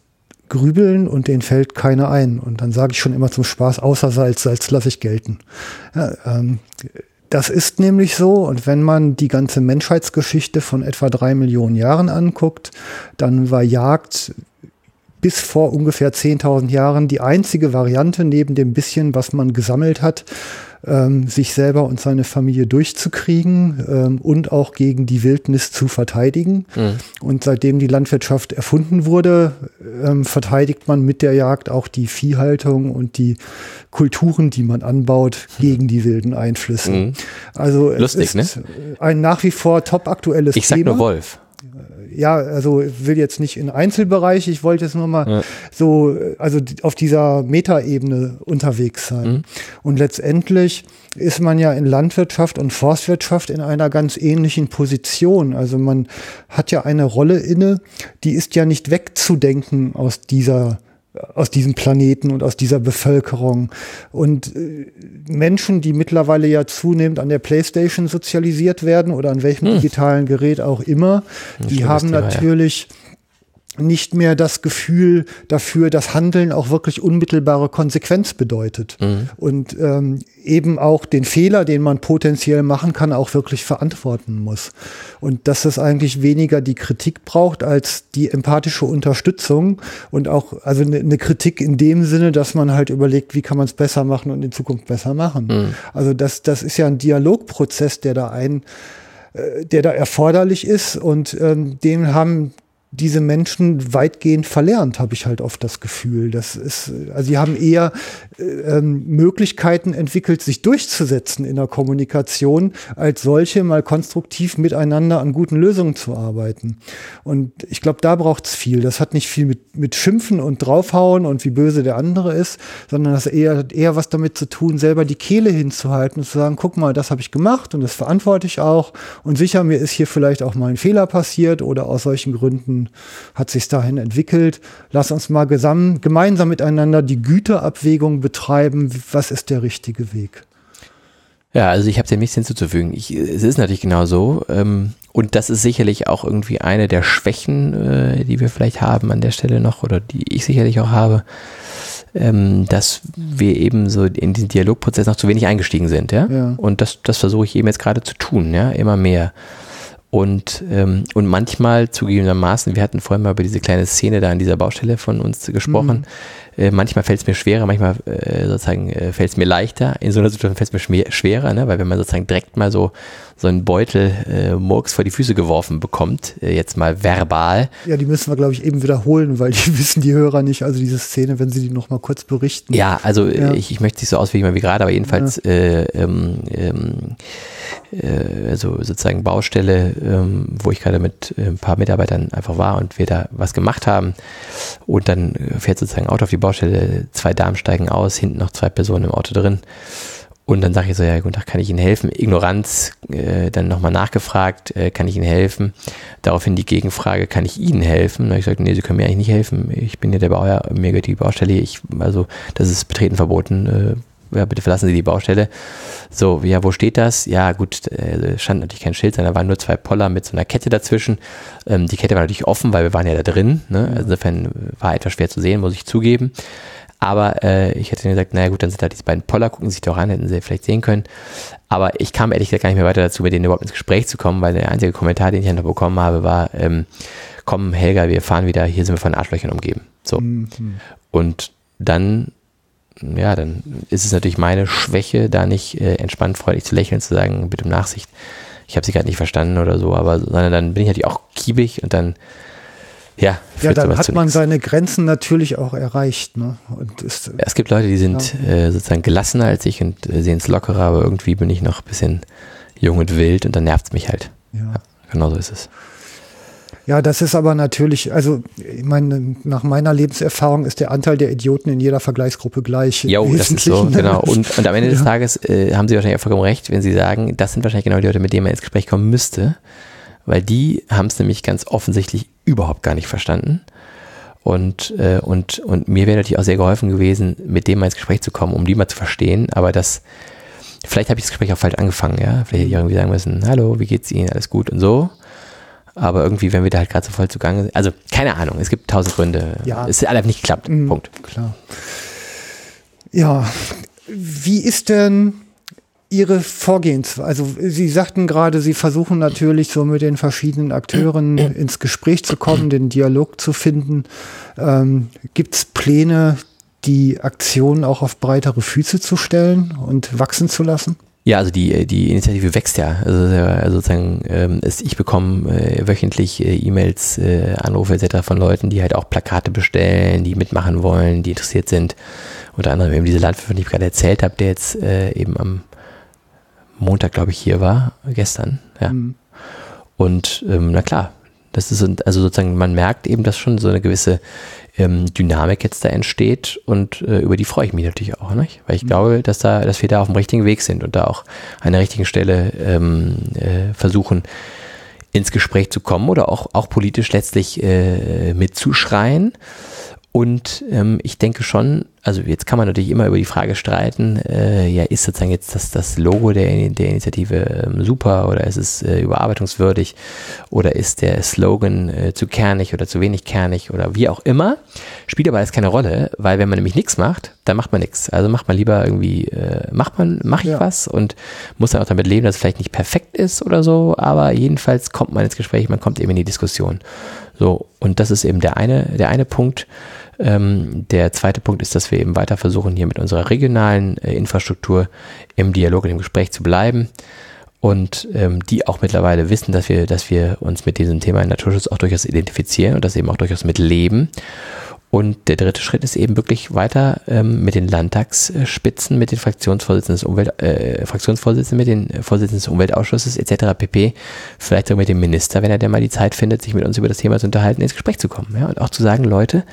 Grübeln und denen fällt keiner ein. Und dann sage ich schon immer zum Spaß, außer Salz, Salz lasse ich gelten. Ja, ähm, das ist nämlich so. Und wenn man die ganze Menschheitsgeschichte von etwa drei Millionen Jahren anguckt, dann war Jagd bis vor ungefähr 10.000 Jahren die einzige Variante neben dem bisschen, was man gesammelt hat, ähm, sich selber und seine Familie durchzukriegen ähm, und auch gegen die Wildnis zu verteidigen. Mhm. Und seitdem die Landwirtschaft erfunden wurde, ähm, verteidigt man mit der Jagd auch die Viehhaltung und die Kulturen, die man anbaut, mhm. gegen die wilden Einflüsse. Mhm. Also Lustig, es ist ne? ein nach wie vor top aktuelles Thema. Ich sag nur Wolf ja, also will jetzt nicht in Einzelbereich, ich wollte jetzt nur mal ja. so, also auf dieser Metaebene unterwegs sein. Mhm. Und letztendlich ist man ja in Landwirtschaft und Forstwirtschaft in einer ganz ähnlichen Position. Also man hat ja eine Rolle inne, die ist ja nicht wegzudenken aus dieser aus diesem Planeten und aus dieser Bevölkerung. Und äh, Menschen, die mittlerweile ja zunehmend an der Playstation sozialisiert werden oder an welchem hm. digitalen Gerät auch immer, die haben Thema, natürlich ja nicht mehr das Gefühl dafür, dass Handeln auch wirklich unmittelbare Konsequenz bedeutet. Mhm. Und ähm, eben auch den Fehler, den man potenziell machen kann, auch wirklich verantworten muss. Und dass es eigentlich weniger die Kritik braucht als die empathische Unterstützung und auch, also eine ne Kritik in dem Sinne, dass man halt überlegt, wie kann man es besser machen und in Zukunft besser machen. Mhm. Also das, das ist ja ein Dialogprozess, der da ein äh, der da erforderlich ist und ähm, den haben diese Menschen weitgehend verlernt, habe ich halt oft das Gefühl. Das ist, also sie haben eher äh, ähm, Möglichkeiten entwickelt, sich durchzusetzen in der Kommunikation, als solche mal konstruktiv miteinander an guten Lösungen zu arbeiten. Und ich glaube, da braucht es viel. Das hat nicht viel mit, mit Schimpfen und draufhauen und wie böse der andere ist, sondern das eher, eher was damit zu tun, selber die Kehle hinzuhalten und zu sagen, guck mal, das habe ich gemacht und das verantworte ich auch. Und sicher, mir ist hier vielleicht auch mal ein Fehler passiert oder aus solchen Gründen hat sich dahin entwickelt. Lass uns mal gemeinsam miteinander die Güterabwägung betreiben. Was ist der richtige Weg? Ja, also ich habe dem nichts hinzuzufügen. Ich, es ist natürlich genau so. Ähm, und das ist sicherlich auch irgendwie eine der Schwächen, äh, die wir vielleicht haben an der Stelle noch oder die ich sicherlich auch habe, ähm, dass wir eben so in diesen Dialogprozess noch zu wenig eingestiegen sind. Ja? ja. Und das, das versuche ich eben jetzt gerade zu tun, ja, immer mehr. Und, ähm, und manchmal zugegebenermaßen, wir hatten vorhin mal über diese kleine Szene da an dieser Baustelle von uns gesprochen. Mhm. Äh, manchmal fällt es mir schwerer, manchmal äh, sozusagen äh, fällt es mir leichter. In so einer Situation fällt es mir schwerer, ne? weil wenn man sozusagen direkt mal so so einen Beutel äh, Murks vor die Füße geworfen bekommt, äh, jetzt mal verbal. Ja, die müssen wir, glaube ich, eben wiederholen, weil die (laughs) wissen die Hörer nicht, also diese Szene, wenn sie die nochmal kurz berichten. Ja, also ja. Ich, ich möchte nicht so ausführen wie gerade, aber jedenfalls ja. äh, ähm, ähm, äh, also sozusagen Baustelle, ähm, wo ich gerade mit äh, ein paar Mitarbeitern einfach war und wir da was gemacht haben. Und dann fährt sozusagen ein Auto auf die Baustelle, zwei Damen steigen aus, hinten noch zwei Personen im Auto drin. Und dann sage ich so, ja, guten Tag, kann ich Ihnen helfen? Ignoranz, äh, dann nochmal nachgefragt, äh, kann ich Ihnen helfen? Daraufhin die Gegenfrage, kann ich Ihnen helfen? Und ich sagte, nee, Sie können mir eigentlich nicht helfen. Ich bin ja der Bauer, mir gehört die Baustelle. Ich, also, das ist betreten verboten. Äh, ja, bitte verlassen Sie die Baustelle. So, ja, wo steht das? Ja, gut, äh, stand natürlich kein Schild, sondern da waren nur zwei Poller mit so einer Kette dazwischen. Ähm, die Kette war natürlich offen, weil wir waren ja da drin. Ne? Also insofern war etwas schwer zu sehen, muss ich zugeben. Aber äh, ich hätte gesagt, naja gut, dann sind da diese beiden Poller, gucken sich doch an, hätten sie vielleicht sehen können. Aber ich kam ehrlich gesagt gar nicht mehr weiter dazu, mit denen überhaupt ins Gespräch zu kommen, weil der einzige Kommentar, den ich dann noch bekommen habe, war, ähm, komm Helga, wir fahren wieder, hier sind wir von Arschlöchern umgeben. So. Mhm. Und dann, ja, dann ist es natürlich meine Schwäche, da nicht äh, entspannt freundlich zu lächeln, zu sagen, bitte um Nachsicht, ich habe sie gerade nicht verstanden oder so, aber sondern dann bin ich natürlich auch kiebig und dann Ja, ja dann hat man seine Grenzen natürlich auch erreicht. Ne? Und ist, es gibt Leute, die sind ja. äh, sozusagen gelassener als ich und äh, sehen es lockerer, aber irgendwie bin ich noch ein bisschen jung und wild und dann nervt es mich halt. Ja. ja genau so ist es. Ja, das ist aber natürlich, also ich meine, nach meiner Lebenserfahrung ist der Anteil der Idioten in jeder Vergleichsgruppe gleich. Ja, das ist so, genau. Und, und am Ende des Tages äh, haben Sie wahrscheinlich auch vollkommen recht, wenn Sie sagen, das sind wahrscheinlich genau die Leute, mit denen man ins Gespräch kommen müsste, weil die haben es nämlich ganz offensichtlich überhaupt gar nicht verstanden. Und, äh, und, und mir wäre natürlich auch sehr geholfen gewesen, mit dem mal ins Gespräch zu kommen, um die mal zu verstehen. Aber das, vielleicht habe ich das Gespräch auch falsch angefangen, ja. Vielleicht hätte ich irgendwie sagen müssen, hallo, wie geht's Ihnen, alles gut und so. Aber irgendwie, wenn wir da halt gerade so voll zugange sind, also keine Ahnung, es gibt tausend Gründe. Ja. Es ist alles nicht geklappt. Mhm, Punkt. Klar. Ja, wie ist denn Ihre Vorgehensweise? Also Sie sagten gerade, Sie versuchen natürlich so mit den verschiedenen Akteuren (clears throat) ins Gespräch zu kommen, den Dialog zu finden. Ähm, Gibt es Pläne, die Aktionen auch auf breitere Füße zu stellen und wachsen zu lassen? Ja, also die, die Initiative wächst ja. Also, also sozusagen, ähm, ich bekomme äh, wöchentlich äh, E-Mails, äh, Anrufe etc. von Leuten, die halt auch Plakate bestellen, die mitmachen wollen, die interessiert sind. Unter anderem eben diese Landwirt, von dem ich gerade erzählt habe, der jetzt äh, eben am Montag, glaube ich, hier war, gestern. Ja. Mhm. Und ähm, na klar, das ist also sozusagen, man merkt eben, dass schon so eine gewisse ähm, Dynamik jetzt da entsteht und äh, über die freue ich mich natürlich auch, nicht? weil ich mhm. glaube, dass da, dass wir da auf dem richtigen Weg sind und da auch an der richtigen Stelle ähm, äh, versuchen, ins Gespräch zu kommen oder auch, auch politisch letztlich äh, mitzuschreien. Und ähm, ich denke schon, also jetzt kann man natürlich immer über die Frage streiten, äh, ja, ist sozusagen jetzt das, das Logo der, der Initiative ähm, super oder ist es äh, überarbeitungswürdig oder ist der Slogan äh, zu kernig oder zu wenig kernig oder wie auch immer, spielt aber jetzt keine Rolle, weil wenn man nämlich nichts macht, dann macht man nichts. Also macht man lieber irgendwie, äh, macht man, mache ich ja. was und muss dann auch damit leben, dass es vielleicht nicht perfekt ist oder so, aber jedenfalls kommt man ins Gespräch, man kommt eben in die Diskussion. So, und das ist eben der eine, der eine Punkt. Ähm, der zweite Punkt ist, dass wir eben weiter versuchen, hier mit unserer regionalen äh, Infrastruktur im Dialog und im Gespräch zu bleiben und ähm, die auch mittlerweile wissen, dass wir, dass wir uns mit diesem Thema Naturschutz auch durchaus identifizieren und das eben auch durchaus mit leben und der dritte Schritt ist eben wirklich weiter ähm, mit den Landtagsspitzen, mit den Fraktionsvorsitzenden des Umwelt, äh, Fraktionsvorsitzenden, mit den Vorsitzenden des Umweltausschusses etc. pp. Vielleicht auch mit dem Minister, wenn er denn mal die Zeit findet, sich mit uns über das Thema zu unterhalten, ins Gespräch zu kommen. Ja? Und auch zu sagen, Leute,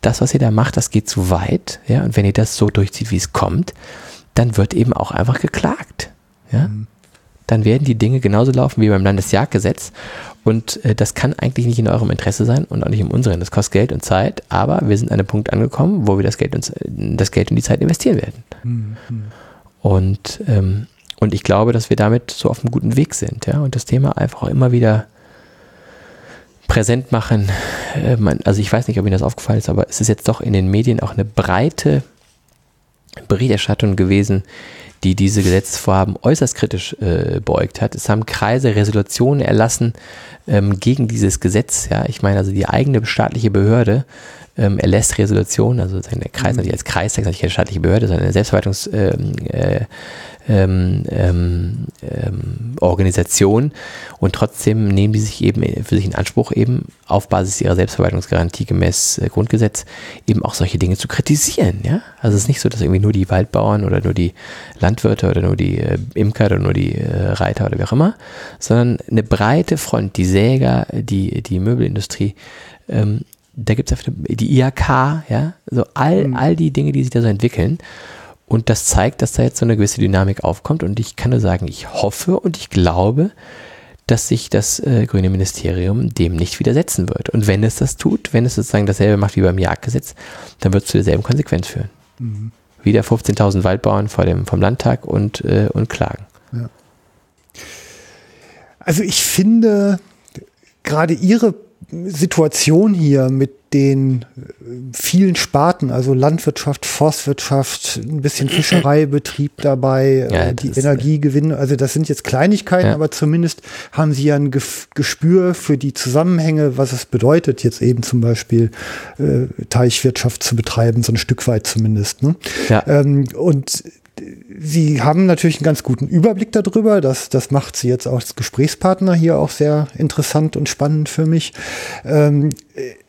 das, was ihr da macht, das geht zu weit. Ja? Und wenn ihr das so durchzieht, wie es kommt, dann wird eben auch einfach geklagt. Ja? Mhm. Dann werden die Dinge genauso laufen wie beim Landesjagdgesetz. Und äh, das kann eigentlich nicht in eurem Interesse sein und auch nicht in unserem. Das kostet Geld und Zeit, aber wir sind an einem Punkt angekommen, wo wir das Geld und, das Geld und die Zeit investieren werden. Mhm. Und, ähm, und ich glaube, dass wir damit so auf einem guten Weg sind. Ja? Und das Thema einfach auch immer wieder präsent machen. Äh, man, also ich weiß nicht, ob Ihnen das aufgefallen ist, aber es ist jetzt doch in den Medien auch eine breite Berichterstattung gewesen, die diese Gesetzesvorhaben äußerst kritisch äh, beugt hat. Es haben Kreise Resolutionen erlassen ähm, gegen dieses Gesetz. Ja, ich meine also die eigene staatliche Behörde ähm, erlässt Resolutionen, also der Kreis mhm. natürlich als Kreis, das ist keine staatliche Behörde, sondern eine Selbstverwaltungs ähm, äh, ähm, ähm, ähm, Organisation und trotzdem nehmen die sich eben für sich in Anspruch, eben auf Basis ihrer Selbstverwaltungsgarantie gemäß äh, Grundgesetz eben auch solche Dinge zu kritisieren. Ja? Also es ist nicht so, dass irgendwie nur die Waldbauern oder nur die Landwirte oder nur die äh, Imker oder nur die äh, Reiter oder wie auch immer, sondern eine breite Front, die Säger, die, die Möbelindustrie, ähm, da gibt es die IHK, ja, so all, mhm. all die Dinge, die sich da so entwickeln. Und das zeigt, dass da jetzt so eine gewisse Dynamik aufkommt. Und ich kann nur sagen, ich hoffe und ich glaube, dass sich das äh, grüne Ministerium dem nicht widersetzen wird. Und wenn es das tut, wenn es sozusagen dasselbe macht wie beim Jagdgesetz, dann wird es zu derselben Konsequenz führen. Mhm. Wieder 15.000 Waldbauern vor dem, vom Landtag und, äh, und klagen. Ja. Also ich finde gerade Ihre Situation hier mit den äh, vielen Sparten, also Landwirtschaft, Forstwirtschaft, ein bisschen (clears throat) Fischereibetrieb dabei, ja, äh, die Energiegewinne, also das sind jetzt Kleinigkeiten, ja. aber zumindest haben sie ja ein Gespür für die Zusammenhänge, was es bedeutet, jetzt eben zum Beispiel äh, Teichwirtschaft zu betreiben, so ein Stück weit zumindest. Ne? Ja. Ähm, und Sie haben natürlich einen ganz guten Überblick darüber. Das, das macht Sie jetzt auch als Gesprächspartner hier auch sehr interessant und spannend für mich. Ähm,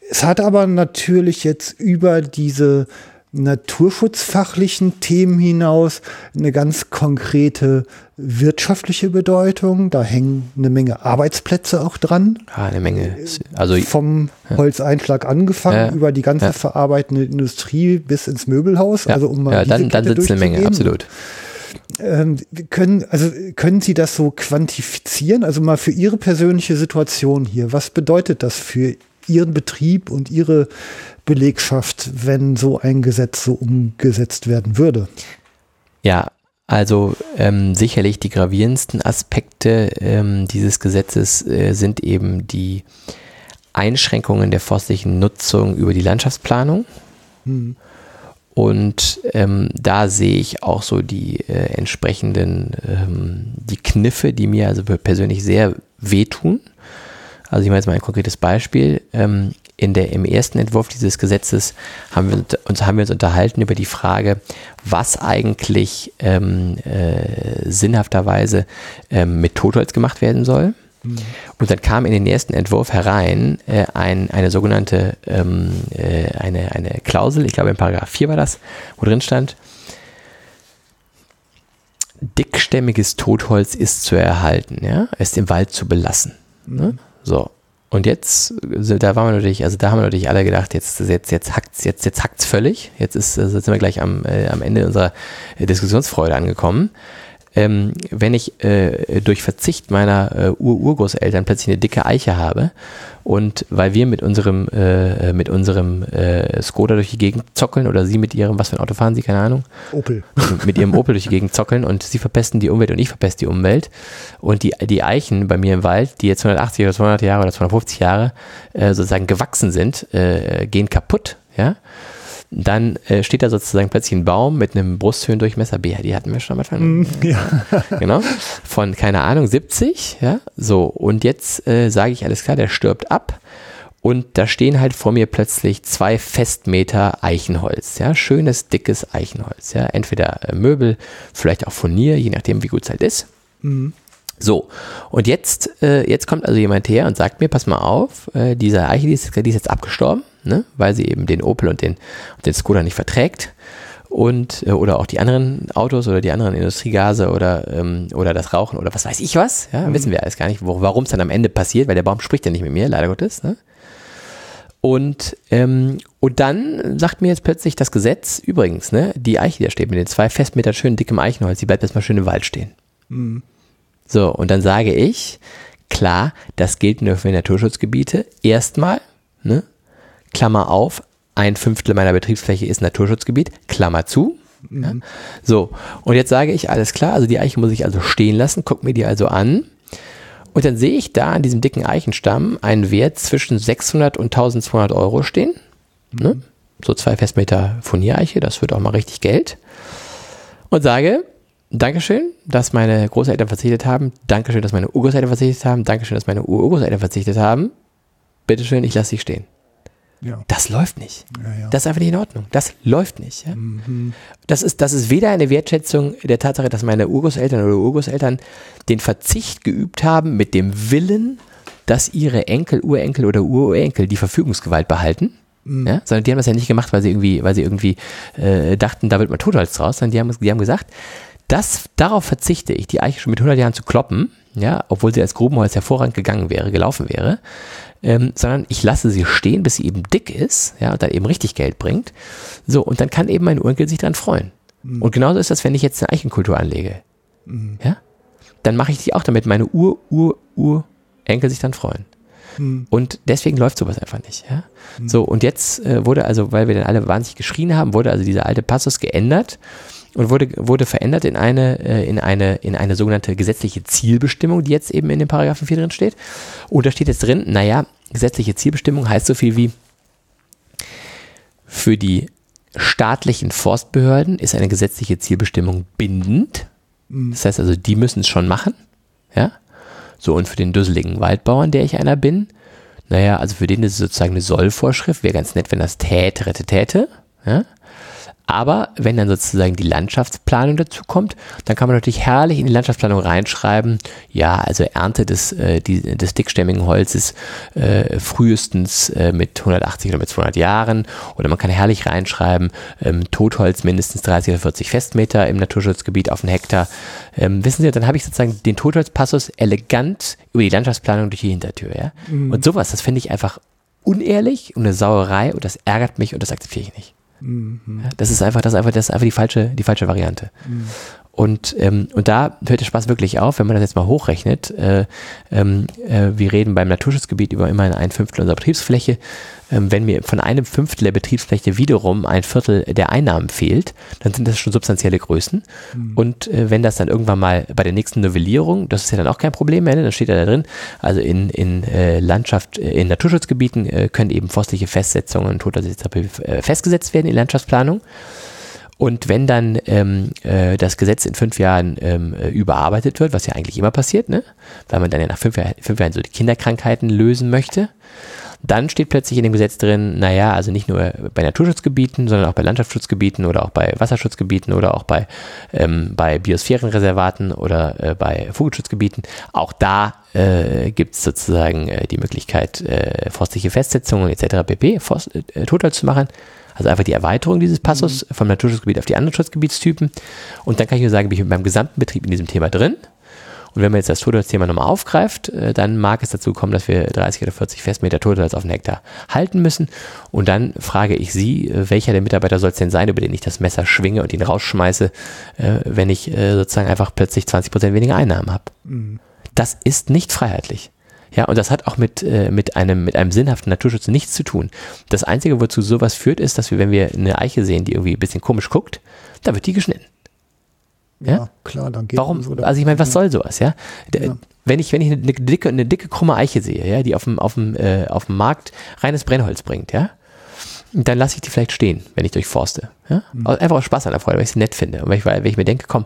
es hat aber natürlich jetzt über diese naturschutzfachlichen Themen hinaus eine ganz konkrete wirtschaftliche Bedeutung. Da hängen eine Menge Arbeitsplätze auch dran. Ja, eine Menge. Also vom Holzeinschlag angefangen ja, über die ganze ja. verarbeitende Industrie bis ins Möbelhaus. Ja, also um mal ja, dann, dann sitzt eine Menge, absolut. Ähm, können, also können Sie das so quantifizieren? Also mal für Ihre persönliche Situation hier. Was bedeutet das für Ihren Betrieb und Ihre Belegschaft, wenn so ein Gesetz so umgesetzt werden würde? Ja, also ähm, sicherlich die gravierendsten Aspekte ähm, dieses Gesetzes äh, sind eben die Einschränkungen der forstlichen Nutzung über die Landschaftsplanung. Hm. Und ähm, da sehe ich auch so die äh, entsprechenden, ähm, die Kniffe, die mir also persönlich sehr wehtun. Also ich mache jetzt mal ein konkretes Beispiel. Ähm, in der, Im ersten Entwurf dieses Gesetzes haben wir uns, haben wir uns unterhalten über die Frage, was eigentlich ähm, äh, sinnhafterweise ähm, mit Totholz gemacht werden soll. Mhm. Und dann kam in den ersten Entwurf herein äh, ein, eine sogenannte ähm, äh, eine, eine Klausel, ich glaube in Paragraph 4 war das, wo drin stand, dickstämmiges Totholz ist zu erhalten, ja, ist im Wald zu belassen. Ne? So. Und jetzt, da waren wir natürlich, also da haben wir natürlich alle gedacht, jetzt, jetzt, jetzt hackt's, jetzt, jetzt hackt's völlig. Jetzt ist, also jetzt sind wir gleich am, äh, am Ende unserer Diskussionsfreude angekommen. Ähm, wenn ich äh, durch Verzicht meiner äh, Ur-Urgroßeltern plötzlich eine dicke Eiche habe und weil wir mit unserem, äh, mit unserem äh, Skoda durch die Gegend zockeln oder sie mit ihrem, was für ein Auto fahren sie, keine Ahnung. Opel. (laughs) Mit ihrem Opel durch die Gegend zockeln und sie verpesten die Umwelt und ich verpeste die Umwelt. Und die, die Eichen bei mir im Wald, die jetzt 180 oder 200 Jahre oder 250 Jahre äh, sozusagen gewachsen sind, äh, gehen kaputt. Ja dann äh, steht da sozusagen plötzlich ein Baum mit einem Brusthöhendurchmesser, BH, die hatten wir schon am Anfang. Mm, ja. (laughs) genau. Von, keine Ahnung, 70, ja. So, und jetzt äh, sage ich alles klar, der stirbt ab. Und da stehen halt vor mir plötzlich zwei Festmeter Eichenholz, ja, schönes, dickes Eichenholz, ja, entweder äh, Möbel, vielleicht auch Furnier, je nachdem, wie gut es halt ist. Mhm. So, und jetzt, äh, jetzt kommt also jemand her und sagt mir, pass mal auf, äh, diese Eiche, die ist, die ist jetzt abgestorben, ne? weil sie eben den Opel und den, den Skoda nicht verträgt. Und, äh, oder auch die anderen Autos oder die anderen Industriegase oder, ähm, oder das Rauchen oder was weiß ich was, ja, mhm. wissen wir alles gar nicht, warum es dann am Ende passiert, weil der Baum spricht ja nicht mit mir, leider Gottes, ne? Und, ähm, und dann sagt mir jetzt plötzlich das Gesetz, übrigens, ne, die Eiche, die da steht mit den zwei Festmetern schön dickem Eichenholz, die bleibt erstmal schön im Wald stehen. Mhm. So, und dann sage ich, klar, das gilt nur für Naturschutzgebiete. Erstmal, ne, Klammer auf, ein Fünftel meiner Betriebsfläche ist Naturschutzgebiet, Klammer zu. Mhm. Ja. So, und jetzt sage ich, alles klar, also die Eiche muss ich also stehen lassen, guck mir die also an. Und dann sehe ich da an diesem dicken Eichenstamm einen Wert zwischen 600 und 1200 Euro stehen. Mhm. Ne? So zwei Festmeter Furniereiche, das wird auch mal richtig Geld. Und sage, Dankeschön, dass meine Großeltern verzichtet haben. Dankeschön, dass meine Urgroßeltern verzichtet haben. Dankeschön, dass meine Urgroßeltern verzichtet haben. Bitteschön, ich lasse sie stehen. Ja. Das läuft nicht. Ja, ja. Das ist einfach nicht in Ordnung. Das läuft nicht. Mhm. Das, ist, das ist weder eine Wertschätzung der Tatsache, dass meine Urgroßeltern oder Urgroßeltern den Verzicht geübt haben mit dem Willen, dass ihre Enkel, Urenkel oder Urenkel die Verfügungsgewalt behalten. Mhm. Ja, sondern die haben das ja nicht gemacht, weil sie irgendwie, weil sie irgendwie äh, dachten, da wird man Totholz draus, sondern die haben, die haben gesagt, das, darauf verzichte ich, die Eiche schon mit 100 Jahren zu kloppen, ja, obwohl sie als Grubenholz hervorragend gegangen wäre, gelaufen wäre, ähm, sondern ich lasse sie stehen, bis sie eben dick ist, ja, und dann eben richtig Geld bringt. So, und dann kann eben mein Urenkel sich dran freuen. Mhm. Und genauso ist das, wenn ich jetzt eine Eichenkultur anlege. Mhm. Ja, dann mache ich die auch, damit meine Ur, Ur, Urenkel sich dann freuen. Mhm. Und deswegen läuft sowas einfach nicht. Ja? Mhm. So, und jetzt äh, wurde also, weil wir dann alle wahnsinnig geschrien haben, wurde also dieser alte Passus geändert und wurde, wurde verändert in eine, äh, in, eine, in eine sogenannte gesetzliche Zielbestimmung, die jetzt eben in dem Paragraphen 4 drin steht. Und da steht jetzt drin, naja, gesetzliche Zielbestimmung heißt so viel wie für die staatlichen Forstbehörden ist eine gesetzliche Zielbestimmung bindend. Mhm. Das heißt also, die müssen es schon machen. Ja. So, und für den dusseligen Waldbauern, der ich einer bin, naja, also für den ist es sozusagen eine Sollvorschrift. Wäre ganz nett, wenn das täte, rette, täte. Ja. Aber wenn dann sozusagen die Landschaftsplanung dazu kommt, dann kann man natürlich herrlich in die Landschaftsplanung reinschreiben, ja, also Ernte des, äh, die, des dickstämmigen Holzes äh, frühestens äh, mit 180 oder mit 200 Jahren. Oder man kann herrlich reinschreiben, ähm, Totholz mindestens 30 oder 40 Festmeter im Naturschutzgebiet auf einen Hektar. Ähm, wissen Sie, dann habe ich sozusagen den Totholzpassus elegant über die Landschaftsplanung durch die Hintertür. Ja? Mhm. Und sowas, das finde ich einfach unehrlich und eine Sauerei und das ärgert mich und das akzeptiere ich nicht. Mhm. Das ist einfach, das ist einfach, das ist einfach die falsche, die falsche Variante. Mhm. Und, ähm, und da hört der Spaß wirklich auf, wenn man das jetzt mal hochrechnet. Äh, ähm, äh, wir reden beim Naturschutzgebiet über immerhin ein Fünftel unserer Betriebsfläche. Ähm, wenn mir von einem Fünftel der Betriebsfläche wiederum ein Viertel der Einnahmen fehlt, dann sind das schon substanzielle Größen. Mhm. Und äh, wenn das dann irgendwann mal bei der nächsten Novellierung, das ist ja dann auch kein Problem mehr, ne? dann steht ja da drin, also in, in äh, Landschaft, äh, in Naturschutzgebieten äh, können eben forstliche Festsetzungen und äh, festgesetzt werden in Landschaftsplanung. Und wenn dann ähm, äh, das Gesetz in fünf Jahren ähm, äh, überarbeitet wird, was ja eigentlich immer passiert, ne? weil man dann ja nach fünf, Jahr, fünf Jahren so die Kinderkrankheiten lösen möchte, dann steht plötzlich in dem Gesetz drin, naja, also nicht nur bei Naturschutzgebieten, sondern auch bei Landschaftsschutzgebieten oder auch bei Wasserschutzgebieten oder auch bei, ähm, bei Biosphärenreservaten oder äh, bei Vogelschutzgebieten. Auch da äh, gibt es sozusagen äh, die Möglichkeit, äh, forstliche Festsetzungen etc. pp. Forst, äh, Total zu machen. Also einfach die Erweiterung dieses Passus mhm. vom Naturschutzgebiet auf die anderen Schutzgebietstypen. Und dann kann ich nur sagen, bin ich mit meinem gesamten Betrieb in diesem Thema drin. Und wenn man jetzt das Totholz-Thema nochmal aufgreift, äh, dann mag es dazu kommen, dass wir 30 oder 40 Festmeter Totholz auf den Hektar halten müssen. Und dann frage ich Sie, äh, welcher der Mitarbeiter soll es denn sein, über den ich das Messer schwinge und ihn rausschmeiße, äh, wenn ich sozusagen einfach plötzlich 20 Prozent weniger Einnahmen habe. Mhm. Das ist nicht freiheitlich. Ja, und das hat auch mit, äh, mit, einem, mit einem sinnhaften Naturschutz nichts zu tun. Das Einzige, wozu sowas führt, ist, dass wir, wenn wir eine Eiche sehen, die irgendwie ein bisschen komisch guckt, da wird die geschnitten. Ja, ja klar, dann geht Warum? So also ich meine, was soll sowas, ja? ja? Wenn ich, wenn ich eine, dicke, eine dicke, krumme Eiche sehe, ja, die auf dem, auf dem, äh, auf dem Markt reines Brennholz bringt, ja, dann lasse ich die vielleicht stehen, wenn ich durchforste. Ja? Mhm. Einfach aus Spaß an der Freude, weil ich sie nett finde. Und wenn ich, wenn ich mir denke, komm,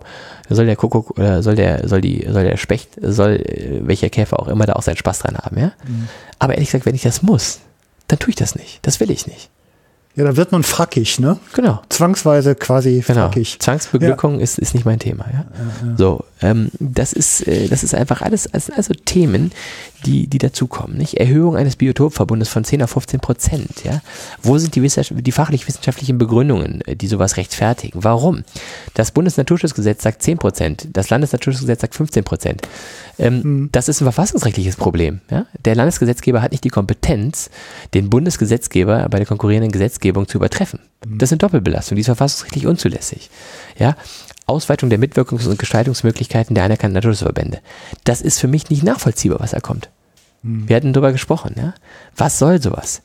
soll der Kuckuck oder soll der, soll die, soll der Specht, soll äh, welcher Käfer auch immer da auch seinen Spaß dran haben, ja. Mhm. Aber ehrlich gesagt, wenn ich das muss, dann tue ich das nicht. Das will ich nicht. Ja, da wird man frackig, ne? Genau. Zwangsweise quasi genau. frackig. Zwangsbeglückung ja. ist, ist nicht mein Thema, ja. ja, ja. So, ähm, das ist, äh, das ist einfach alles, also Themen, die, die dazukommen, nicht? Erhöhung eines Biotopverbundes von 10 auf 15 Prozent, ja. Wo sind die, die fachlich-wissenschaftlichen Begründungen, äh, die sowas rechtfertigen? Warum? Das Bundesnaturschutzgesetz sagt 10 Prozent, das Landesnaturschutzgesetz sagt 15 Prozent. Ähm, mhm. Das ist ein verfassungsrechtliches Problem, ja. Der Landesgesetzgeber hat nicht die Kompetenz, den Bundesgesetzgeber bei der konkurrierenden Gesetzgebung zu übertreffen. Mhm. Das sind Doppelbelastungen, die ist verfassungsrechtlich unzulässig, ja. Ausweitung der Mitwirkungs- und Gestaltungsmöglichkeiten der anerkannten Naturschutzverbände. Das ist für mich nicht nachvollziehbar, was da kommt. Hm. Wir hatten darüber gesprochen. Ja? Was soll sowas?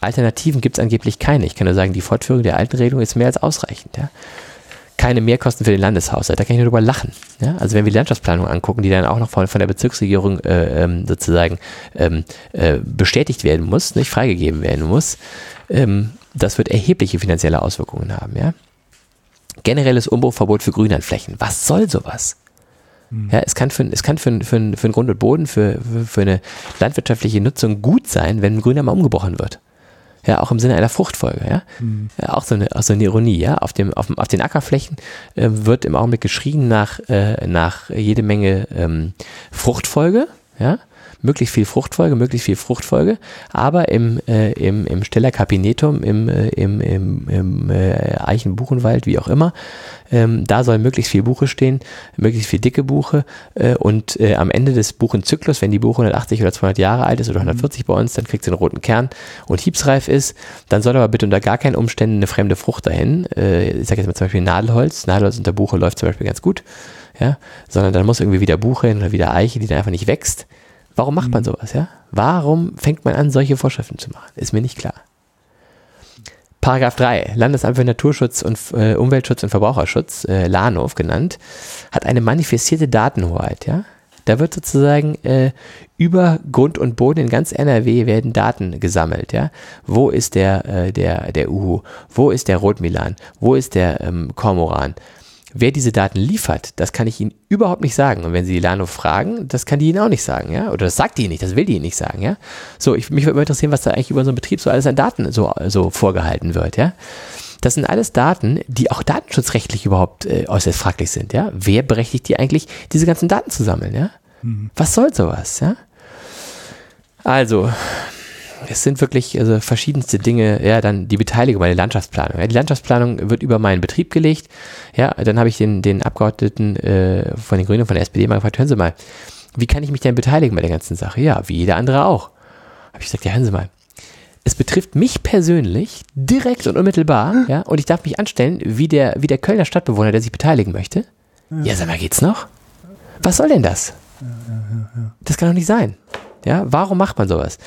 Alternativen gibt es angeblich keine. Ich kann nur sagen, die Fortführung der alten Regelung ist mehr als ausreichend. Ja? Keine Mehrkosten für den Landeshaushalt. Da kann ich nur drüber lachen. Ja? Also wenn wir die Landschaftsplanung angucken, die dann auch noch von, von der Bezirksregierung äh, ähm, sozusagen ähm, äh, bestätigt werden muss, nicht freigegeben werden muss, ähm, das wird erhebliche finanzielle Auswirkungen haben. Ja? Generelles Umbruchverbot für Grünlandflächen. Was soll sowas? Hm. Ja, es kann für, es kann für, für, für einen Grund und Boden, für, für eine landwirtschaftliche Nutzung gut sein, wenn ein Grüner mal umgebrochen wird. Ja, auch im Sinne einer Fruchtfolge, ja. Mhm. ja auch, so eine, auch so eine Ironie, ja. Auf, dem, auf, auf den Ackerflächen äh, wird im Augenblick geschrien nach, äh, nach jede Menge ähm, Fruchtfolge, ja möglichst viel Fruchtfolge, möglichst viel Fruchtfolge, aber im, äh, im, im Steller Kabinetum, im, äh, im, im, im äh, Eichenbuchenwald, wie auch immer, ähm, da soll möglichst viel Buche stehen, möglichst viel dicke Buche äh, und äh, am Ende des Buchenzyklus, wenn die Buche 180 oder 200 Jahre alt ist oder 140 bei uns, dann kriegt sie einen roten Kern und hiebsreif ist, dann soll aber bitte unter gar keinen Umständen eine fremde Frucht dahin, äh, ich sage jetzt mal zum Beispiel Nadelholz, Nadelholz unter Buche läuft zum Beispiel ganz gut, ja, sondern dann muss irgendwie wieder Buche hin oder wieder Eiche, die dann einfach nicht wächst. Warum macht man mhm. sowas, ja? Warum fängt man an, solche Vorschriften zu machen? Ist mir nicht klar. Paragraph 3, Landesamt für Naturschutz und äh, Umweltschutz und Verbraucherschutz, äh, LANOV genannt, hat eine manifestierte Datenhoheit, ja? Da wird sozusagen äh, über Grund und Boden in ganz NRW werden Daten gesammelt, ja? Wo ist der, äh, der, der Uhu? Wo ist der Rotmilan? Wo ist der ähm, Kormoran? Wer diese Daten liefert, das kann ich Ihnen überhaupt nicht sagen. Und wenn Sie die Lano fragen, das kann die Ihnen auch nicht sagen, ja? Oder das sagt die Ihnen nicht, das will die Ihnen nicht sagen, ja? So, ich, mich würde mal interessieren, was da eigentlich über so einen Betrieb so alles an Daten so, so vorgehalten wird, ja? Das sind alles Daten, die auch datenschutzrechtlich überhaupt äh, äußerst fraglich sind, ja. Wer berechtigt die eigentlich, diese ganzen Daten zu sammeln, ja? Mhm. Was soll sowas, ja? Also, es sind wirklich also verschiedenste Dinge, ja, dann die Beteiligung bei der Landschaftsplanung. Ja, die Landschaftsplanung wird über meinen Betrieb gelegt. Ja, dann habe ich den, den Abgeordneten äh, von den Grünen von der SPD mal gefragt, hören Sie mal, wie kann ich mich denn beteiligen bei der ganzen Sache? Ja, wie jeder andere auch. Habe ich gesagt, ja, hören Sie mal. Es betrifft mich persönlich direkt und unmittelbar, ja, und ich darf mich anstellen wie der, wie der Kölner Stadtbewohner, der sich beteiligen möchte. Ja, ja sag mal, geht's noch? Was soll denn das? Das kann doch nicht sein. Ja, warum macht man sowas?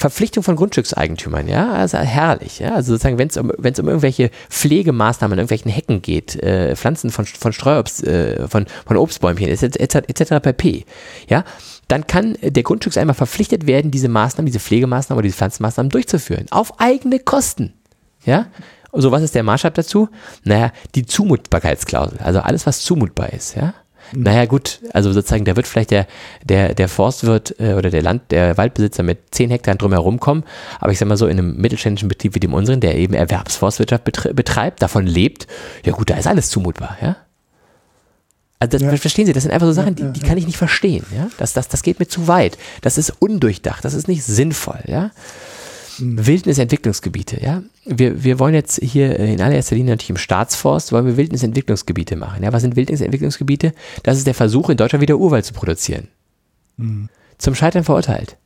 Verpflichtung von Grundstückseigentümern, ja, also herrlich, ja, also sozusagen, wenn es um, wenn es um irgendwelche Pflegemaßnahmen an irgendwelchen Hecken geht, äh, Pflanzen von, von Streuobst, äh, von, von Obstbäumchen, etc., etc. pp., ja, dann kann der Grundstückseigentümer verpflichtet werden, diese Maßnahmen, diese Pflegemaßnahmen oder diese Pflanzenmaßnahmen durchzuführen, auf eigene Kosten, ja, so, was ist der Maßstab dazu? Naja, die Zumutbarkeitsklausel, also alles, was zumutbar ist, ja. Naja, gut, also sozusagen, da wird vielleicht der, der, der Forstwirt äh, oder der Land, der Waldbesitzer mit 10 Hektar drumherum kommen, aber ich sag mal so, in einem mittelständischen Betrieb wie dem unseren, der eben Erwerbsforstwirtschaft betreibt, davon lebt, ja gut, da ist alles zumutbar, ja. Also das, ja. verstehen Sie, das sind einfach so Sachen, die, die kann ich nicht verstehen, ja. Das, das, das geht mir zu weit. Das ist undurchdacht, das ist nicht sinnvoll, ja. Wildnisentwicklungsgebiete, ja. Wir, wir wollen jetzt hier in allererster Linie natürlich im Staatsforst, wollen wir Wildnisentwicklungsgebiete machen. Ja, was sind Wildnisentwicklungsgebiete? Das ist der Versuch, in Deutschland wieder Urwald zu produzieren. Mhm. Zum Scheitern verurteilt.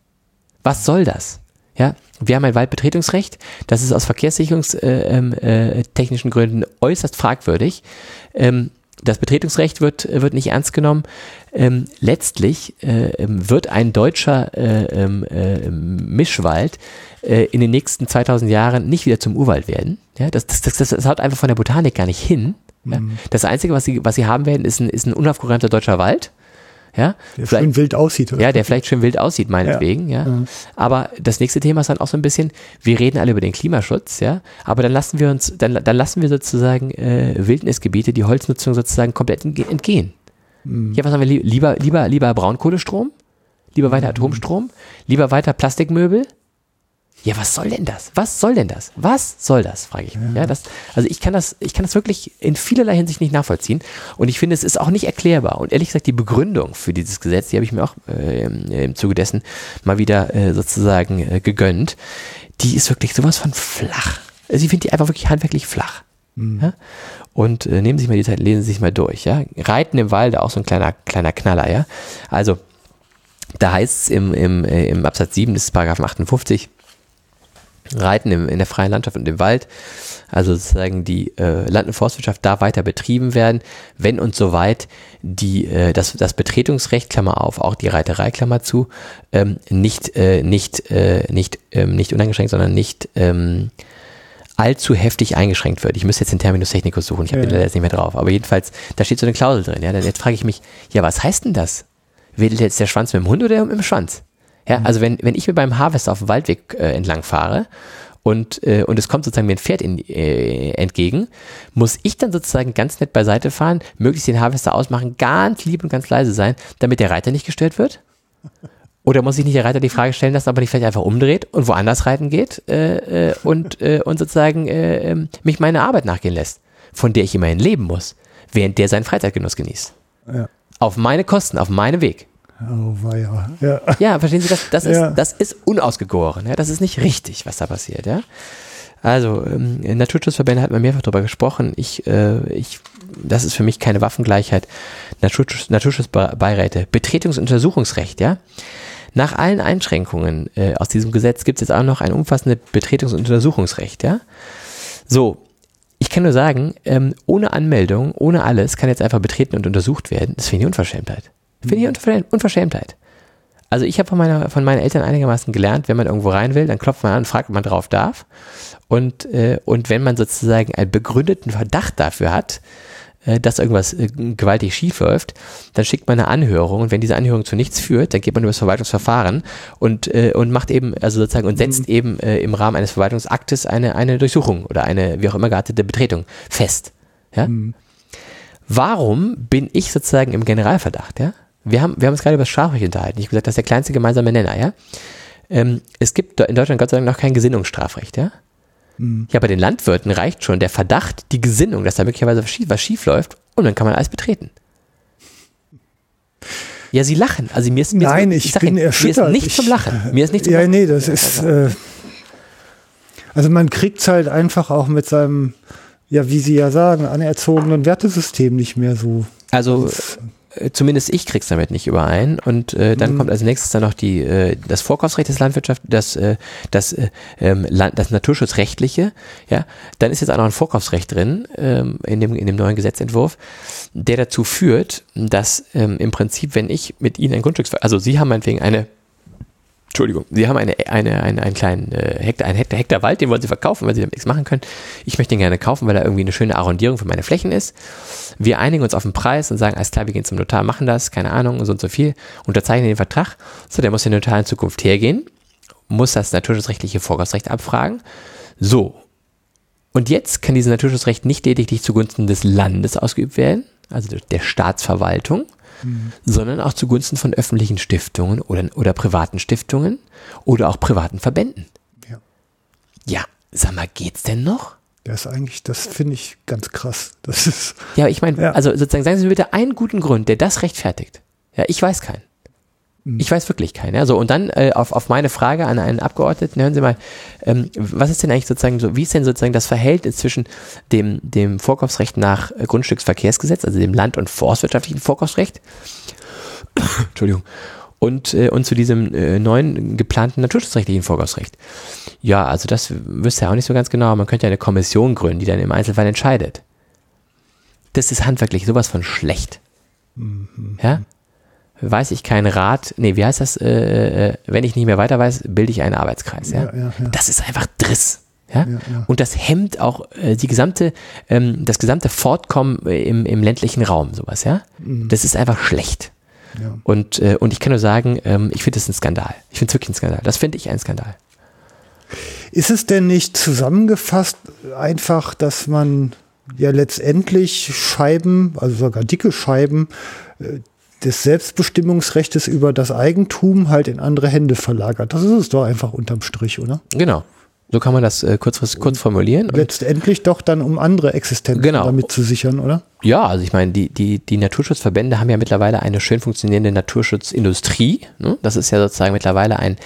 Was soll das? Ja, wir haben ein Waldbetretungsrecht. Das ist aus verkehrssicherungstechnischen äh, äh, Gründen äußerst fragwürdig. Ähm, das Betretungsrecht wird, wird nicht ernst genommen. Ähm, letztlich äh, ähm, wird ein deutscher äh, ähm, äh, Mischwald äh, in den nächsten 2000 Jahren nicht wieder zum Urwald werden. Ja, das, das, das, das haut einfach von der Botanik gar nicht hin. Ja? Mhm. Das Einzige, was sie, was sie haben werden, ist ein, ist ein unaufgeräumter deutscher Wald. Ja, der vielleicht, schön wild aussieht. Oder? Ja, der vielleicht schön wild aussieht, meinetwegen. Ja. ja. Aber das nächste Thema ist dann auch so ein bisschen, wir reden alle über den Klimaschutz, ja, aber dann lassen wir uns, dann, dann lassen wir sozusagen äh, Wildnisgebiete, die Holznutzung sozusagen komplett entgehen. Mhm. Ja, was haben wir lieber, lieber, lieber Braunkohlestrom? Lieber weiter mhm. Atomstrom? Lieber weiter Plastikmöbel? Ja, was soll denn das? Was soll denn das? Was soll das, frage ich mich. Ja. das, also ich kann das, ich kann das wirklich in vielerlei Hinsicht nicht nachvollziehen. Und ich finde, es ist auch nicht erklärbar. Und ehrlich gesagt, die Begründung für dieses Gesetz, die habe ich mir auch äh, im Zuge dessen mal wieder äh, sozusagen äh, gegönnt, die ist wirklich sowas von flach. Also ich finde die einfach wirklich handwerklich flach. Mhm. Ja? Und äh, nehmen Sie sich mal die Zeit, lesen Sie sich mal durch. Ja? Reiten im Walde, auch so ein kleiner, kleiner Knaller. Ja? Also, da heißt es im, im, äh, im Absatz 7 des Paragraphen 58, Reiten im, in der freien Landschaft und im Wald, also sozusagen die äh, Land- und Forstwirtschaft da weiter betrieben werden, wenn und soweit die, äh, das, das Betretungsrecht, Klammer auf, auch die Reiterei, Klammer zu, ähm, nicht, äh, nicht, äh, nicht, ähm, nicht uneingeschränkt, sondern nicht ähm, allzu heftig eingeschränkt wird. Ich müsste jetzt den Terminus technicus suchen, ich habe ja. den jetzt nicht mehr drauf, aber jedenfalls, da steht so eine Klausel drin. Ja, jetzt frage ich mich, ja, was heißt denn das? Wedelt jetzt der Schwanz mit dem Hund oder mit dem Schwanz? Ja, mhm. also wenn, wenn ich mir beim Harvester auf dem Waldweg äh, entlang fahre und, äh, und es kommt sozusagen mir ein Pferd in, äh, entgegen, muss ich dann sozusagen ganz nett beiseite fahren, möglichst den Harvester ausmachen, ganz lieb und ganz leise sein, damit der Reiter nicht gestört wird? (laughs) Oder muss ich nicht der Reiter die Frage stellen lassen, ob er nicht vielleicht einfach umdreht und woanders reiten geht äh, äh, und, äh, und sozusagen äh, ähm, mich meine Arbeit nachgehen lässt, von der ich immerhin leben muss, während der seinen Freizeitgenuss genießt. Ja. Auf meine Kosten, auf meinen Weg. Oh, weia. Ja. ja, verstehen Sie, das, das, ja. ist, das ist unausgegoren. Ja? Das ist nicht richtig, was da passiert. Ja? Also, ähm, Naturschutzverbände hat man mehrfach darüber gesprochen. Ich, äh, ich, das ist für mich keine Waffengleichheit. Naturschutz, Naturschutzbeiräte, Betretungsuntersuchungsrecht, ja. Nach allen Einschränkungen äh, aus diesem Gesetz gibt es jetzt auch noch ein umfassendes Betretungsuntersuchungsrecht, ja. So, ich kann nur sagen, ähm, ohne Anmeldung, ohne alles kann jetzt einfach betreten und untersucht werden. Das finde ich Unverschämtheit. Finde ich Unverschämtheit. Also ich habe von, meiner, von meinen Eltern einigermaßen gelernt, wenn man irgendwo rein will, dann klopft man an und fragt, ob man drauf darf. Und, äh, und wenn man sozusagen einen begründeten Verdacht dafür hat, äh, dass irgendwas äh, gewaltig schief läuft, dann schickt man eine Anhörung und wenn diese Anhörung zu nichts führt, dann geht man über das Verwaltungsverfahren und, äh, und macht eben, also sozusagen, und setzt mhm. eben äh, im Rahmen eines Verwaltungsaktes eine, eine Durchsuchung oder eine, wie auch immer geartete Betretung fest. Ja? Mhm. Warum bin ich sozusagen im Generalverdacht, ja? Wir haben, wir haben uns gerade über das Strafrecht unterhalten. Ich habe gesagt, das ist der kleinste gemeinsame Nenner, ja. Ähm, es gibt in Deutschland Gott sei Dank noch kein Gesinnungsstrafrecht, ja. Mhm. Ja, bei den Landwirten reicht schon der Verdacht, die Gesinnung, dass da möglicherweise was schief läuft und dann kann man alles betreten. Ja, Sie lachen. Also mir ist mir Nein, ist, ich, ich bin Ihnen, erschüttert. Mir ist nicht ich, zum Lachen. Mir ist nicht zum ja, Lachen. nee, das ist. Äh, also man kriegt es halt einfach auch mit seinem, ja, wie Sie ja sagen, anerzogenen Wertesystem nicht mehr so. Also äh, zumindest ich krieg's damit nicht überein. Und äh, dann mhm. kommt als nächstes dann noch die, äh, das Vorkaufsrecht des Landwirtschaft, das, äh, das, äh, ähm, Land, das Naturschutzrechtliche. Ja, dann ist jetzt auch noch ein Vorkaufsrecht drin ähm, in, dem, in dem neuen Gesetzentwurf, der dazu führt, dass ähm, im Prinzip, wenn ich mit Ihnen ein Grundstück, also Sie haben meinetwegen eine Entschuldigung, Sie haben eine, eine, eine, einen kleinen äh, Hektar, einen Hektar, Hektar Wald, den wollen Sie verkaufen, weil Sie damit nichts machen können. Ich möchte ihn gerne kaufen, weil er irgendwie eine schöne Arrondierung für meine Flächen ist. Wir einigen uns auf den Preis und sagen, alles klar, wir gehen zum Notar, machen das, keine Ahnung, so und so viel, unterzeichnen den Vertrag. So, der muss der Notar in Zukunft hergehen, muss das naturschutzrechtliche Vorkaufsrecht abfragen. So. Und jetzt kann dieses Naturschutzrecht nicht lediglich zugunsten des Landes ausgeübt werden, also der Staatsverwaltung, mhm. sondern auch zugunsten von öffentlichen Stiftungen oder, oder privaten Stiftungen oder auch privaten Verbänden. Ja. ja, sag mal, geht's denn noch? Das ist eigentlich, das finde ich ganz krass. Das ist. Ja, ich meine, ja. also sozusagen, sagen Sie mir bitte einen guten Grund, der das rechtfertigt. Ja, ich weiß keinen. Hm. Ich weiß wirklich keinen. Ja. So, und dann äh, auf, auf meine Frage an einen Abgeordneten, hören Sie mal, ähm, was ist denn eigentlich sozusagen so, wie ist denn sozusagen das Verhältnis zwischen dem, dem Vorkaufsrecht nach äh, Grundstücksverkehrsgesetz, also dem Land- und forstwirtschaftlichen Vorkaufsrecht, (coughs) Entschuldigung, und, äh, und zu diesem äh, neuen geplanten naturschutzrechtlichen Vorkaufsrecht? Ja, also das wüsste ja auch nicht so ganz genau. Man könnte ja eine Kommission gründen, die dann im Einzelfall entscheidet. Das ist handwerklich sowas von schlecht. Mhm. Ja? Weiß ich keinen Rat, nee, wie heißt das, äh, äh, wenn ich nicht mehr weiter weiß, bilde ich einen Arbeitskreis. Ja? ja, ja, ja. Das ist einfach Driss. Ja? Und das hemmt auch äh, die gesamte, ähm, das gesamte Fortkommen im, im ländlichen Raum, sowas, ja. Mhm. Das ist einfach schlecht. Und, äh, und ich kann nur sagen, ähm, ich finde das ein Skandal. Ich finde es wirklich ein Skandal. Das finde ich ein Skandal. Ist es denn nicht zusammengefasst einfach, dass man ja letztendlich Scheiben, also sogar dicke Scheiben, äh, des Selbstbestimmungsrechts über das Eigentum halt in andere Hände verlagert. Das ist es doch einfach unterm Strich, oder? Genau. So kann man das äh, kurz, kurz formulieren. Letztendlich doch dann, um andere Existenzen genau. damit zu sichern, oder? Ja, also ich meine, die, die, die Naturschutzverbände haben ja mittlerweile eine schön funktionierende Naturschutzindustrie. Ne? Das ist ja sozusagen mittlerweile ein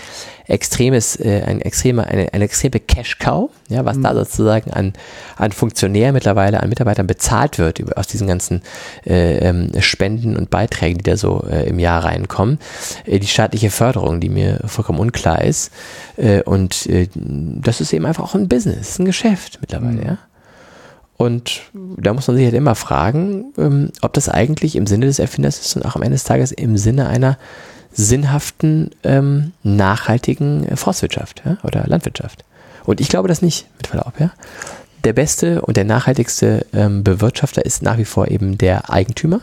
extremes, äh, ein extreme, eine, eine extreme Cash-Cow, ja, was mhm. da sozusagen an, an Funktionären mittlerweile, an Mitarbeitern bezahlt wird über, aus diesen ganzen äh, ähm, Spenden und Beiträgen, die da so äh, im Jahr reinkommen. Äh, die staatliche Förderung, die mir vollkommen unklar ist. Äh, und äh, das ist eben einfach auch ein Business, ein Geschäft mittlerweile, mhm. ja. Und da muss man sich halt immer fragen, ähm, ob das eigentlich im Sinne des Erfinders ist und auch am Ende des Tages im Sinne einer sinnhaften, ähm, nachhaltigen äh, Forstwirtschaft ja, oder Landwirtschaft. Und ich glaube das nicht, mit Verlaub, ja. Der beste und der nachhaltigste ähm, Bewirtschafter ist nach wie vor eben der Eigentümer.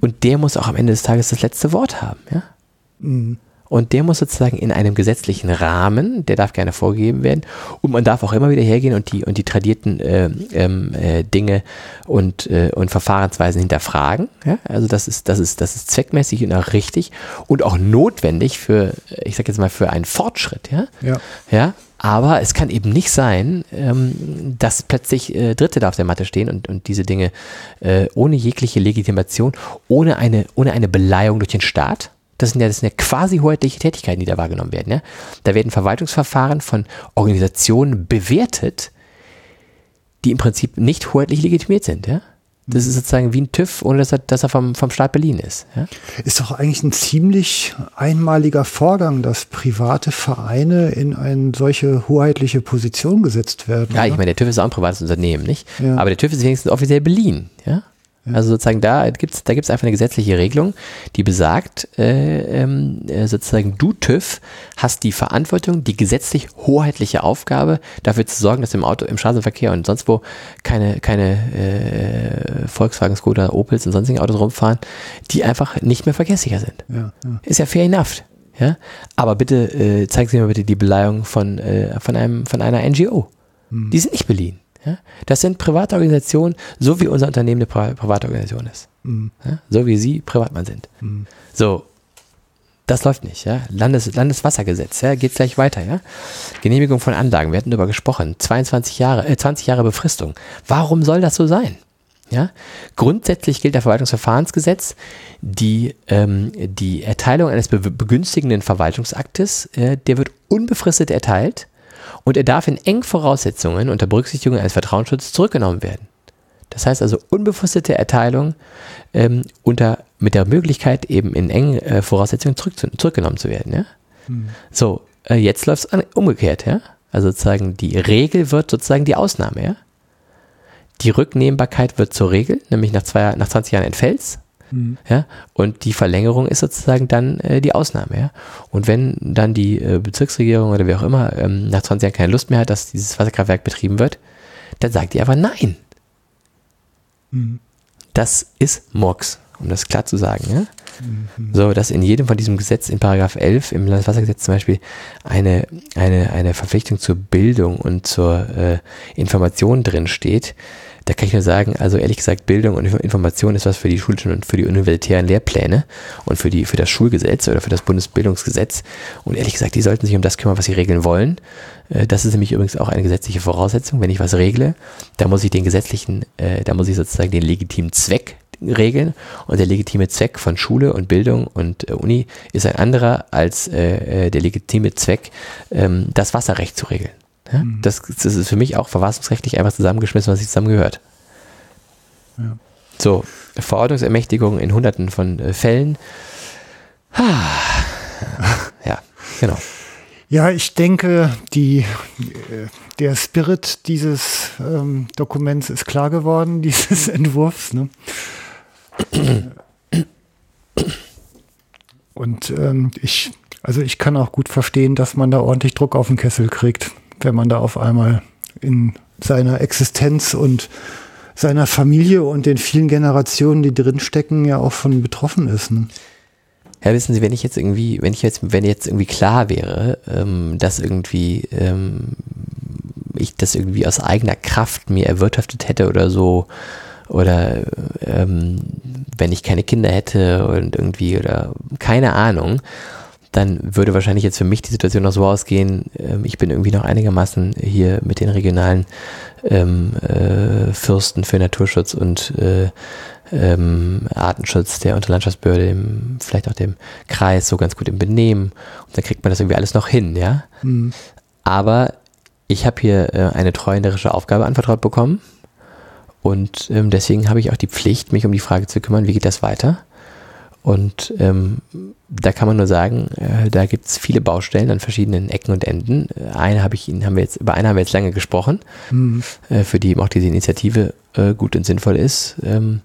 Und der muss auch am Ende des Tages das letzte Wort haben, ja. Mhm. Und der muss sozusagen in einem gesetzlichen Rahmen, der darf gerne vorgegeben werden. Und man darf auch immer wieder hergehen und die, und die tradierten äh, äh, Dinge und, äh, und Verfahrensweisen hinterfragen. Ja? Also das ist, das, ist, das ist zweckmäßig und auch richtig und auch notwendig für, ich sag jetzt mal, für einen Fortschritt. Ja. ja. ja? Aber es kann eben nicht sein, ähm, dass plötzlich äh, Dritte da auf der Matte stehen und, und diese Dinge äh, ohne jegliche Legitimation, ohne eine, ohne eine Beleihung durch den Staat, das sind ja, das sind ja quasi hoheitliche Tätigkeiten, die da wahrgenommen werden. Ja? Da werden Verwaltungsverfahren von Organisationen bewertet, die im Prinzip nicht hoheitlich legitimiert sind. Ja? Das ist sozusagen wie ein TÜV, ohne dass er, dass er vom, vom Staat Berlin ist. Ja? Ist doch eigentlich ein ziemlich einmaliger Vorgang, dass private Vereine in eine solche hoheitliche Position gesetzt werden. Ja, oder? ich meine, der TÜV ist auch ein privates Unternehmen, nicht? Ja. Aber der TÜV ist wenigstens offiziell Berlin. Ja? Also sozusagen da gibt es da gibt's einfach eine gesetzliche Regelung, die besagt, äh, ähm, äh, sozusagen du TÜV hast die Verantwortung, die gesetzlich hoheitliche Aufgabe, dafür zu sorgen, dass im Auto, im Straßenverkehr und sonst wo keine, keine äh, Volkswagen, Skoda, Opels und sonstigen Autos rumfahren, die einfach nicht mehr verkehrssicher sind. Ja, ja. Ist ja fair enough. Ja? Aber bitte äh, zeigen Sie mir bitte die Beleihung von, äh, von, einem, von einer NGO. Hm. Die sind nicht beliehen. Ja? Das sind private Organisationen, so wie unser Unternehmen eine Pri private Organisation ist. Mhm. Ja? So wie Sie Privatmann sind. Mhm. So. Das läuft nicht, ja. Landes, Landeswassergesetz, ja, geht gleich weiter, ja. Genehmigung von Anlagen, wir hatten darüber gesprochen. 22 Jahre, äh, 20 Jahre Befristung. Warum soll das so sein? Ja? Grundsätzlich gilt der Verwaltungsverfahrensgesetz, die, ähm, die Erteilung eines be begünstigenden Verwaltungsaktes, äh, der wird unbefristet erteilt und er darf in engen Voraussetzungen unter Berücksichtigung eines Vertrauensschutzes zurückgenommen werden. Das heißt also unbefristete Erteilung ähm, unter, mit der Möglichkeit, eben in engen äh, Voraussetzungen zurück zu, zurückgenommen zu werden. Ja? Hm. So, äh, jetzt läuft es umgekehrt. Ja? Also sozusagen die Regel wird sozusagen die Ausnahme. Ja? Die Rücknehmbarkeit wird zur Regel, nämlich nach, zwei, nach 20 Jahren entfällt Mhm. Ja, und die Verlängerung ist sozusagen dann äh, die Ausnahme. Ja? Und wenn dann die äh, Bezirksregierung oder wie auch immer ähm, nach 20 Jahren keine Lust mehr hat, dass dieses Wasserkraftwerk betrieben wird, dann sagt die einfach nein. Mhm. Das ist Murks, um das klar zu sagen. Ja? Mhm. So, dass in jedem von diesem Gesetz, in Paragraph 11 im Landeswassergesetz zum Beispiel, eine, eine, eine Verpflichtung zur Bildung und zur äh, Information drin steht, da kann ich nur sagen, also ehrlich gesagt, Bildung und Information ist was für die schulischen und für die universitären Lehrpläne und für, die, für das Schulgesetz oder für das Bundesbildungsgesetz. Und ehrlich gesagt, die sollten sich um das kümmern, was sie regeln wollen. Äh, das ist nämlich übrigens auch eine gesetzliche Voraussetzung. Wenn ich was regle, da muss ich den gesetzlichen, äh, da muss ich sozusagen den legitimen Zweck regeln und der legitime Zweck von Schule und Bildung und äh, Uni ist ein anderer als äh, der legitime Zweck, ähm, das Wasserrecht zu regeln. Ja? Mhm. Das, das, ist für mich auch verfassungsrechtlich einfach zusammengeschmissen, was sich zusammengehört. Ja. So, Verordnungsermächtigung in hunderten von äh, Fällen. ja, genau. Ja, ich denke, die, äh, der Spirit dieses ähm, Dokuments ist klar geworden, (laughs) dieses Entwurfs. Ne? Und ähm, ich, also ich kann auch gut verstehen, dass man da ordentlich Druck auf den Kessel kriegt wenn man da auf einmal in seiner Existenz und seiner Familie und den vielen Generationen, die drinstecken, ja auch von betroffen ist. Ne? Ja, wissen Sie, wenn ich jetzt irgendwie, wenn ich jetzt, wenn jetzt irgendwie klar wäre, ähm, dass irgendwie ähm, ich das irgendwie aus eigener Kraft mir erwirtschaftet hätte oder so, oder ähm, wenn ich keine Kinder hätte und irgendwie oder keine Ahnung, dann würde wahrscheinlich jetzt für mich die Situation noch so ausgehen, ähm, ich bin irgendwie noch einigermaßen hier mit den regionalen ähm, äh, Fürsten für Naturschutz und äh, ähm, Artenschutz der Unterlandschaftsbehörde, dem, vielleicht auch dem Kreis, so ganz gut im Benehmen. Und dann kriegt man das irgendwie alles noch hin, ja. Mhm. Aber ich habe hier äh, eine treuhänderische Aufgabe anvertraut bekommen. Und ähm, deswegen habe ich auch die Pflicht, mich um die Frage zu kümmern, wie geht das weiter? Und ähm, da kann man nur sagen, äh, da gibt es viele Baustellen an verschiedenen Ecken und Enden. Eine habe ich Ihnen, haben wir jetzt, über eine haben wir jetzt lange gesprochen, mhm. äh, für die eben auch diese Initiative äh, gut und sinnvoll ist. Ähm,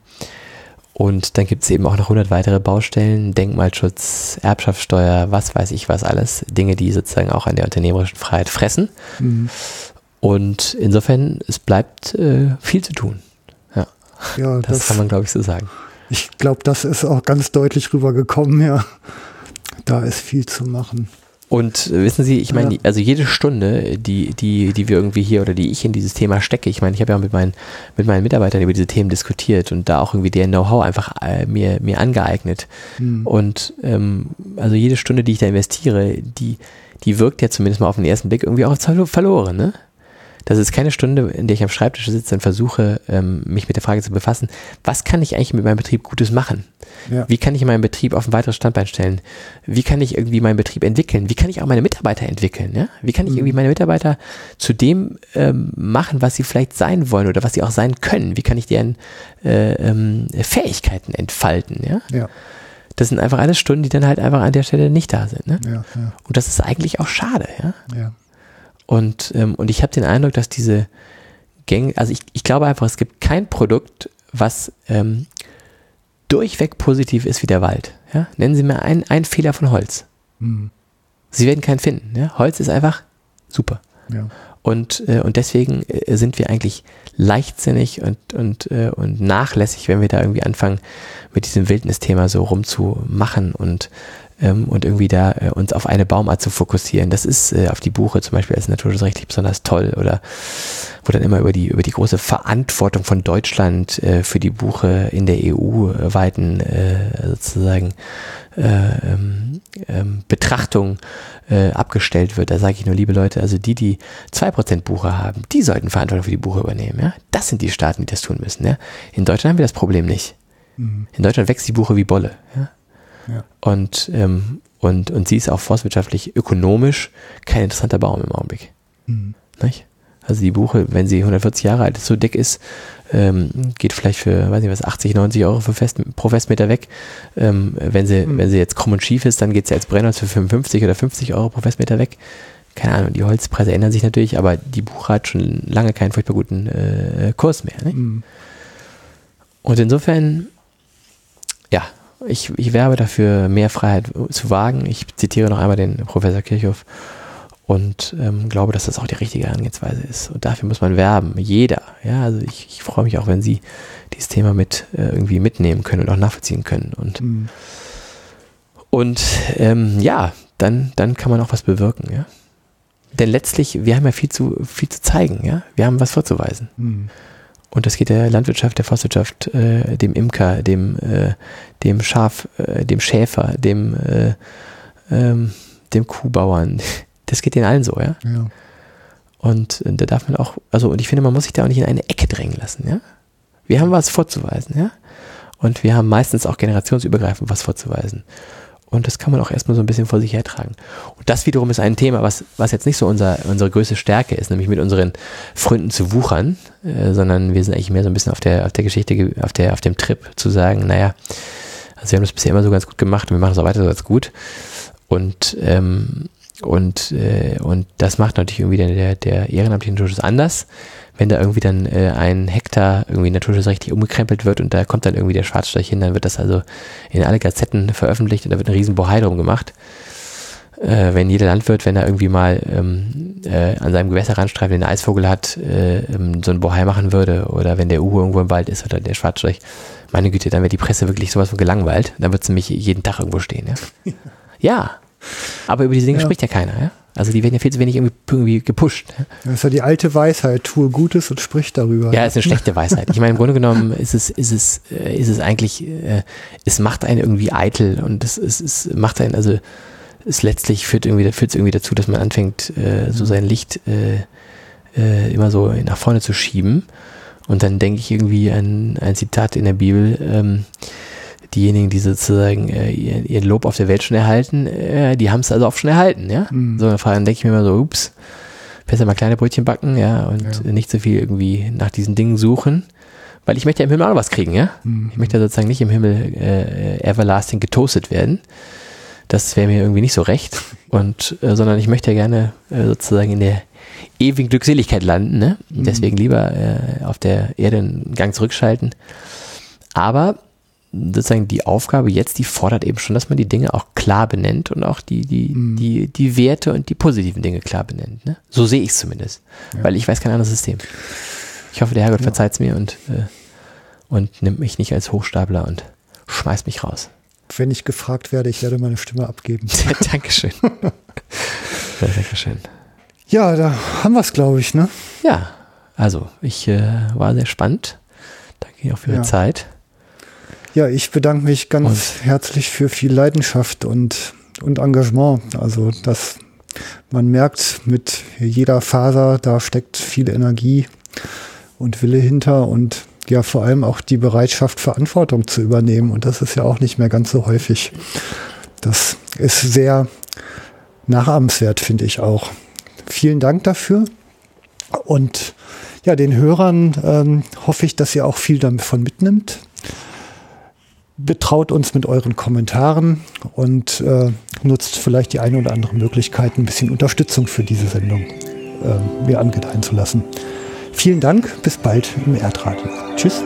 und dann gibt es eben auch noch 100 weitere Baustellen, Denkmalschutz, Erbschaftssteuer, was weiß ich was alles. Dinge, die sozusagen auch an der unternehmerischen Freiheit fressen. Mhm. Und insofern, es bleibt äh, viel zu tun. Ja, ja das, das kann man, glaube ich, so sagen. Ich glaube, das ist auch ganz deutlich rübergekommen, ja. Da ist viel zu machen. Und äh, wissen Sie, ich meine, ja. also jede Stunde, die, die, die wir irgendwie hier oder die ich in dieses Thema stecke, ich meine, ich habe ja mit meinen, mit meinen Mitarbeitern über diese Themen diskutiert und da auch irgendwie deren Know-how einfach äh, mir, mir angeeignet. Mhm. Und ähm, also jede Stunde, die ich da investiere, die, die wirkt ja zumindest mal auf den ersten Blick irgendwie auch verloren, ne? Das ist keine Stunde, in der ich am Schreibtisch sitze und versuche, ähm, mich mit der Frage zu befassen, was kann ich eigentlich mit meinem Betrieb Gutes machen? Ja. Wie kann ich meinen Betrieb auf ein weiteres Standbein stellen? Wie kann ich irgendwie meinen Betrieb entwickeln? Wie kann ich auch meine Mitarbeiter entwickeln? Ja? Wie kann ich mhm. irgendwie meine Mitarbeiter zu dem ähm, machen, was sie vielleicht sein wollen oder was sie auch sein können? Wie kann ich deren äh, ähm, Fähigkeiten entfalten? Ja? ja. Das sind einfach alles Stunden, die dann halt einfach an der Stelle nicht da sind. Ne? Ja, ja. Und das ist eigentlich auch schade. Ja. ja. Und, ähm, und ich habe den Eindruck, dass diese Gänge, also ich, ich glaube einfach, es gibt kein Produkt, was ähm, durchweg positiv ist wie der Wald. Ja? Nennen Sie mir einen, einen Fehler von Holz. Mhm. Sie werden keinen finden. Ja? Holz ist einfach super. Ja. Und, äh, und deswegen äh, sind wir eigentlich leichtsinnig und, und, äh, und nachlässig, wenn wir da irgendwie anfangen, mit diesem Wildnisthema so rumzumachen und ähm, und irgendwie da äh, uns auf eine Baumart zu fokussieren. Das ist äh, auf die Buche zum Beispiel als naturschutzrechtlich besonders toll oder wo dann immer über die, über die große Verantwortung von Deutschland äh, für die Buche in der EU-weiten äh, sozusagen äh, ähm, ähm, Betrachtung äh, abgestellt wird. Da sage ich nur, liebe Leute, also die, die zwei Prozent Buche haben, die sollten Verantwortung für die Buche übernehmen. Ja? Das sind die Staaten, die das tun müssen. Ja? In Deutschland haben wir das Problem nicht. Mhm. In Deutschland wächst die Buche wie Bolle. Ja? Ja. Und, ähm, und, und sie ist auch forstwirtschaftlich, ökonomisch kein interessanter Baum im Augenblick. Mhm. Nicht? Also die Buche, wenn sie 140 Jahre alt ist, so dick ist, ähm, geht vielleicht für, weiß nicht was, 80, 90 Euro Fest, pro Festmeter weg. Ähm, wenn, sie, mhm. wenn sie jetzt krumm und schief ist, dann geht sie als Brennholz für 55 oder 50 Euro pro Festmeter weg. Keine Ahnung, die Holzpreise ändern sich natürlich, aber die Buche hat schon lange keinen furchtbar guten äh, Kurs mehr. Mhm. Und insofern, ja, ich, ich werbe dafür, mehr Freiheit zu wagen. Ich zitiere noch einmal den Professor Kirchhoff und ähm, glaube, dass das auch die richtige Herangehensweise ist. Und dafür muss man werben, jeder. Ja, also ich, ich freue mich auch, wenn Sie dieses Thema mit äh, irgendwie mitnehmen können und auch nachvollziehen können. Und, mhm. und ähm, ja, dann, dann kann man auch was bewirken, ja. Denn letztlich, wir haben ja viel zu, viel zu zeigen, ja. Wir haben was vorzuweisen. Mhm. Und das geht der Landwirtschaft, der Forstwirtschaft, äh, dem Imker, dem, äh, dem Schaf, äh, dem Schäfer, dem, äh, ähm, dem Kuhbauern. (laughs) Das geht den allen so, ja. ja. Und da darf man auch, also, und ich finde, man muss sich da auch nicht in eine Ecke drängen lassen, ja. Wir haben was vorzuweisen, ja. Und wir haben meistens auch generationsübergreifend was vorzuweisen. Und das kann man auch erstmal so ein bisschen vor sich hertragen. Und das wiederum ist ein Thema, was, was jetzt nicht so unser, unsere größte Stärke ist, nämlich mit unseren Freunden zu wuchern, äh, sondern wir sind eigentlich mehr so ein bisschen auf der, auf der Geschichte, auf der, auf dem Trip zu sagen, naja, also wir haben das bisher immer so ganz gut gemacht und wir machen es auch weiter so ganz gut. Und, ähm, und, äh, und das macht natürlich irgendwie der, der, der ehrenamtliche Naturschutz anders wenn da irgendwie dann äh, ein Hektar irgendwie naturschutzrechtlich umgekrempelt wird und da kommt dann irgendwie der Schwarzstorch hin, dann wird das also in alle Gazetten veröffentlicht und da wird ein riesen Bohai drum gemacht. Äh, wenn jeder Landwirt, wenn er irgendwie mal ähm, äh, an seinem Gewässerrandstreifen den Eisvogel hat, äh, ähm, so ein Bohai machen würde oder wenn der Uhu irgendwo im Wald ist oder der Schwarzstorch, meine Güte, dann wird die Presse wirklich sowas von gelangweilt. Dann wird es nämlich jeden Tag irgendwo stehen. Ja, (laughs) ja. aber über diese Dinge ja. spricht ja keiner. Ja? Also die werden ja viel zu wenig irgendwie, irgendwie gepusht. Das ist ja die alte Weisheit, tue Gutes und sprich darüber. Ja, ist eine schlechte Weisheit. Ich meine, im Grunde genommen ist es, ist es, äh, ist es eigentlich, äh, es macht einen irgendwie eitel und es, es, es macht einen, also es letztlich führt irgendwie, führt es irgendwie dazu, dass man anfängt, äh, so sein Licht äh, äh, immer so nach vorne zu schieben. Und dann denke ich irgendwie an ein Zitat in der Bibel, ähm, diejenigen, die sozusagen äh, ihr, ihr Lob auf der Welt schon erhalten, äh, die haben es also auch schon erhalten, ja. Mhm. So, dann denke ich mir immer so, ups, besser mal kleine Brötchen backen, ja, und ja. nicht so viel irgendwie nach diesen Dingen suchen. Weil ich möchte ja im Himmel auch noch was kriegen, ja. Mhm. Ich möchte ja sozusagen nicht im Himmel äh, everlasting getoastet werden. Das wäre mir irgendwie nicht so recht. Und, äh, sondern ich möchte ja gerne äh, sozusagen in der ewigen Glückseligkeit landen, ne? Mhm. Deswegen lieber äh, auf der Erde einen Gang zurückschalten. Aber sozusagen die Aufgabe jetzt, die fordert eben schon, dass man die Dinge auch klar benennt und auch die, die, mhm. die, die Werte und die positiven Dinge klar benennt. Ne? So sehe ich es zumindest. Ja. Weil ich weiß kein anderes System. Ich hoffe, der Herrgott ja. verzeiht es mir und, äh, und nimmt mich nicht als Hochstapler und schmeißt mich raus. Wenn ich gefragt werde, ich werde meine Stimme abgeben. (laughs) Dankeschön. (laughs) ja, Dankeschön. Ja, da haben wir es, glaube ich, ne? Ja, also ich äh, war sehr spannend. Danke auch für Ihre Zeit. Ja, ich bedanke mich ganz und. herzlich für viel Leidenschaft und, und Engagement. Also, dass man merkt, mit jeder Faser, da steckt viel Energie und Wille hinter und ja, vor allem auch die Bereitschaft, Verantwortung zu übernehmen. Und das ist ja auch nicht mehr ganz so häufig. Das ist sehr nachahmenswert, finde ich auch. Vielen Dank dafür. Und ja, den Hörern ähm, hoffe ich, dass ihr auch viel davon mitnimmt betraut uns mit euren Kommentaren und äh, nutzt vielleicht die eine oder andere Möglichkeit, ein bisschen Unterstützung für diese Sendung äh, mir angedeihen zu lassen. Vielen Dank, bis bald im Erdradio. Tschüss.